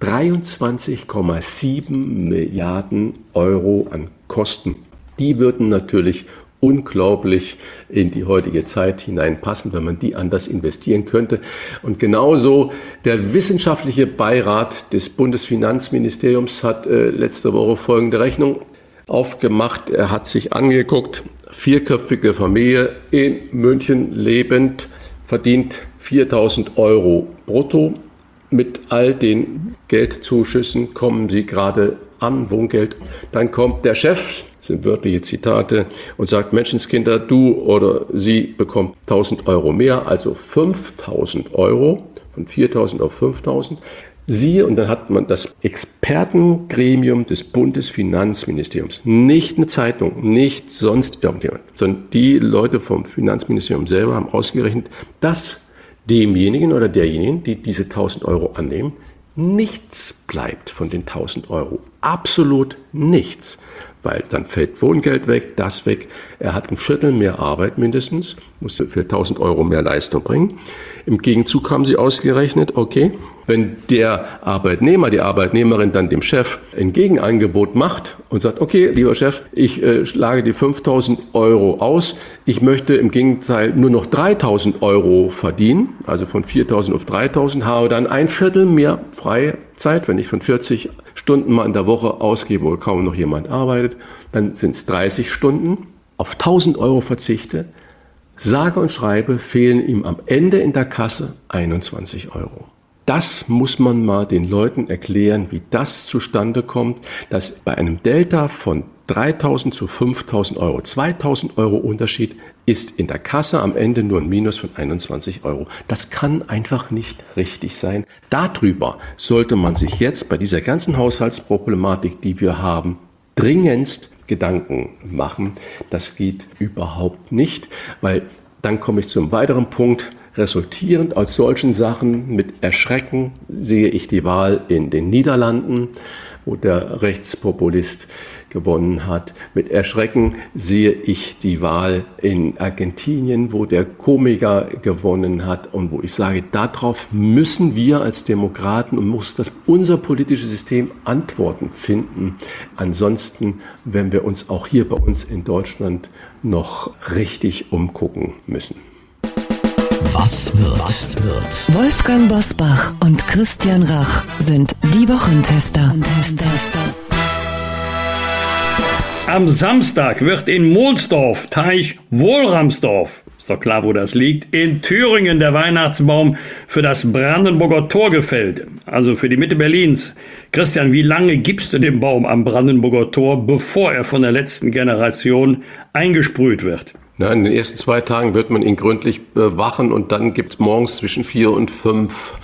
23,7 Milliarden Euro an Kosten. Die würden natürlich unglaublich in die heutige Zeit hineinpassen, wenn man die anders investieren könnte. Und genauso der wissenschaftliche Beirat des Bundesfinanzministeriums hat äh, letzte Woche folgende Rechnung aufgemacht. Er hat sich angeguckt, vierköpfige Familie in München lebend verdient 4000 Euro brutto mit all den Geldzuschüssen kommen sie gerade an, Wohngeld. Dann kommt der Chef, sind wörtliche Zitate, und sagt, Menschenskinder, du oder sie bekommt 1000 Euro mehr, also 5000 Euro, von 4000 auf 5000. Sie, und dann hat man das Expertengremium des Bundesfinanzministeriums, nicht eine Zeitung, nicht sonst irgendjemand, sondern die Leute vom Finanzministerium selber haben ausgerechnet, dass demjenigen oder derjenigen, die diese 1000 Euro annehmen, nichts bleibt von den 1000 Euro. Absolut nichts. Weil dann fällt Wohngeld weg, das weg. Er hat ein Viertel mehr Arbeit mindestens, muss für 1000 Euro mehr Leistung bringen. Im Gegenzug haben sie ausgerechnet, okay, wenn der Arbeitnehmer, die Arbeitnehmerin dann dem Chef ein Gegenangebot macht und sagt, okay, lieber Chef, ich äh, schlage die 5000 Euro aus, ich möchte im Gegenteil nur noch 3000 Euro verdienen, also von 4000 auf 3000, habe dann ein Viertel mehr Freizeit, wenn ich von 40 Stunden mal in der Woche ausgebe, wo kaum noch jemand arbeitet, dann sind es 30 Stunden, auf 1000 Euro verzichte, sage und schreibe, fehlen ihm am Ende in der Kasse 21 Euro. Das muss man mal den Leuten erklären, wie das zustande kommt, dass bei einem Delta von 3000 zu 5000 Euro, 2000 Euro Unterschied ist in der Kasse am Ende nur ein Minus von 21 Euro. Das kann einfach nicht richtig sein. Darüber sollte man sich jetzt bei dieser ganzen Haushaltsproblematik, die wir haben, dringendst Gedanken machen. Das geht überhaupt nicht, weil dann komme ich zum weiteren Punkt. Resultierend aus solchen Sachen mit Erschrecken sehe ich die Wahl in den Niederlanden, wo der Rechtspopulist gewonnen hat. Mit Erschrecken sehe ich die Wahl in Argentinien, wo der Komiker gewonnen hat und wo ich sage, darauf müssen wir als Demokraten und muss das unser politisches System Antworten finden. Ansonsten werden wir uns auch hier bei uns in Deutschland noch richtig umgucken müssen. Was wird? Was wird? Wolfgang Bosbach und Christian Rach sind die Wochentester. Am Samstag wird in Mohlsdorf, Teich Wohlramsdorf, ist doch klar, wo das liegt, in Thüringen der Weihnachtsbaum für das Brandenburger Tor gefällt, also für die Mitte Berlins. Christian, wie lange gibst du dem Baum am Brandenburger Tor, bevor er von der letzten Generation eingesprüht wird? Na, in den ersten zwei Tagen wird man ihn gründlich bewachen und dann gibt es morgens zwischen vier und fünf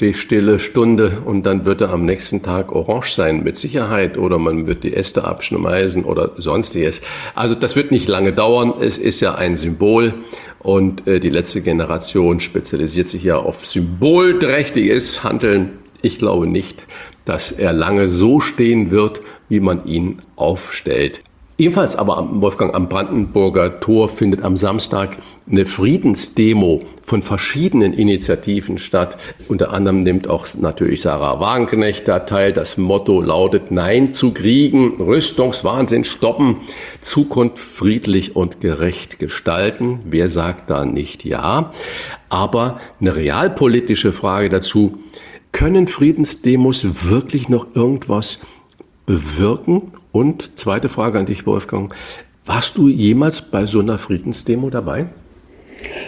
die stille Stunde und dann wird er am nächsten Tag orange sein, mit Sicherheit, oder man wird die Äste abschneiden oder sonstiges. Also das wird nicht lange dauern, es ist ja ein Symbol und äh, die letzte Generation spezialisiert sich ja auf symbolträchtiges Handeln. Ich glaube nicht, dass er lange so stehen wird, wie man ihn aufstellt. Ebenfalls aber am Wolfgang am Brandenburger Tor findet am Samstag eine Friedensdemo von verschiedenen Initiativen statt. Unter anderem nimmt auch natürlich Sarah Wagenknecht da teil. Das Motto lautet Nein zu Kriegen, Rüstungswahnsinn stoppen, Zukunft friedlich und gerecht gestalten. Wer sagt da nicht Ja? Aber eine realpolitische Frage dazu, können Friedensdemos wirklich noch irgendwas bewirken? Und zweite Frage an dich, Wolfgang. Warst du jemals bei so einer Friedensdemo dabei?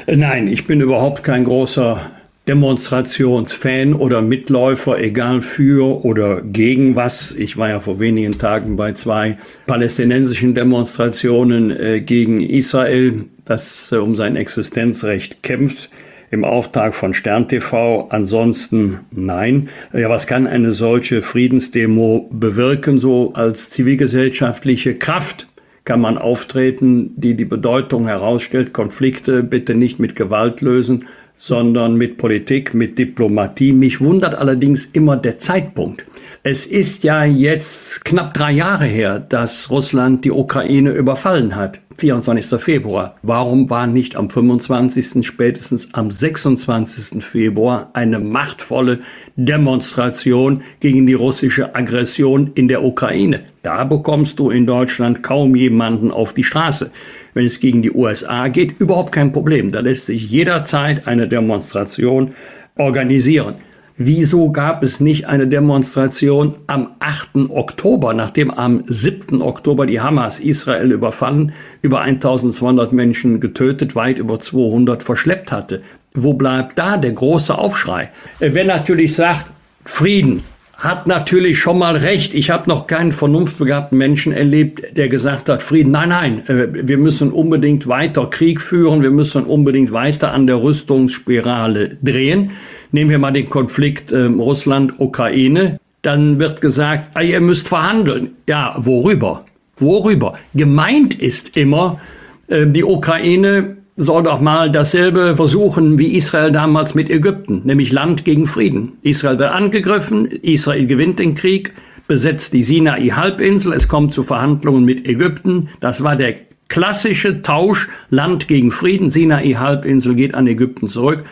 Äh, nein, ich bin überhaupt kein großer Demonstrationsfan oder Mitläufer, egal für oder gegen was. Ich war ja vor wenigen Tagen bei zwei palästinensischen Demonstrationen äh, gegen Israel, das äh, um sein Existenzrecht kämpft im Auftrag von Stern TV. Ansonsten nein. Ja, was kann eine solche Friedensdemo bewirken? So als zivilgesellschaftliche Kraft kann man auftreten, die die Bedeutung herausstellt, Konflikte bitte nicht mit Gewalt lösen, sondern mit Politik, mit Diplomatie. Mich wundert allerdings immer der Zeitpunkt. Es ist ja jetzt knapp drei Jahre her, dass Russland die Ukraine überfallen hat. 24. Februar. Warum war nicht am 25. spätestens am 26. Februar eine machtvolle Demonstration gegen die russische Aggression in der Ukraine? Da bekommst du in Deutschland kaum jemanden auf die Straße. Wenn es gegen die USA geht, überhaupt kein Problem. Da lässt sich jederzeit eine Demonstration organisieren. Wieso gab es nicht eine Demonstration am 8. Oktober, nachdem am 7. Oktober die Hamas Israel überfallen, über 1200 Menschen getötet, weit über 200 verschleppt hatte? Wo bleibt da der große Aufschrei? Äh, wer natürlich sagt, Frieden, hat natürlich schon mal recht. Ich habe noch keinen vernunftbegabten Menschen erlebt, der gesagt hat, Frieden, nein, nein, äh, wir müssen unbedingt weiter Krieg führen, wir müssen unbedingt weiter an der Rüstungsspirale drehen. Nehmen wir mal den Konflikt äh, Russland-Ukraine. Dann wird gesagt, ah, ihr müsst verhandeln. Ja, worüber? Worüber? Gemeint ist immer, äh, die Ukraine soll doch mal dasselbe versuchen wie Israel damals mit Ägypten, nämlich Land gegen Frieden. Israel wird angegriffen, Israel gewinnt den Krieg, besetzt die Sinai-Halbinsel, es kommt zu Verhandlungen mit Ägypten. Das war der klassische Tausch Land gegen Frieden. Sinai-Halbinsel geht an Ägypten zurück.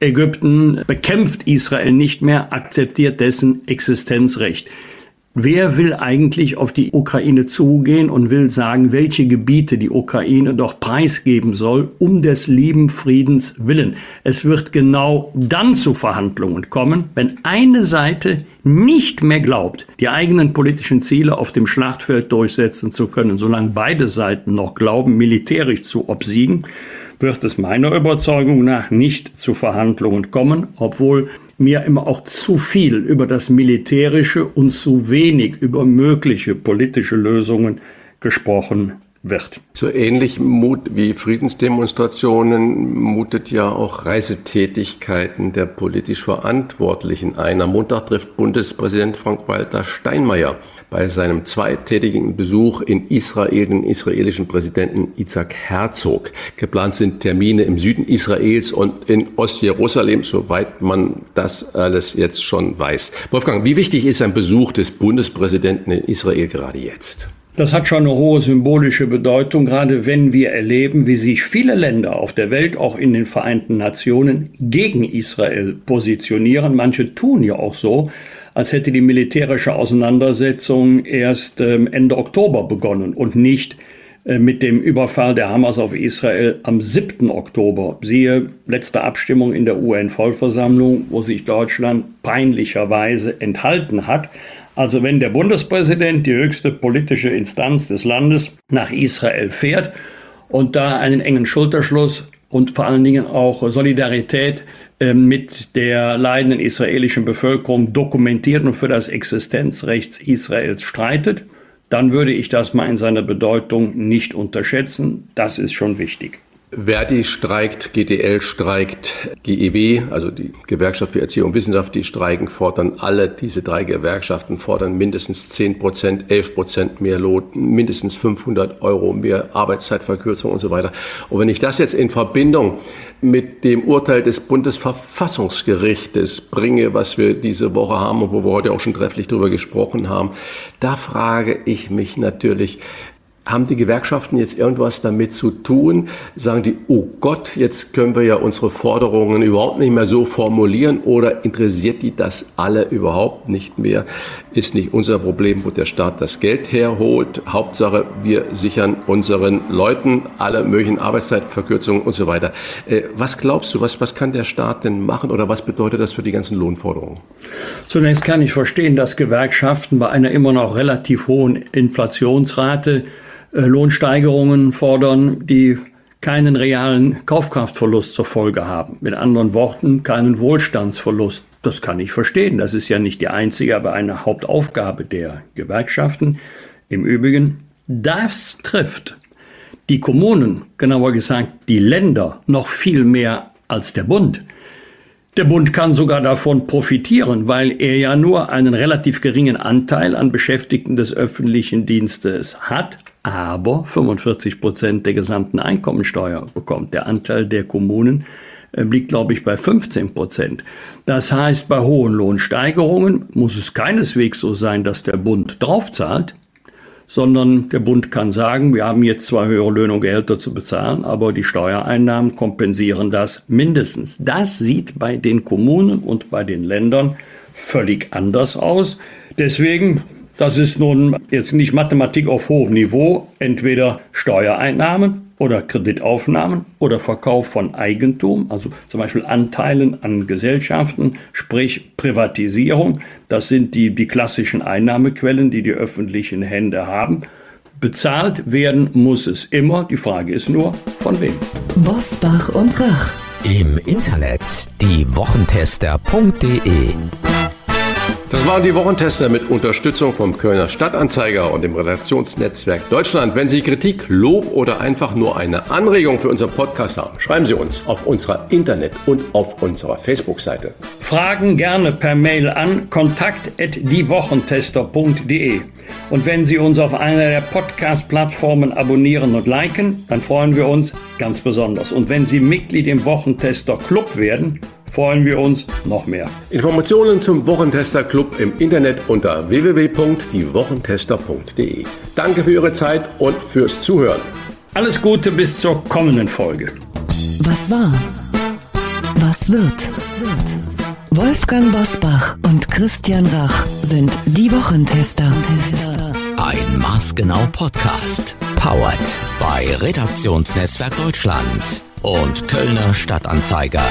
Ägypten bekämpft Israel nicht mehr, akzeptiert dessen Existenzrecht. Wer will eigentlich auf die Ukraine zugehen und will sagen, welche Gebiete die Ukraine doch preisgeben soll, um des lieben Friedens willen? Es wird genau dann zu Verhandlungen kommen, wenn eine Seite nicht mehr glaubt, die eigenen politischen Ziele auf dem Schlachtfeld durchsetzen zu können, solange beide Seiten noch glauben, militärisch zu obsiegen, wird es meiner Überzeugung nach nicht zu Verhandlungen kommen, obwohl mir immer auch zu viel über das Militärische und zu wenig über mögliche politische Lösungen gesprochen wird. So ähnlich Mut wie Friedensdemonstrationen mutet ja auch Reisetätigkeiten der politisch Verantwortlichen ein. Am Montag trifft Bundespräsident Frank-Walter Steinmeier bei seinem zweitägigen Besuch in Israel den israelischen Präsidenten Isaac Herzog. Geplant sind Termine im Süden Israels und in Ostjerusalem, soweit man das alles jetzt schon weiß. Wolfgang, wie wichtig ist ein Besuch des Bundespräsidenten in Israel gerade jetzt? Das hat schon eine hohe symbolische Bedeutung, gerade wenn wir erleben, wie sich viele Länder auf der Welt, auch in den Vereinten Nationen, gegen Israel positionieren. Manche tun ja auch so, als hätte die militärische Auseinandersetzung erst ähm, Ende Oktober begonnen und nicht äh, mit dem Überfall der Hamas auf Israel am 7. Oktober. Siehe letzte Abstimmung in der UN-Vollversammlung, wo sich Deutschland peinlicherweise enthalten hat. Also wenn der Bundespräsident, die höchste politische Instanz des Landes, nach Israel fährt und da einen engen Schulterschluss und vor allen Dingen auch Solidarität mit der leidenden israelischen Bevölkerung dokumentiert und für das Existenzrecht Israels streitet, dann würde ich das mal in seiner Bedeutung nicht unterschätzen. Das ist schon wichtig. Verdi streikt, GDL streikt, GEW, also die Gewerkschaft für Erziehung und Wissenschaft, die streiken, fordern alle diese drei Gewerkschaften, fordern mindestens 10 Prozent, 11 Prozent mehr Lohn, mindestens 500 Euro mehr Arbeitszeitverkürzung und so weiter. Und wenn ich das jetzt in Verbindung mit dem Urteil des Bundesverfassungsgerichtes bringe, was wir diese Woche haben und wo wir heute auch schon trefflich darüber gesprochen haben, da frage ich mich natürlich, haben die Gewerkschaften jetzt irgendwas damit zu tun? Sagen die, oh Gott, jetzt können wir ja unsere Forderungen überhaupt nicht mehr so formulieren oder interessiert die das alle überhaupt nicht mehr? Ist nicht unser Problem, wo der Staat das Geld herholt. Hauptsache, wir sichern unseren Leuten alle möglichen Arbeitszeitverkürzungen und so weiter. Äh, was glaubst du, was, was kann der Staat denn machen oder was bedeutet das für die ganzen Lohnforderungen? Zunächst kann ich verstehen, dass Gewerkschaften bei einer immer noch relativ hohen Inflationsrate Lohnsteigerungen fordern, die keinen realen Kaufkraftverlust zur Folge haben. Mit anderen Worten, keinen Wohlstandsverlust. Das kann ich verstehen. Das ist ja nicht die einzige, aber eine Hauptaufgabe der Gewerkschaften. Im Übrigen, das trifft die Kommunen, genauer gesagt die Länder, noch viel mehr als der Bund. Der Bund kann sogar davon profitieren, weil er ja nur einen relativ geringen Anteil an Beschäftigten des öffentlichen Dienstes hat, aber 45 Prozent der gesamten Einkommensteuer bekommt. Der Anteil der Kommunen äh, liegt, glaube ich, bei 15 Prozent. Das heißt, bei hohen Lohnsteigerungen muss es keineswegs so sein, dass der Bund draufzahlt, sondern der Bund kann sagen, wir haben jetzt zwar höhere Löhne und Gehälter zu bezahlen, aber die Steuereinnahmen kompensieren das mindestens. Das sieht bei den Kommunen und bei den Ländern völlig anders aus. Deswegen das ist nun jetzt nicht Mathematik auf hohem Niveau, entweder Steuereinnahmen oder Kreditaufnahmen oder Verkauf von Eigentum, also zum Beispiel Anteilen an Gesellschaften, sprich Privatisierung. Das sind die, die klassischen Einnahmequellen, die die öffentlichen Hände haben. Bezahlt werden muss es immer. Die Frage ist nur, von wem. Bosbach und Rach. Im Internet diewochentester.de das waren die Wochentester mit Unterstützung vom Kölner Stadtanzeiger und dem Redaktionsnetzwerk Deutschland. Wenn Sie Kritik, Lob oder einfach nur eine Anregung für unseren Podcast haben, schreiben Sie uns auf unserer Internet- und auf unserer Facebook-Seite. Fragen gerne per Mail an kontakt@diewochentester.de. Und wenn Sie uns auf einer der Podcast-Plattformen abonnieren und liken, dann freuen wir uns ganz besonders. Und wenn Sie Mitglied im Wochentester Club werden, freuen wir uns noch mehr. Informationen zum Wochentester Club im Internet unter www.diewochentester.de. Danke für Ihre Zeit und fürs Zuhören. Alles Gute bis zur kommenden Folge. Was war? Was wird? Wolfgang Bosbach und Christian Rach sind die Wochentester. Ein maßgenau Podcast. Powered bei Redaktionsnetzwerk Deutschland und Kölner Stadtanzeiger.